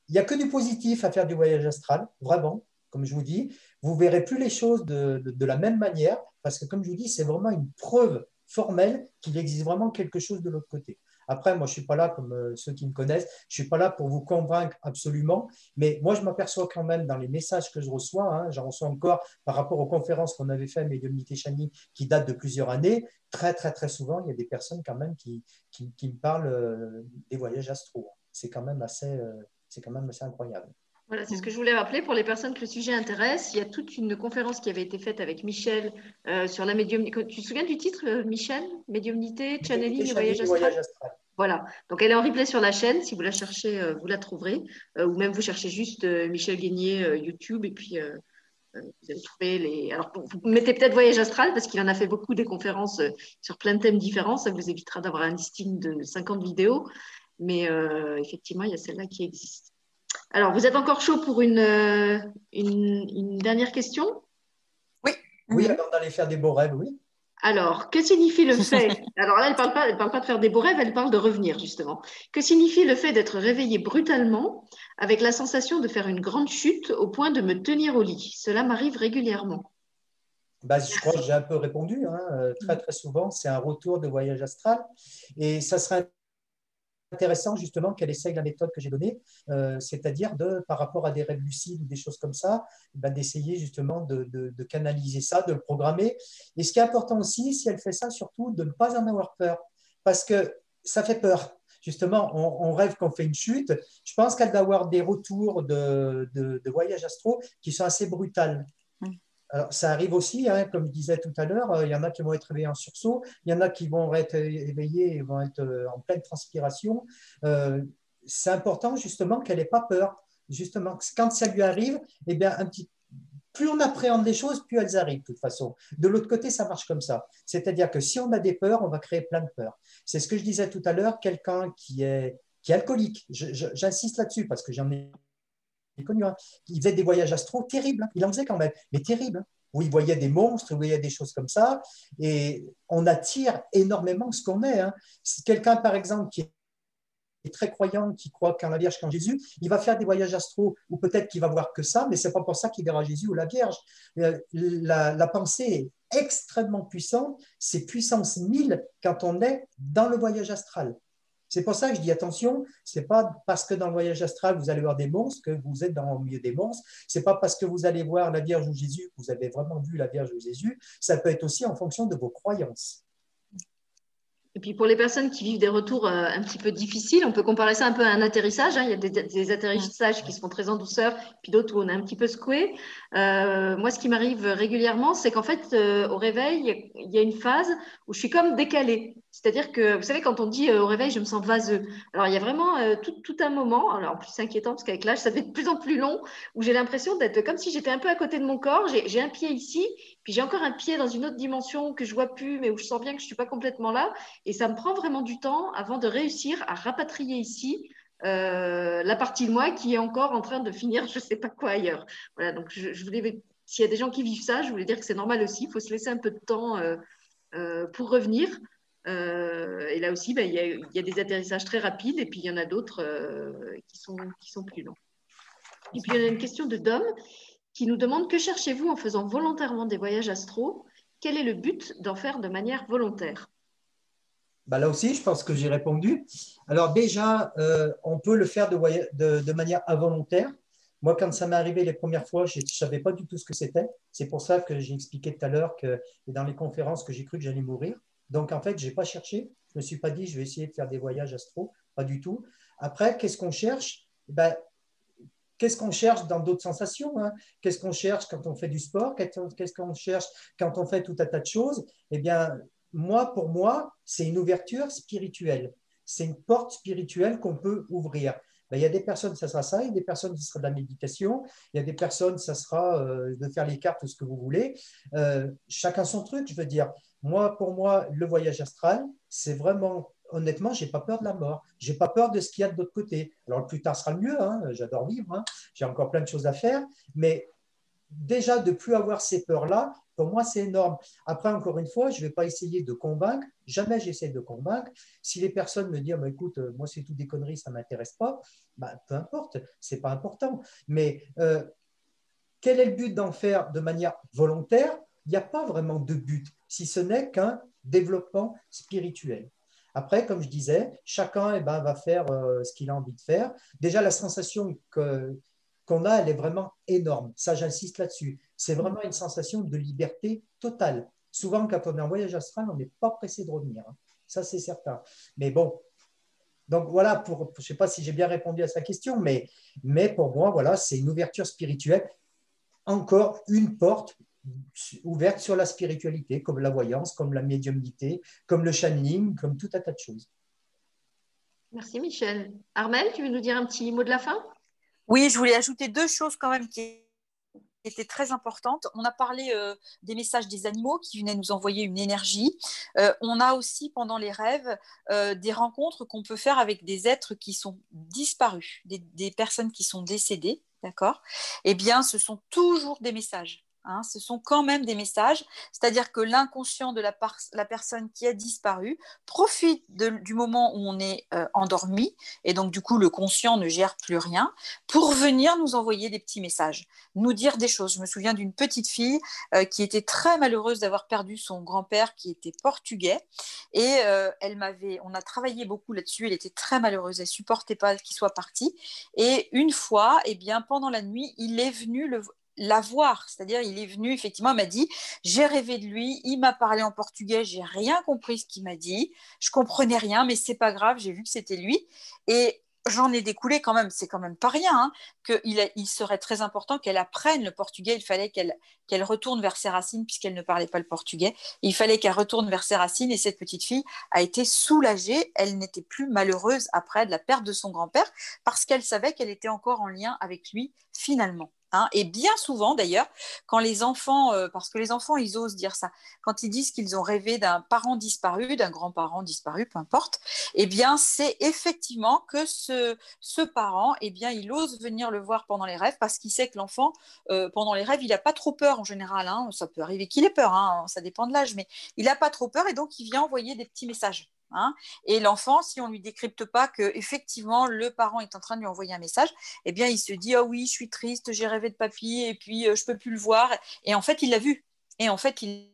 il n'y a que du positif à faire du voyage astral, vraiment comme je vous dis, vous verrez plus les choses de, la même manière, parce que comme je vous dis, c'est vraiment une preuve formelle qu'il existe vraiment quelque chose de l'autre côté. Après, moi, je ne suis pas là, comme euh, ceux qui me connaissent, je ne suis pas là pour vous convaincre absolument, mais moi, je m'aperçois quand même dans les messages que je reçois, hein, j'en reçois encore par rapport aux conférences qu'on avait faites, Médiumnité Chani, qui datent de plusieurs années, très, très, très souvent, il y a des personnes quand même qui, qui, me parlent euh, des voyages astro. C'est quand, même assez, euh, c'est quand même assez incroyable. Voilà, c'est ce que je voulais rappeler pour les personnes que le sujet intéresse. Il y a toute une conférence qui avait été faite avec Michel euh, sur la médiumnité. Tu te souviens du titre, euh, Michel? Médiumnité, channeling et voyage astral. Voilà, donc elle est en replay sur la chaîne. Si vous la cherchez, euh, vous la trouverez. ou même vous cherchez juste Michel Guénier YouTube et puis vous allez trouver les. Alors, vous mettez peut-être voyage astral parce qu'il en a fait beaucoup des conférences sur plein de thèmes différents. Ça vous évitera d'avoir un listing de 50 vidéos. Mais effectivement, il y a celle-là qui existe. Alors, vous êtes encore chaud pour une, euh, une, dernière question? Oui. Oui, mhm. alors d'aller faire des beaux rêves, oui. Alors, que signifie le fait? Alors là, elle ne parle, pas, parle pas de faire des beaux rêves, elle parle de revenir, justement. Que signifie le fait d'être réveillé brutalement avec la sensation de faire une grande chute au point de me tenir au lit? Cela m'arrive régulièrement. Bah, je crois que j'ai un peu répondu. Hein. Euh, très, très souvent, c'est un retour de voyage astral. Et ça serait intéressant justement qu'elle essaye la méthode que j'ai donnée, euh, c'est-à-dire de, par rapport à des rêves lucides ou des choses comme ça, ben, d'essayer justement de, canaliser ça, de le programmer. Et ce qui est important aussi, si elle fait ça, surtout de ne pas en avoir peur, parce que ça fait peur. Justement, on, rêve qu'on fait une chute. Je pense qu'elle va avoir des retours de, de, voyage astro qui sont assez brutales. Alors, ça arrive aussi, hein, comme je disais tout à l'heure, euh, il y en a qui vont être réveillés en sursaut, il y en a qui vont être éveillés et vont être euh, en pleine transpiration. Euh, c'est important justement qu'elle n'ait pas peur. Justement, quand ça lui arrive, eh bien, un petit, plus on appréhende les choses, plus elles arrivent de toute façon. De l'autre côté, ça marche comme ça. C'est-à-dire que si on a des peurs, on va créer plein de peurs. C'est ce que je disais tout à l'heure, quelqu'un qui est, qui est alcoolique, j'insiste là-dessus parce que j'en ai connu. Hein. Il faisait des voyages astro terribles. Hein. Il en faisait quand même, mais terribles. Hein. Où il voyait des monstres, où il voyait des choses comme ça. Et on attire énormément ce qu'on est. Si quelqu'un, par exemple, qui est très croyant, qui croit qu'en la Vierge qu'en Jésus, il va faire des voyages astro, ou peut-être qu'il va voir que ça, mais c'est pas pour ça qu'il verra Jésus ou la Vierge. Euh, la, la pensée est extrêmement puissante, c'est puissance 1000 quand on est dans le voyage astral. C'est pour ça que je dis attention, c'est pas parce que dans le voyage astral vous allez voir des monstres que vous êtes dans le milieu des monstres. C'est pas parce que vous allez voir la Vierge ou Jésus que vous avez vraiment vu la Vierge ou Jésus. Ça peut être aussi en fonction de vos croyances. Et puis pour les personnes qui vivent des retours euh, un petit peu difficiles, on peut comparer ça un peu à un atterrissage. Hein. Il y a des, atterrissages qui se font très en douceur, puis d'autres où on est un petit peu secoué. Euh, moi, ce qui m'arrive régulièrement, c'est qu'en fait, euh, au réveil, il y a une phase où je suis comme décalée. C'est-à-dire que, vous savez, quand on dit au réveil, je me sens vaseux, alors il y a vraiment tout, un moment, alors en plus inquiétant parce qu'avec l'âge, ça fait de plus en plus long, où j'ai l'impression d'être comme si j'étais un peu à côté de mon corps, j'ai un pied ici, puis j'ai encore un pied dans une autre dimension que je vois plus, mais où je sens bien que je ne suis pas complètement là, et ça me prend vraiment du temps avant de réussir à rapatrier ici euh, la partie de moi qui est encore en train de finir je ne sais pas quoi ailleurs. Voilà, donc je, voulais, s'il y a des gens qui vivent ça, je voulais dire que c'est normal aussi, il faut se laisser un peu de temps euh, euh, pour revenir. et là aussi, ben, il, y a, des atterrissages très rapides et puis il y en a d'autres qui, sont, qui sont plus longs. Et puis il y a une question de Dom qui nous demande que cherchez-vous en faisant volontairement des voyages astro? Quel est le but d'en faire de manière volontaire? Bah, là aussi, je pense que j'ai répondu. Alors déjà, euh, on peut le faire de, manière involontaire. Moi, quand ça m'est arrivé les premières fois, je ne savais pas du tout ce que c'était. C'est pour ça que j'ai expliqué tout à l'heure que dans les conférences que j'ai cru que j'allais mourir. Donc, en fait, je n'ai pas cherché. Je ne me suis pas dit, je vais essayer de faire des voyages astro. Pas du tout. Après, qu'est-ce qu'on cherche? Ben, Qu'est-ce qu'on cherche dans d'autres sensations hein? Qu'est-ce qu'on cherche quand on fait du sport? Qu'est-ce qu'on cherche quand on fait tout un tas de choses? Eh bien, moi, pour moi, c'est une ouverture spirituelle. C'est une porte spirituelle qu'on peut ouvrir. Ben, il y a des personnes, ça sera ça, il y a des personnes, ça sera de la méditation, il y a des personnes, ça sera euh, de faire les cartes ou ce que vous voulez. Euh, chacun son truc, je veux dire. Moi, pour moi, le voyage astral, c'est vraiment, honnêtement, j'ai pas peur de la mort. J'ai pas peur de ce qu'il y a de l'autre côté. Alors, le plus tard sera le mieux, hein. j'adore vivre, hein. j'ai encore plein de choses à faire, mais déjà de plus avoir ces peurs-là, pour moi, c'est énorme. Après, encore une fois, je ne vais pas essayer de convaincre. Jamais j'essaie de convaincre. Si les personnes me disent, bah, écoute, euh, moi, c'est tout des conneries, ça ne m'intéresse pas, bah, peu importe, ce n'est pas important. Mais euh, quel est le but d'en faire de manière volontaire? Il n'y a pas vraiment de but, si ce n'est qu'un développement spirituel. Après, comme je disais, chacun eh ben, va faire euh, ce qu'il a envie de faire. Déjà, la sensation que, qu'on a, elle est vraiment énorme. Ça, j'insiste là-dessus. C'est vraiment une sensation de liberté totale. Souvent, quand on est en voyage astral, on n'est pas pressé de revenir. Hein. Ça, c'est certain. Mais bon, donc voilà, pour, je ne sais pas si j'ai bien répondu à sa question, mais, mais pour moi, voilà, c'est une ouverture spirituelle. Encore une porte ouverte sur la spiritualité, comme la voyance, comme la médiumnité, comme le channeling, comme tout un tas de choses. Merci Michel. Armel, tu veux nous dire un petit mot de la fin? Oui, je voulais ajouter deux choses quand même qui étaient très importantes. On a parlé euh, des messages des animaux qui venaient nous envoyer une énergie. Euh, on a aussi pendant les rêves euh, des rencontres qu'on peut faire avec des êtres qui sont disparus, des, des personnes qui sont décédées, d'accord? Eh bien, ce sont toujours des messages. Hein, ce sont quand même des messages, c'est-à-dire que l'inconscient de la, personne qui a disparu profite du moment où on est euh, endormi, et donc du coup le conscient ne gère plus rien, pour venir nous envoyer des petits messages, nous dire des choses. Je me souviens d'une petite fille euh, qui était très malheureuse d'avoir perdu son grand-père qui était portugais, et euh, elle m'avait, on a travaillé beaucoup là-dessus, elle était très malheureuse, elle supportait pas qu'il soit parti, et une fois, eh bien pendant la nuit, il est venu le, la voir. C'est-à-dire, il est venu, effectivement, il m'a dit, j'ai rêvé de lui, il m'a parlé en portugais, j'ai rien compris ce qu'il m'a dit, je comprenais rien, mais c'est pas grave, j'ai vu que c'était lui. Et j'en ai découlé quand même, c'est quand même pas rien, hein, qu'il il serait très important qu'elle apprenne le portugais. Il fallait qu'elle retourne vers ses racines puisqu'elle ne parlait pas le portugais. Il fallait qu'elle retourne vers ses racines et cette petite fille a été soulagée. Elle n'était plus malheureuse après la perte de son grand-père parce qu'elle savait qu'elle était encore en lien avec lui finalement. Hein, et bien souvent d'ailleurs, quand les enfants, euh, parce que les enfants, ils osent dire ça, quand ils disent qu'ils ont rêvé d'un parent disparu, d'un grand-parent disparu, peu importe, eh bien c'est effectivement que ce, parent, eh bien il ose venir le voir pendant les rêves parce qu'il sait que l'enfant, euh, pendant les rêves, il n'a pas trop peur en général. Hein. ça peut arriver qu'il ait peur, hein, ça dépend de l'âge, mais il n'a pas trop peur et donc il vient envoyer des petits messages. Hein. et l'enfant, si on lui décrypte pas que effectivement le parent est en train de lui envoyer un message, eh bien il se dit ah oui, je suis triste, j'ai rêvé de papy et puis je euh, je peux plus le voir. Et en fait, il l'a vu. Et en fait, il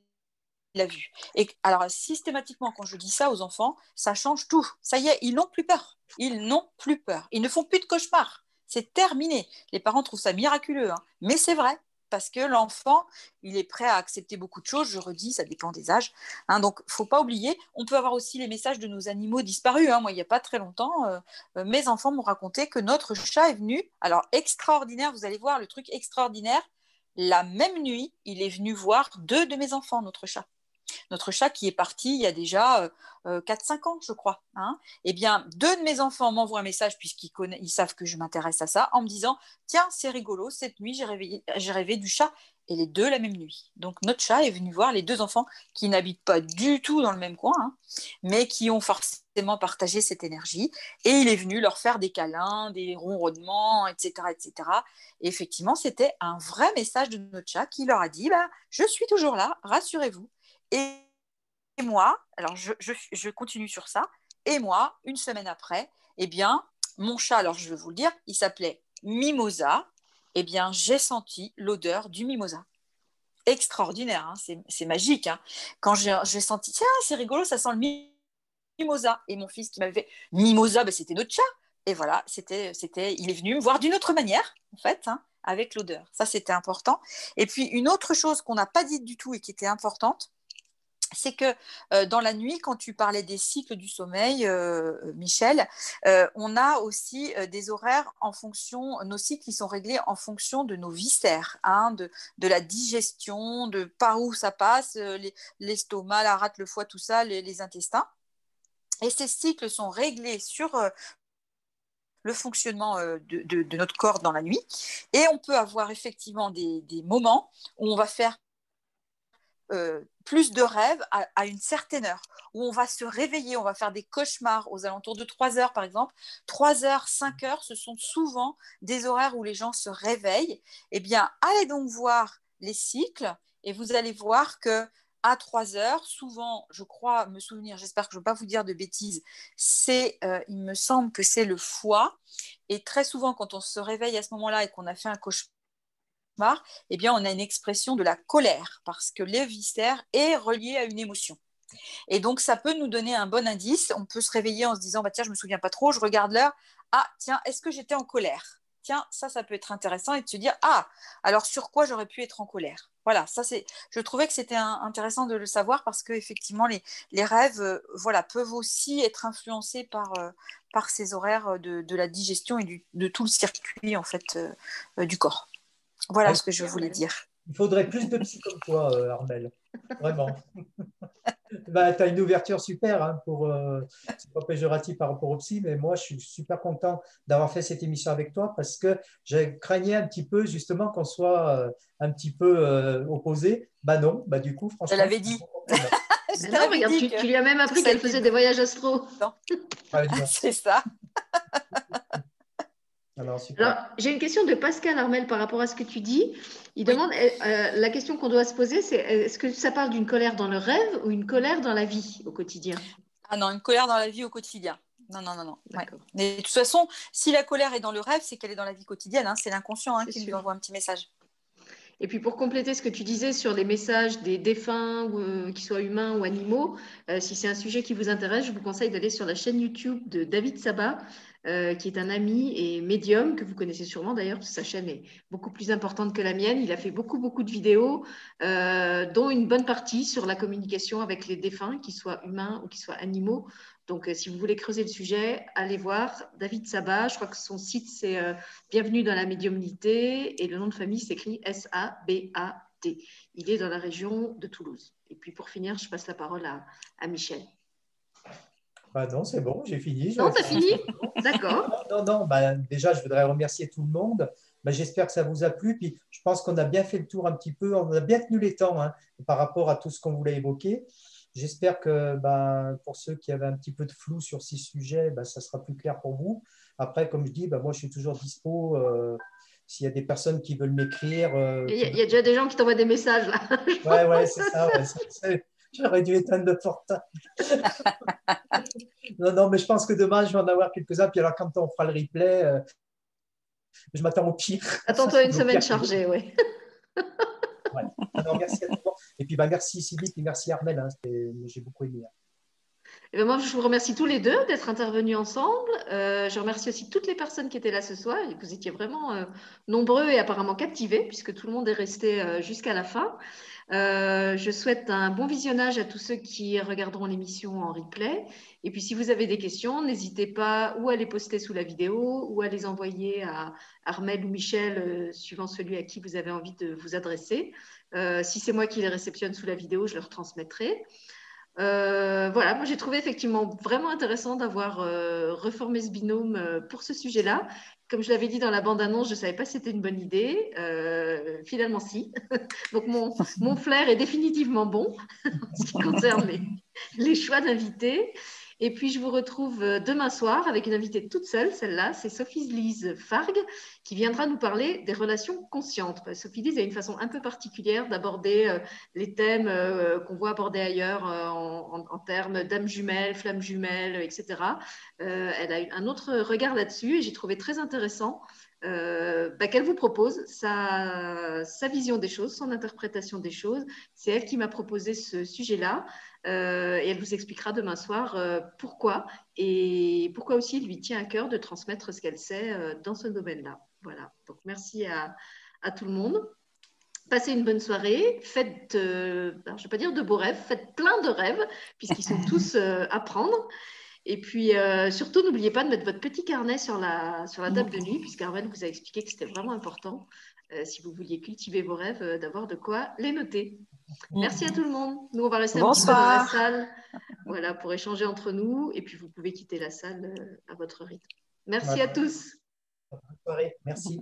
l'a vu. Et alors systématiquement, quand je dis ça aux enfants, ça change tout. Ça y est, ils n'ont plus peur. Ils n'ont plus peur. Ils ne font plus de cauchemars. C'est terminé. Les parents trouvent ça miraculeux, hein. mais c'est vrai parce que l'enfant, il est prêt à accepter beaucoup de choses. Je redis, ça dépend des âges. Hein, donc, faut pas oublier. On peut avoir aussi les messages de nos animaux disparus. Hein. Moi, il n'y a pas très longtemps, euh, euh, mes enfants m'ont raconté que notre chat est venu. Alors, extraordinaire, vous allez voir le truc extraordinaire. La même nuit, il est venu voir deux de mes enfants, notre chat. Notre chat qui est parti il y a déjà 4-5 ans, je crois. Hein. Eh bien, deux de mes enfants m'envoient un message, puisqu'ils ils savent que je m'intéresse à ça, en me disant Tiens, c'est rigolo, cette nuit, j'ai rêvé du chat et les deux la même nuit. Donc notre chat est venu voir les deux enfants qui n'habitent pas du tout dans le même coin, hein, mais qui ont forcément partagé cette énergie. Et il est venu leur faire des câlins, des ronronnements, etc. etc. Et effectivement, c'était un vrai message de notre chat qui leur a dit, bah, je suis toujours là, rassurez-vous. Et moi, alors je, continue sur ça, et moi, une semaine après, eh bien, mon chat, alors je vais vous le dire, il s'appelait Mimosa, eh bien, j'ai senti l'odeur du mimosa. Extraordinaire, hein, c'est magique. Hein. Quand j'ai senti, tiens, c'est rigolo, ça sent le mimosa. Et mon fils qui m'avait fait mimosa, ben, c'était notre chat. Et voilà, c'était, c'était, il est venu me voir d'une autre manière, en fait, hein, avec l'odeur. Ça, c'était important. Et puis, une autre chose qu'on n'a pas dit du tout et qui était importante, c'est que euh, dans la nuit, quand tu parlais des cycles du sommeil, euh, Michel, euh, on a aussi des horaires en fonction, nos cycles qui sont réglés en fonction de nos viscères, hein, de, la digestion, de par où ça passe, l'estomac, la rate, le foie, tout ça, les, intestins. Et ces cycles sont réglés sur le fonctionnement de, notre corps dans la nuit. Et on peut avoir effectivement des moments où on va faire euh, plus de rêves à, une certaine heure, où on va se réveiller, on va faire des cauchemars aux alentours de 3 heures par exemple. 3 heures, 5 heures, ce sont souvent des horaires où les gens se réveillent. Eh bien, allez donc voir les cycles et vous allez voir que à 3 heures, souvent, je crois me souvenir, j'espère que je ne vais pas vous dire de bêtises, c'est, euh, il me semble que c'est le foie. Et très souvent, quand on se réveille à ce moment-là et qu'on a fait un cauchemar, eh bien, on a une expression de la colère parce que le viscère est relié à une émotion. Et donc, ça peut nous donner un bon indice. On peut se réveiller en se disant, bah, tiens, je me souviens pas trop, je regarde l'heure. Ah, tiens, est-ce que j'étais en colère? Tiens, ça, ça peut être intéressant et de se dire, ah, alors sur quoi j'aurais pu être en colère? Voilà, ça, c'est. Je trouvais que c'était intéressant de le savoir parce que effectivement, les, les rêves, euh, voilà, peuvent aussi être influencés par, euh, ces horaires de, la digestion et de tout le circuit en fait euh, du corps. Voilà ce que je voulais dire. Il faudrait plus de psy comme toi, euh, Armel. Vraiment. bah, tu as une ouverture super hein, pour. Euh, c'est pas péjoratif par rapport au psy, mais moi, je suis super content d'avoir fait cette émission avec toi parce que j'ai craigné un petit peu, justement, qu'on soit euh, un petit peu euh, opposés. Bah non, bah du coup, franchement. Je l'avais dit. non, regarde, tu, tu, lui as même appris qu'elle faisait des voyages astro. c'est ça. Alors, j'ai une question de Pascal Armel par rapport à ce que tu dis. Il demande euh, euh, la question qu'on doit se poser, c'est est-ce que ça parle d'une colère dans le rêve ou une colère dans la vie au quotidien? Ah non, une colère dans la vie au quotidien. Non, non, non, non. Mais de toute façon, si la colère est dans le rêve, c'est qu'elle est dans la vie quotidienne. Hein. C'est l'inconscient hein, qui lui envoie un petit message. Et puis pour compléter ce que tu disais sur les messages des défunts, euh, qu'ils soient humains ou animaux, si c'est un sujet qui vous intéresse, je vous conseille d'aller sur la chaîne YouTube de David Sabat, euh, qui est un ami et médium que vous connaissez sûrement d'ailleurs, sa chaîne est beaucoup plus importante que la mienne. Il a fait beaucoup, beaucoup de vidéos, euh, dont une bonne partie sur la communication avec les défunts, qu'ils soient humains ou qu'ils soient animaux. Donc, euh, si vous voulez creuser le sujet, allez voir David Sabat. Je crois que son site, c'est Bienvenue dans la médiumnité et le nom de famille s'écrit S-A-B-A-T. Il est dans la région de Toulouse. Et puis, pour finir, je passe la parole à Michel. Bah non, c'est bon, j'ai fini. Non, t'as fini? D'accord. Non, non, bah, déjà, je voudrais remercier tout le monde. Bah, J'espère que ça vous a plu. Puis je pense qu'on a bien fait le tour un petit peu. On a bien tenu les temps hein, par rapport à tout ce qu'on voulait évoquer. J'espère que bah, pour ceux qui avaient un petit peu de flou sur ces sujets, bah, ça sera plus clair pour vous. Après, comme je dis, bah, moi, je suis toujours dispo. Euh, s'il y a des personnes qui veulent m'écrire. Euh, il, y a, déjà des gens qui t'envoient des messages là. ouais, ouais, c'est ça. J'aurais dû éteindre le portable. non, non, mais je pense que demain, je vais en avoir quelques-uns. Puis alors, quand on fera le replay, euh, je m'attends au pire. Attends-toi une semaine chargée, oui. ouais. merci à toi. Et puis, bah, merci Sylvie, et merci Armel. Hein, J'ai beaucoup aimé. Hein. Et ben, moi, je vous remercie tous les deux d'être intervenus ensemble. Euh, je remercie aussi toutes les personnes qui étaient là ce soir. Vous étiez vraiment euh, nombreux et apparemment captivés, puisque tout le monde est resté euh, jusqu'à la fin. Je souhaite un bon visionnage à tous ceux qui regarderont l'émission en replay. Et puis, si vous avez des questions, n'hésitez pas ou à les poster sous la vidéo ou à les envoyer à Armel ou Michel, suivant celui à qui vous avez envie de vous adresser. si c'est moi qui les réceptionne sous la vidéo, je leur transmettrai. Euh, voilà, moi j'ai trouvé effectivement vraiment intéressant d'avoir euh, reformé ce binôme euh, pour ce sujet-là. Comme je l'avais dit dans la bande-annonce, je ne savais pas si c'était une bonne idée. finalement, si. Donc mon, flair est définitivement bon en ce qui concerne les, les choix d'invités. Et puis, je vous retrouve euh, demain soir avec une invitée toute seule, celle-là, c'est Sophie-Lise Fargue, qui viendra nous parler des relations conscientes. Sophie-Lise a une façon un peu particulière d'aborder euh, les thèmes euh, qu'on voit abordés ailleurs en, termes d'âme jumelle, flamme jumelle, etc. Elle a un autre regard là-dessus et j'ai trouvé très intéressant bah, qu'elle vous propose sa, sa, vision des choses, son interprétation des choses. C'est elle qui m'a proposé ce sujet-là. Euh, et elle vous expliquera demain soir euh, pourquoi et pourquoi aussi il lui tient à cœur de transmettre ce qu'elle sait euh, dans ce domaine-là. Voilà. Donc merci à, tout le monde. Passez une bonne soirée. Faites, je ne vais pas dire de beaux rêves, faites plein de rêves puisqu'ils sont tous à prendre. Et puis, surtout, n'oubliez pas de mettre votre petit carnet sur la, sur la table de nuit, puisqu'Arwen vous a expliqué que c'était vraiment important, si vous vouliez cultiver vos rêves, d'avoir de quoi les noter. Merci à tout le monde. Nous, on va rester un petit peu dans la salle voilà, pour échanger entre nous. Et puis, vous pouvez quitter la salle euh, à votre rythme. Merci à tous. Merci.